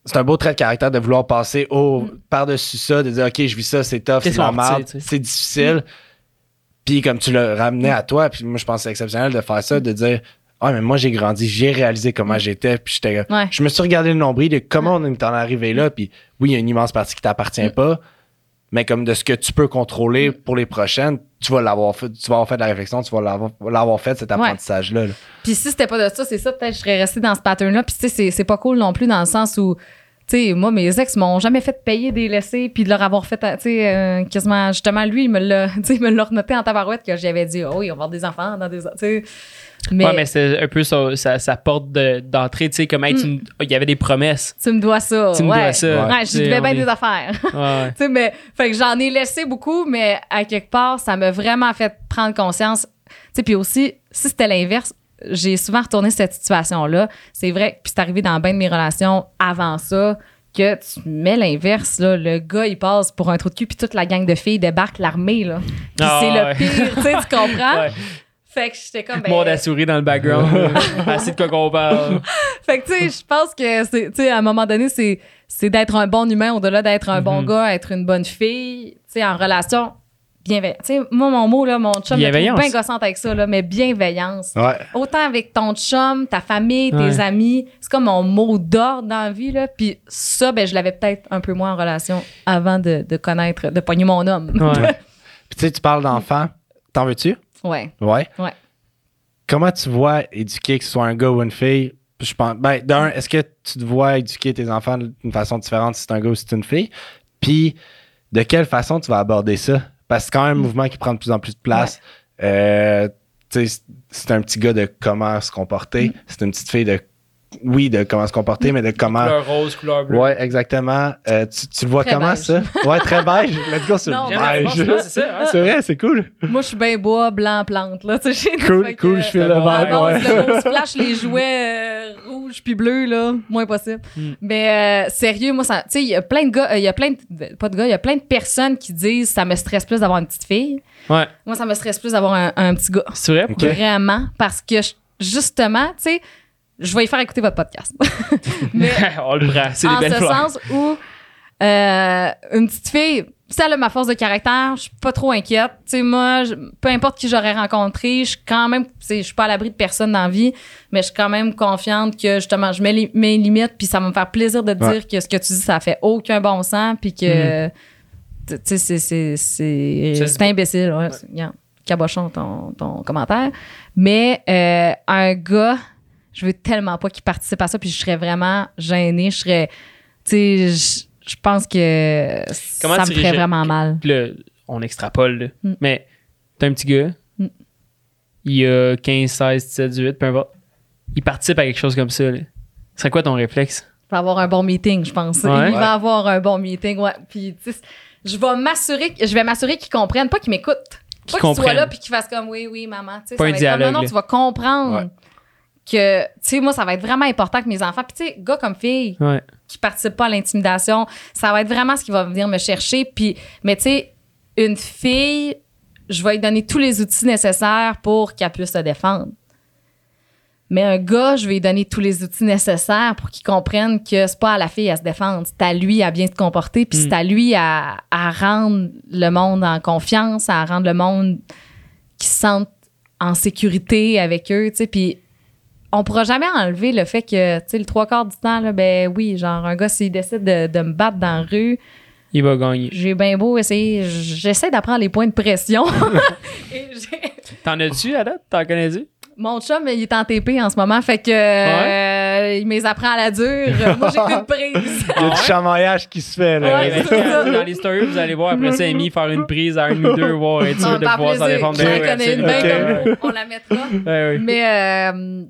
C'est un beau trait de caractère de vouloir passer au, Mm. par-dessus ça, de dire, OK, je vis ça, c'est tough, c'est tu sais. c'est difficile. Puis comme tu l'as ramené à toi, puis moi, je pense que c'est exceptionnel de faire ça, de dire, Ah, mais moi, j'ai grandi, j'ai réalisé comment j'étais, puis j'étais. Ouais. Je me suis regardé le nombril de comment on est en arrivé là, puis oui, il y a une immense partie qui t'appartient Mm. pas, mais comme de ce que tu peux contrôler pour les prochaines, tu vas l'avoir fait, tu vas avoir fait de la réflexion, tu vas l'avoir, l'avoir fait cet apprentissage-là. là. Puis si c'était pas de ça, c'est ça, peut-être je serais restée dans ce pattern-là. Puis tu sais, c'est- c'est pas cool non plus dans le sens où, sais, moi, mes ex m'ont jamais fait payer des laissés puis de leur avoir fait, tu sais, euh, quasiment, justement, lui, il me l'a, me l'a en tabarouette que j'avais dit, oh on va avoir des enfants dans des, tu sais. Mais, Ouais, mais c'est un peu sa, sa- sa porte de- d'entrée, tu sais, comme hey, me- il y avait des promesses. tu me dois ça. Tu me dois ça. Ouais, je devais bien est- des affaires. Ouais. tu sais, mais, fait que j'en ai laissé beaucoup, mais à quelque part, ça m'a vraiment fait prendre conscience. Tu sais, puis aussi, si c'était l'inverse, j'ai souvent retourné cette situation-là. C'est vrai, puis c'est arrivé dans bien de mes relations avant ça, que tu mets l'inverse, là, le gars, il passe pour un trou de cul, puis toute la gang de filles débarque l'armée, là. Ah, c'est ouais. le pire, tu sais, tu comprends? Ouais. Fait que j'étais comme, ben, Monde à souris dans le background. Assez de quoi qu'on parle. Fait que, tu sais, je pense que, c'est- tu sais, à un moment donné, c'est, c'est d'être un bon humain au-delà d'être un bon Mhm. gars, être une bonne fille, tu sais, en relation bienveillante. Tu sais, moi, mon mot, là, mon chum, est Bienveillance. bien gossante avec ça, là, mais bienveillance. Ouais. Autant avec ton chum, ta famille, tes Ouais. amis, c'est comme mon mot d'ordre dans la vie, là. Puis ça, ben, je l'avais peut-être un peu moins en relation avant de, de connaître, de pogner mon homme. Ouais. Puis tu sais, tu parles d'enfants, t'en veux-tu? ouais. Ouais. Ouais. Comment tu vois éduquer, que ce soit un gars ou une fille? Je pense, ben, d'un, est-ce que tu te vois éduquer tes enfants d'une façon différente si c'est un gars ou si c'est une fille? Puis, de quelle façon tu vas aborder ça? Parce que c'est quand même un mouvement qui prend de plus en plus de place. Euh, tu sais, c'est un petit gars de comment se comporter. C'est une petite fille de, oui, de comment se comporter, mais de comment. Couleur rose, couleur bleue. Ouais, exactement. Euh, tu, tu le vois Très comment, beige. ça? Ouais, très beige. Let's go sur Non, beige. c'est hein? Vrai, c'est cool. Moi, je suis bien bois, blanc, plante, là, tu sais. Cool, que- cool, je fais le base, ouais. le rose flash, les jouets euh, rouges puis bleus, là, moins possible. Mm. Mais euh, sérieux, moi, ça- tu sais, il y a plein de gars, euh, il y a plein de, pas de gars, il y a plein de personnes qui disent ça me stresse plus d'avoir une petite fille. Ouais. Moi, ça me stresse plus d'avoir un, un petit gars. C'est vrai? Ok. Vraiment, parce que je- justement, tu sais, je vais y faire écouter votre podcast. Mais On le prend. C'est des en belles ce fleurs. sens où euh, une petite fille, elle a ma force de caractère, je suis pas trop inquiète. Tu sais, moi, je- peu importe qui j'aurais rencontré, je suis quand même, je suis pas à l'abri de personne dans la vie, mais je suis quand même confiante que justement, je mets les- mes limites, puis ça va me faire plaisir de te Ouais. dire que ce que tu dis, ça fait aucun bon sens, puis que, tu sais, c'est- c'est- c'est Ça, c'est c'est imbécile. Ouais, cabochon ton, ton commentaire. Mais euh, un gars, je veux tellement pas qu'il participe à ça, puis je serais vraiment gênée. Je serais. Tu sais, je- je pense que Comment ça me ferait vraiment mal. Puis là, on extrapole, là. Mm. Mais t'as un petit gars, Mm. il a 15, 16, 17, 18, peu importe. Il participe à quelque chose comme ça, là. Ce serait quoi ton réflexe? Il va avoir un bon meeting, je pense. Ouais. Il va avoir un bon meeting, ouais. Puis, tu sais, je vais m'assurer, je vais m'assurer qu'il comprenne, pas qu'il m'écoute. Qu'il Pas qu'il soit comprenne. là puis qu'il fasse comme oui, oui, maman. Tu sais, Pas ça un va être comme, dialogue, non, non, tu vas comprendre Ouais. Que, tu sais, moi, ça va être vraiment important que mes enfants, puis tu sais, gars comme filles, Ouais. qui participent pas à l'intimidation, ça va être vraiment ce qui va venir me chercher. Puis, mais tu sais, une fille, je vais lui donner tous les outils nécessaires pour qu'elle puisse se défendre. Mais un gars, je vais lui donner tous les outils nécessaires pour qu'il comprenne que c'est pas à la fille à se défendre, c'est à lui à bien se comporter, puis Mm. c'est à lui à, à rendre le monde en confiance, à rendre le monde qui se sente en sécurité avec eux, tu sais. Puis on pourra jamais enlever le fait que, tu sais, le trois quarts du temps, là, ben oui, genre, un gars, s'il décide de, de me battre dans la rue, Il va gagner. j'ai bien beau essayer, j'essaie d'apprendre les points de pression. T'en as-tu date? T'en connais-tu? Mon chum, il est en TP en ce moment, fait que euh, il me les apprend à la dure. Moi, j'ai une prise. Il y a du chamaillage qui se fait, là. Ouais, Dans les- c'est ça. dans les stories, vous allez voir après ça, Amy faire une prise à un ou deux, voir être sûr de pouvoir s'en défendre. Je Ben une bien comme on la mettra. Ouais, oui. Mais, euh,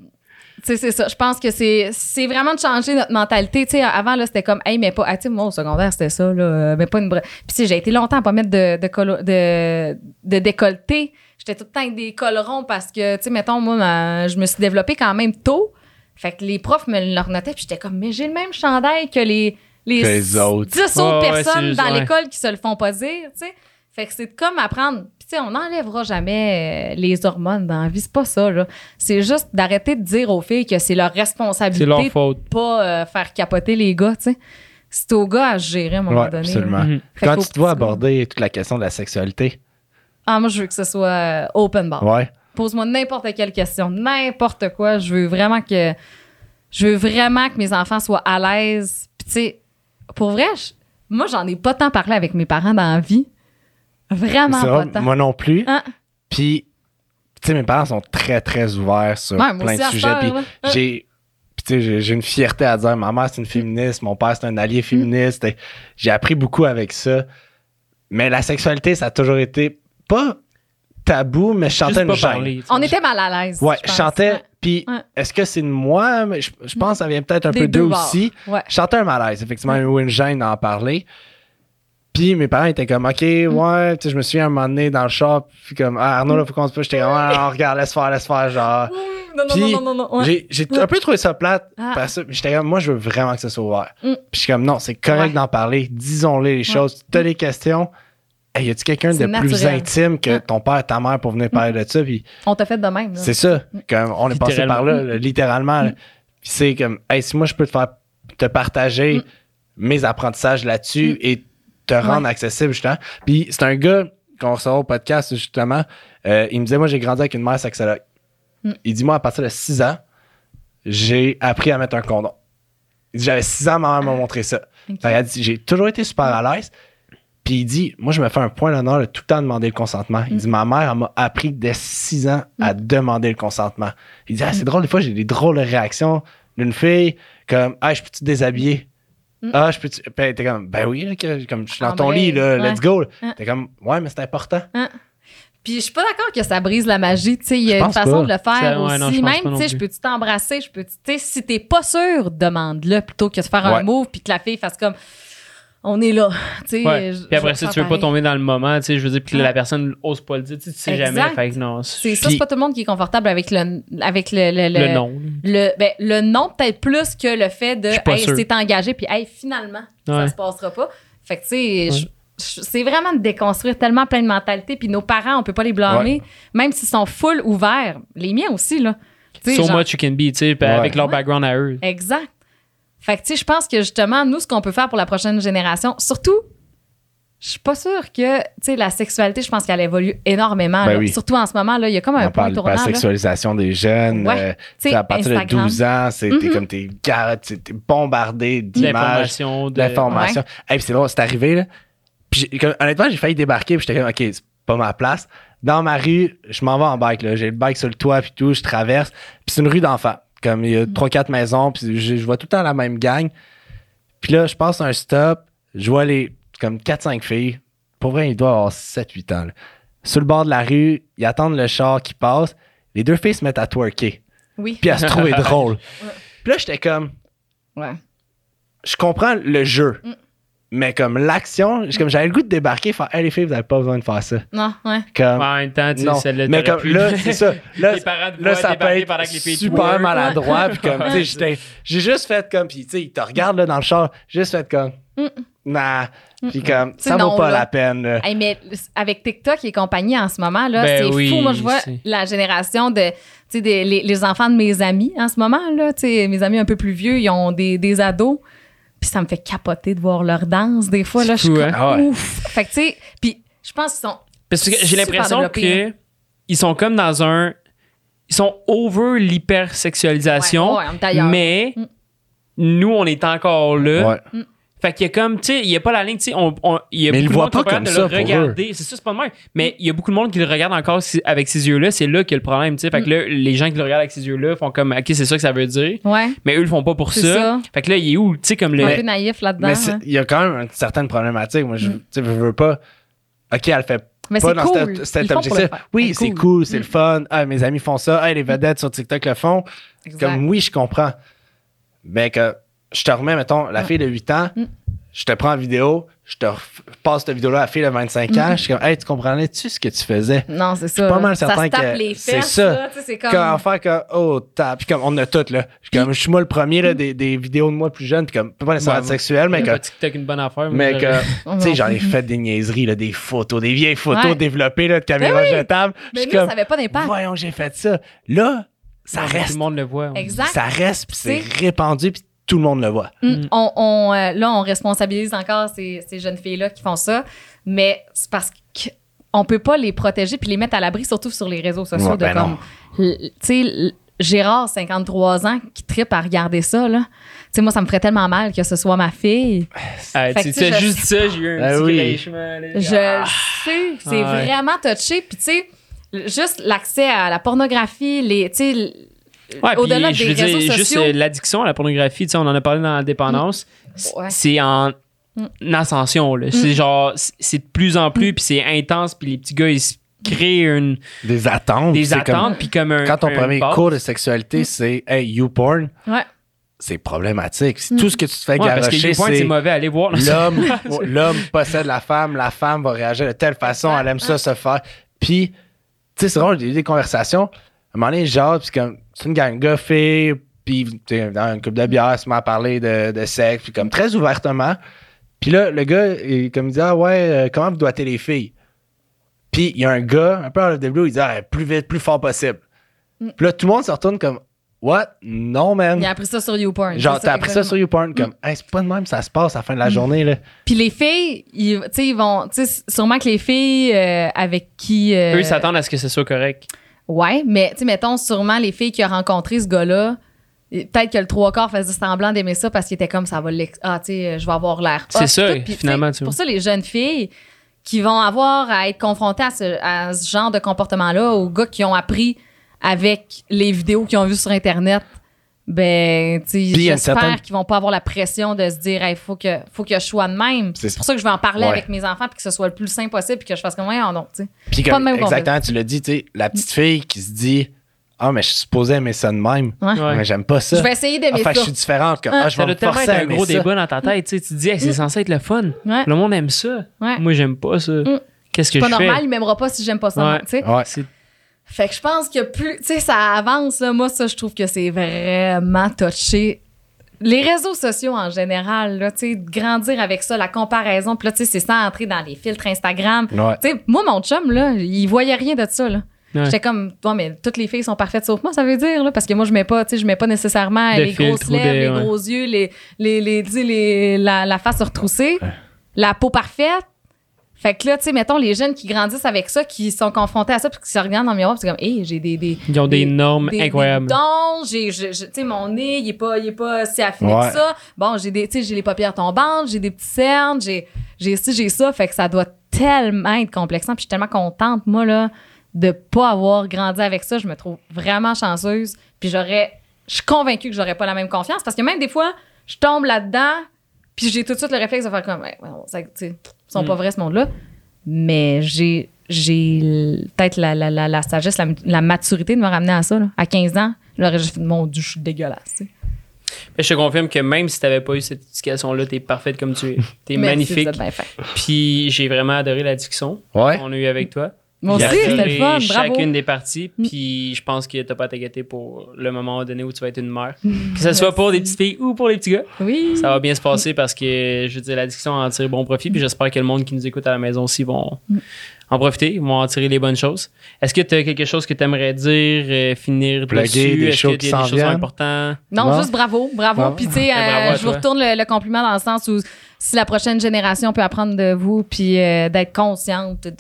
c'est ça. Je pense que c'est, vraiment de changer notre mentalité. Tu sais, avant, là, c'était comme, hey, mais pas. ah, moi, au secondaire, c'était ça, là. euh, Mais pas une. Puis, tu j'ai été longtemps à pas mettre de, de, colo- de, de décolleté. J'étais tout le temps avec des colerons parce que, tu sais, mettons, moi, ma- je me suis développée quand même tôt. Fait que les profs me le renotaient, puis j'étais comme, mais j'ai le même chandail que les, les, Que les autres. 10 autres ouais, personnes juste- dans ouais. l'école qui se le font pas dire, tu sais. Fait que c'est comme apprendre. Puis, tu sais, on n'enlèvera jamais euh, les hormones dans la vie. C'est pas ça, là. C'est juste d'arrêter de dire aux filles que c'est leur C'est responsabilité leur de faute. pas euh, faire capoter les gars, tu sais. C'est aux gars à gérer à un moment Ouais, donné. absolument. Mhm. Fait Quand tu te vois petit gars- aborder toute la question de la sexualité, Ah, moi, je veux que ce soit euh, open bar. ouais. pose-moi n'importe quelle question, n'importe quoi. Je veux vraiment que je veux vraiment que mes enfants soient à l'aise. Puis tu sais, pour vrai, je- moi j'en ai pas tant parlé avec mes parents dans la vie. Vraiment pas tant. moi non plus. Hein? Puis, tu sais, mes parents sont très, très ouverts sur Ouais, plein de à sujets. Puis, j'ai. Puis, tu sais, j'ai- une fierté à dire, ma mère, c'est une féministe, mon père, c'est un allié féministe. Et J'ai appris beaucoup avec ça. Mais la sexualité, ça a toujours été pas tabou, mais je chantais Juste une gêne. On était mal à l'aise. Ouais, je chantais. Puis, Ouais. est-ce que c'est de moi? Mais Je, je pense que ça vient peut-être un Des peu d'eux aussi. Ouais. Je chantais un malaise, effectivement, ou une gêne d'en parler. Puis mes parents étaient comme, OK, ouais, tu sais, je me souviens un moment donné dans le shop, puis comme, ah, Arnaud, là, faut qu'on se push. J'étais comme, ah, regarde, laisse faire, laisse faire, genre. Non, non, Puis, non, non, non, non. ouais. J'ai, un peu trouvé ça plate. Ah. Parce que j'étais comme, moi, je veux vraiment que ça soit ouvert. Mm. Puis je suis comme, non, c'est correct Ouais. d'en parler. Disons-les les choses. Tu as des questions. Hey, y a-tu quelqu'un de plus intime que Mm. ton père et ta mère pour venir parler de ça? Puis On t'a fait de même. c'est ça. Comme on est passé par là, là, littéralement. là. Puis c'est comme, hey, si moi je peux te faire te partager mes apprentissages là-dessus et te rendre accessible, justement. Puis c'est un gars qu'on recevra au podcast, justement. euh, il me disait, moi, j'ai grandi avec une mère sexologue. Mm. Il dit, moi, à partir de 6 ans, j'ai appris à mettre un condom. Il dit, j'avais 6 ans, ma mère m'a montré ça. Fait, il a dit, j'ai toujours été super à l'aise. Puis il dit, moi, je me fais un point d'honneur de tout le temps demander le consentement. Il dit, ma mère, elle m'a appris dès 6 ans à demander le consentement. Il dit, ah, c'est drôle, des fois, j'ai des drôles de réactions d'une fille, comme, ah, je peux-tu te déshabiller? Ah, je peux-tu. Puis elle était comme, ben oui, là, que- comme je suis dans En ton vrai, lit, là, ouais. let's go. Hein. T'es comme, ouais, mais c'est important. Puis je suis pas d'accord que ça brise la magie. Tu sais, il y a une façon pas. de le faire Ça, ouais, aussi. non, Même, tu sais, je peux-tu t'embrasser, je peux tu sais, si t'es pas sûr, demande-le plutôt que de faire un move puis que la fille fasse comme, on est là. Puis après ça, vais tu veux pas tomber dans le moment, tu sais, je veux dire, puis la personne ose pas le dire, tu sais, jamais. Fait que non. C'est ça, c'est pas tout le monde qui est confortable avec le, avec le, le, Le nom. Le, ben, le non, peut-être plus que le fait de hey, c'est engagé, puis hey, finalement, ça se passera pas. Fait que, tu sais, je- je- c'est vraiment de déconstruire tellement plein de mentalités, puis nos parents, on peut pas les blâmer, même s'ils sont full ouverts. Les miens aussi, là. So genre- much you can be, tu sais, avec leur Ouais. background à eux. Exact. Fait que, tu sais, je pense que justement, nous, ce qu'on peut faire pour la prochaine génération, surtout, je suis pas sûre que, tu sais, la sexualité, je pense qu'elle évolue énormément. Ben là. oui. Surtout en ce moment, là, il y a comme un On point parle tournant. la là. sexualisation des jeunes. Ouais. euh, à partir Instagram. de 12 ans, c'est Mhm. comme t'es t'es t'es bombardé d'images, L'information. de- d'informations. Hey, puis c'est drôle, c'est arrivé, là. Puis comme, honnêtement, j'ai failli débarquer, puis j'étais comme, OK, c'est pas ma place. Dans ma rue, je m'en vais en bike, là. J'ai le bike sur le toit, puis tout, je traverse. Puis c'est une rue d'enfants. Comme il y a trois, quatre maisons, puis je, je vois tout le temps la même gang. Puis là, je passe un stop, je vois les, comme 4-5 filles. Pour vrai, il doit avoir 7-8 ans, là. Sur le bord de la rue, ils attendent le char qui passe. Les deux filles se mettent à twerker. Oui. Puis à se trouver drôle. Puis là, j'étais comme, Ouais. je comprends le jeu. Mm. Mais comme l'action, comme j'avais le goût de débarquer et faire Hey les filles, vous n'avez pas besoin de faire ça. Non, ouais. Comme, Ouais, en même temps, tu sais, non. celle-là, mais comme pu- là, c'est ça. Là, Les parents te là ça peut être pendant que les filles super twerk. maladroit. Puis comme, tu sais, j'ai juste fait comme, puis tu sais, ils te regardent là, dans le char, j'ai juste fait comme, Mm. nah. Puis comme, ça vaut non, pas là. la peine. Hey, mais avec TikTok et compagnie en ce moment, là, Ben c'est oui, fou. Moi, je vois la génération de, tu sais, des- les, les enfants de mes amis en ce moment, là, tu sais, mes amis un peu plus vieux, ils ont des, des ados. Puis ça me fait capoter de voir leur danse des fois. Là, je suis comme, hein? Ouf. Fait que, tu sais, puis je pense qu'ils sont. Parce que j'ai l'impression développé, hein. que ils sont comme dans un. Ils sont over l'hypersexualisation, Ouais, ouais, mais Mm. nous, on est encore là. Ouais. Fait qu'il y a comme, tu sais, il y a pas la ligne, tu sais, on, on- il y a Mais beaucoup le de monde qui pas comme ça de le pour regarder. C'est ça, c'est pas de même. Mais il y a beaucoup de monde qui le regarde encore si- avec ces yeux-là. C'est là qu'il y a le problème, tu sais. Fait que là, les gens qui le regardent avec ces yeux-là font comme, OK, c'est ça que ça veut dire. Ouais. Mais eux le font pas pour ça. ça. Fait que là, il est où, tu sais, comme le. un peu naïf là-dedans. Mais hein. il y a quand même une certaine problématique. Moi, je, je veux pas. OK, elle fait Mais pas c'est dans cool. cet, le objectif. Oui, C'est c'est cool. c'est le fun. Ah, mes amis font ça. Ah, les vedettes sur TikTok le font. Exact. Comme oui, je comprends. Mais que je te remets, mettons, la fille de 8 ans, Mm. je te prends en vidéo, je te passe cette vidéo-là à la fille de 25 Mm. ans, je suis comme, hey, tu comprenais-tu ce que tu faisais? Non, c'est ça. pas mal certain ça tape que les c'est fesses, ça. là, tu sais, c'est comme. Quand faire que, oh, t'as. Puis comme, on a toutes, là. Je suis comme, je suis moi le premier, là, des, des vidéos de moi plus jeune, puis comme, pas nécessairement Ouais, sexuel, mais que. TikTok une bonne affaire. Mais que, tu sais, j'en ai fait des niaiseries, là, des photos, des vieilles photos Ouais. développées, là, de caméras oui. jetables. Mais Je nous, suis comme, ça avait pas d'impact. voyons, j'ai fait ça. Là, ça Tout reste. le monde le voit. Exact. Ça reste, puis c'est C'est- répandu, puis tout le monde le voit. Mm. On, on, euh, là, on responsabilise encore ces, ces jeunes filles-là qui font ça, mais c'est parce on peut pas les protéger puis les mettre à l'abri, surtout sur les réseaux sociaux. Ouais, de ben comme, tu sais, Gérard, 53 ans, qui trippe à regarder ça, là. Tu sais, moi, ça me ferait tellement mal que ce soit ma fille. Ah, tu sais, juste ça, j'ai eu un Ah petit oui. Je Ah. sais, c'est Ah ouais. vraiment touché. Puis, tu sais, juste l'accès à la pornographie, les, tu sais, l- Ouais, puis au-delà je des veux réseaux dire, juste euh, l'addiction à la pornographie, tu sais, on en a parlé dans la dépendance, Ouais. c'est en Mm. ascension, là. C'est genre, c'est- de plus en plus, puis c'est intense, puis les petits gars, ils se créent une, Des attentes. des attentes, puis comme un. quand ton un premier base. cours de sexualité, c'est Hey, YouPorn, ouais. c'est problématique. C'est Tout ce que tu te fais Ouais, parce que garocher, c'est mauvais, allez voir. l'homme l'homme possède la femme, la femme va réagir de telle façon, elle aime ça se faire. Puis, tu sais, c'est drôle, j'ai eu des conversations. À un moment donné, genre, puis comme, c'est une gang de gars, filles, puis dans une coupe de bière, ils se met à parler de, de sexe, puis comme très ouvertement. Puis là, le gars, il, comme il dit, ah ouais, euh, comment vous doigtez les filles? Puis il y a un gars, un peu of the blue, il dit, ah, plus vite, plus fort possible. Mm. Puis là, tout le monde se retourne comme, what? Non, man. Il a appris ça sur YouPorn. Genre, t'as appris ça sur. YouPorn, comme, hey, c'est pas de même, ça se passe à la fin de la journée, là. Puis les filles, ils, tu sais, ils vont, tu sais, sûrement que les filles euh, avec qui. euh, Eux, ils s'attendent à ce que ce soit correct. Ouais, mais tu sais, mettons, sûrement les filles qui ont rencontré ce gars-là, peut-être que le trois quarts faisait semblant d'aimer ça parce qu'il était comme ça va ah tu sais je vais avoir l'air C'est ça, tout. Finalement, tu pour vois. ça les jeunes filles qui vont avoir à être confrontées à ce, à ce genre de comportement là aux gars qui ont appris avec les vidéos qu'ils ont vues sur internet ben tu sais il y a une j'espère qu'ils vont pas avoir la pression de se dire il faut que faut que je sois de même C'est c'est pour ça que je vais en parler Ouais. avec mes enfants puis que ce soit le plus simple possible puis que je fasse comme ouais non tu sais Puis Pas même exactement, tu l'as dit, tu sais, la petite fille qui se dit Ah, mais je suis supposé aimer ça de même. Ouais. Ouais. Mais j'aime pas ça. je vais essayer d'aimer Enfin, ça je suis différente. Comme, Ah. ah, je Ça vais doit me tellement forcer être à un gros ça. débat dans ta tête. Tu sais, tu te dis, Hey, c'est censé être le fun. Ouais. Le monde aime ça. Ouais. Moi, j'aime pas ça. Mm. Qu'est-ce que c'est je pas fais? normal, il m'aimera pas si j'aime pas ça. Tu sais. Fait que je pense que plus, tu sais, ça avance, là, moi, ça, je trouve que c'est vraiment touché. Les réseaux sociaux en général, là, tu sais, de grandir avec ça, la comparaison, puis là, tu sais, c'est ça entrer dans les filtres Instagram. Ouais. Tu sais, moi, mon chum, là, il voyait rien de ça, là. Ouais. J'étais comme, toi, mais toutes les filles sont parfaites sauf moi, ça veut dire, là, parce que moi, je mets pas, tu sais, je mets pas nécessairement les grosses lèvres, des- les ouais. gros yeux, les, les, les, tu sais, les- la, la face retroussée, la peau parfaite. Fait que là, tu sais, mettons, les jeunes qui grandissent avec ça, qui sont confrontés à ça, puis qui se regardent dans le miroir, puis c'est comme, hé, j'ai des, des. Ils ont des, normes des- incroyables. Des boutons, j'ai, tu sais, mon nez, il est pas, il est pas si affiné Ouais. que ça. Bon, j'ai des, tu sais, j'ai les paupières tombantes, j'ai des petits cernes, j'ai, j'ai ci, j'ai ça. Fait que ça doit tellement être complexant. Puis je suis tellement contente, moi, là, de pas avoir grandi avec ça. Je me trouve vraiment chanceuse. Puis j'aurais, je suis convaincue que j'aurais pas la même confiance parce que même des fois, je tombe là-dedans, puis j'ai tout de suite le réflexe de faire comme, ouais, ouais, ça, tu sais, ils sont Mm. pas vrais, ce monde-là. Mais j'ai, j'ai peut-être la, la, la, la sagesse, la, la maturité de me ramener à ça. là. À 15 ans, j'aurais juste fait, mon Dieu, je suis dégueulasse. tu sais. Mais je te confirme que même si t'avais pas eu cette éducation-là, t'es parfaite comme tu es. T'es Merci, magnifique. Puis j'ai vraiment adoré la discussion Ouais. qu'on a eue avec toi. Moi aussi, c'était le fun. Bravo. chacune des parties. Mm. Puis je pense que t'as pas à t'inquiéter pour le moment donné où tu vas être une mère. Que ce soit pour des petites filles ou pour les petits gars. Oui. Ça va bien se passer parce que, je veux dire, la discussion en tire bon profit. Puis j'espère que le monde qui nous écoute à la maison aussi vont Mm. en profiter, vont en tirer les bonnes choses. Est-ce que tu as quelque chose que tu aimerais dire, euh, finir dessus? des Est-ce shows qu'il qui y a des choses importantes? Non, juste bravo, bravo. Bravo. Puis tu sais, euh, je vous retourne le, le compliment dans le sens où si la prochaine génération peut apprendre de vous puis euh, d'être consciente de,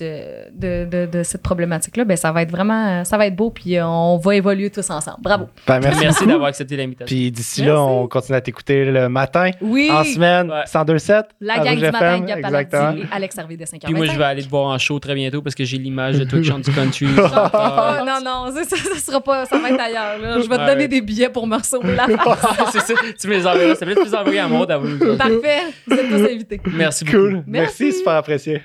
de, de, de cette problématique-là, ben ça va être vraiment, ça va être beau puis euh, on va évoluer tous ensemble. Bravo. Ben, merci. D'avoir accepté l'invitation. Puis d'ici là, on continue à t'écouter le matin, Oui. en semaine, Ouais. 102.7. La gang du matin, FM, Gap Exactement. Alex Hervé de 5 h Puis moi, je vais aller te voir en show très bientôt parce que j'ai l'image de toi qui chante du country. Oh, non, non, ça, ça, sera pas, ça va être ailleurs. là. Je vais te Ouais. donner des billets pour me la face. c'est ça. Tu me les enverras. Ça fait plus envoyer à moi d'avoir Parfait. Tous invités. Merci beaucoup. Cool. Merci. Merci, super apprécié.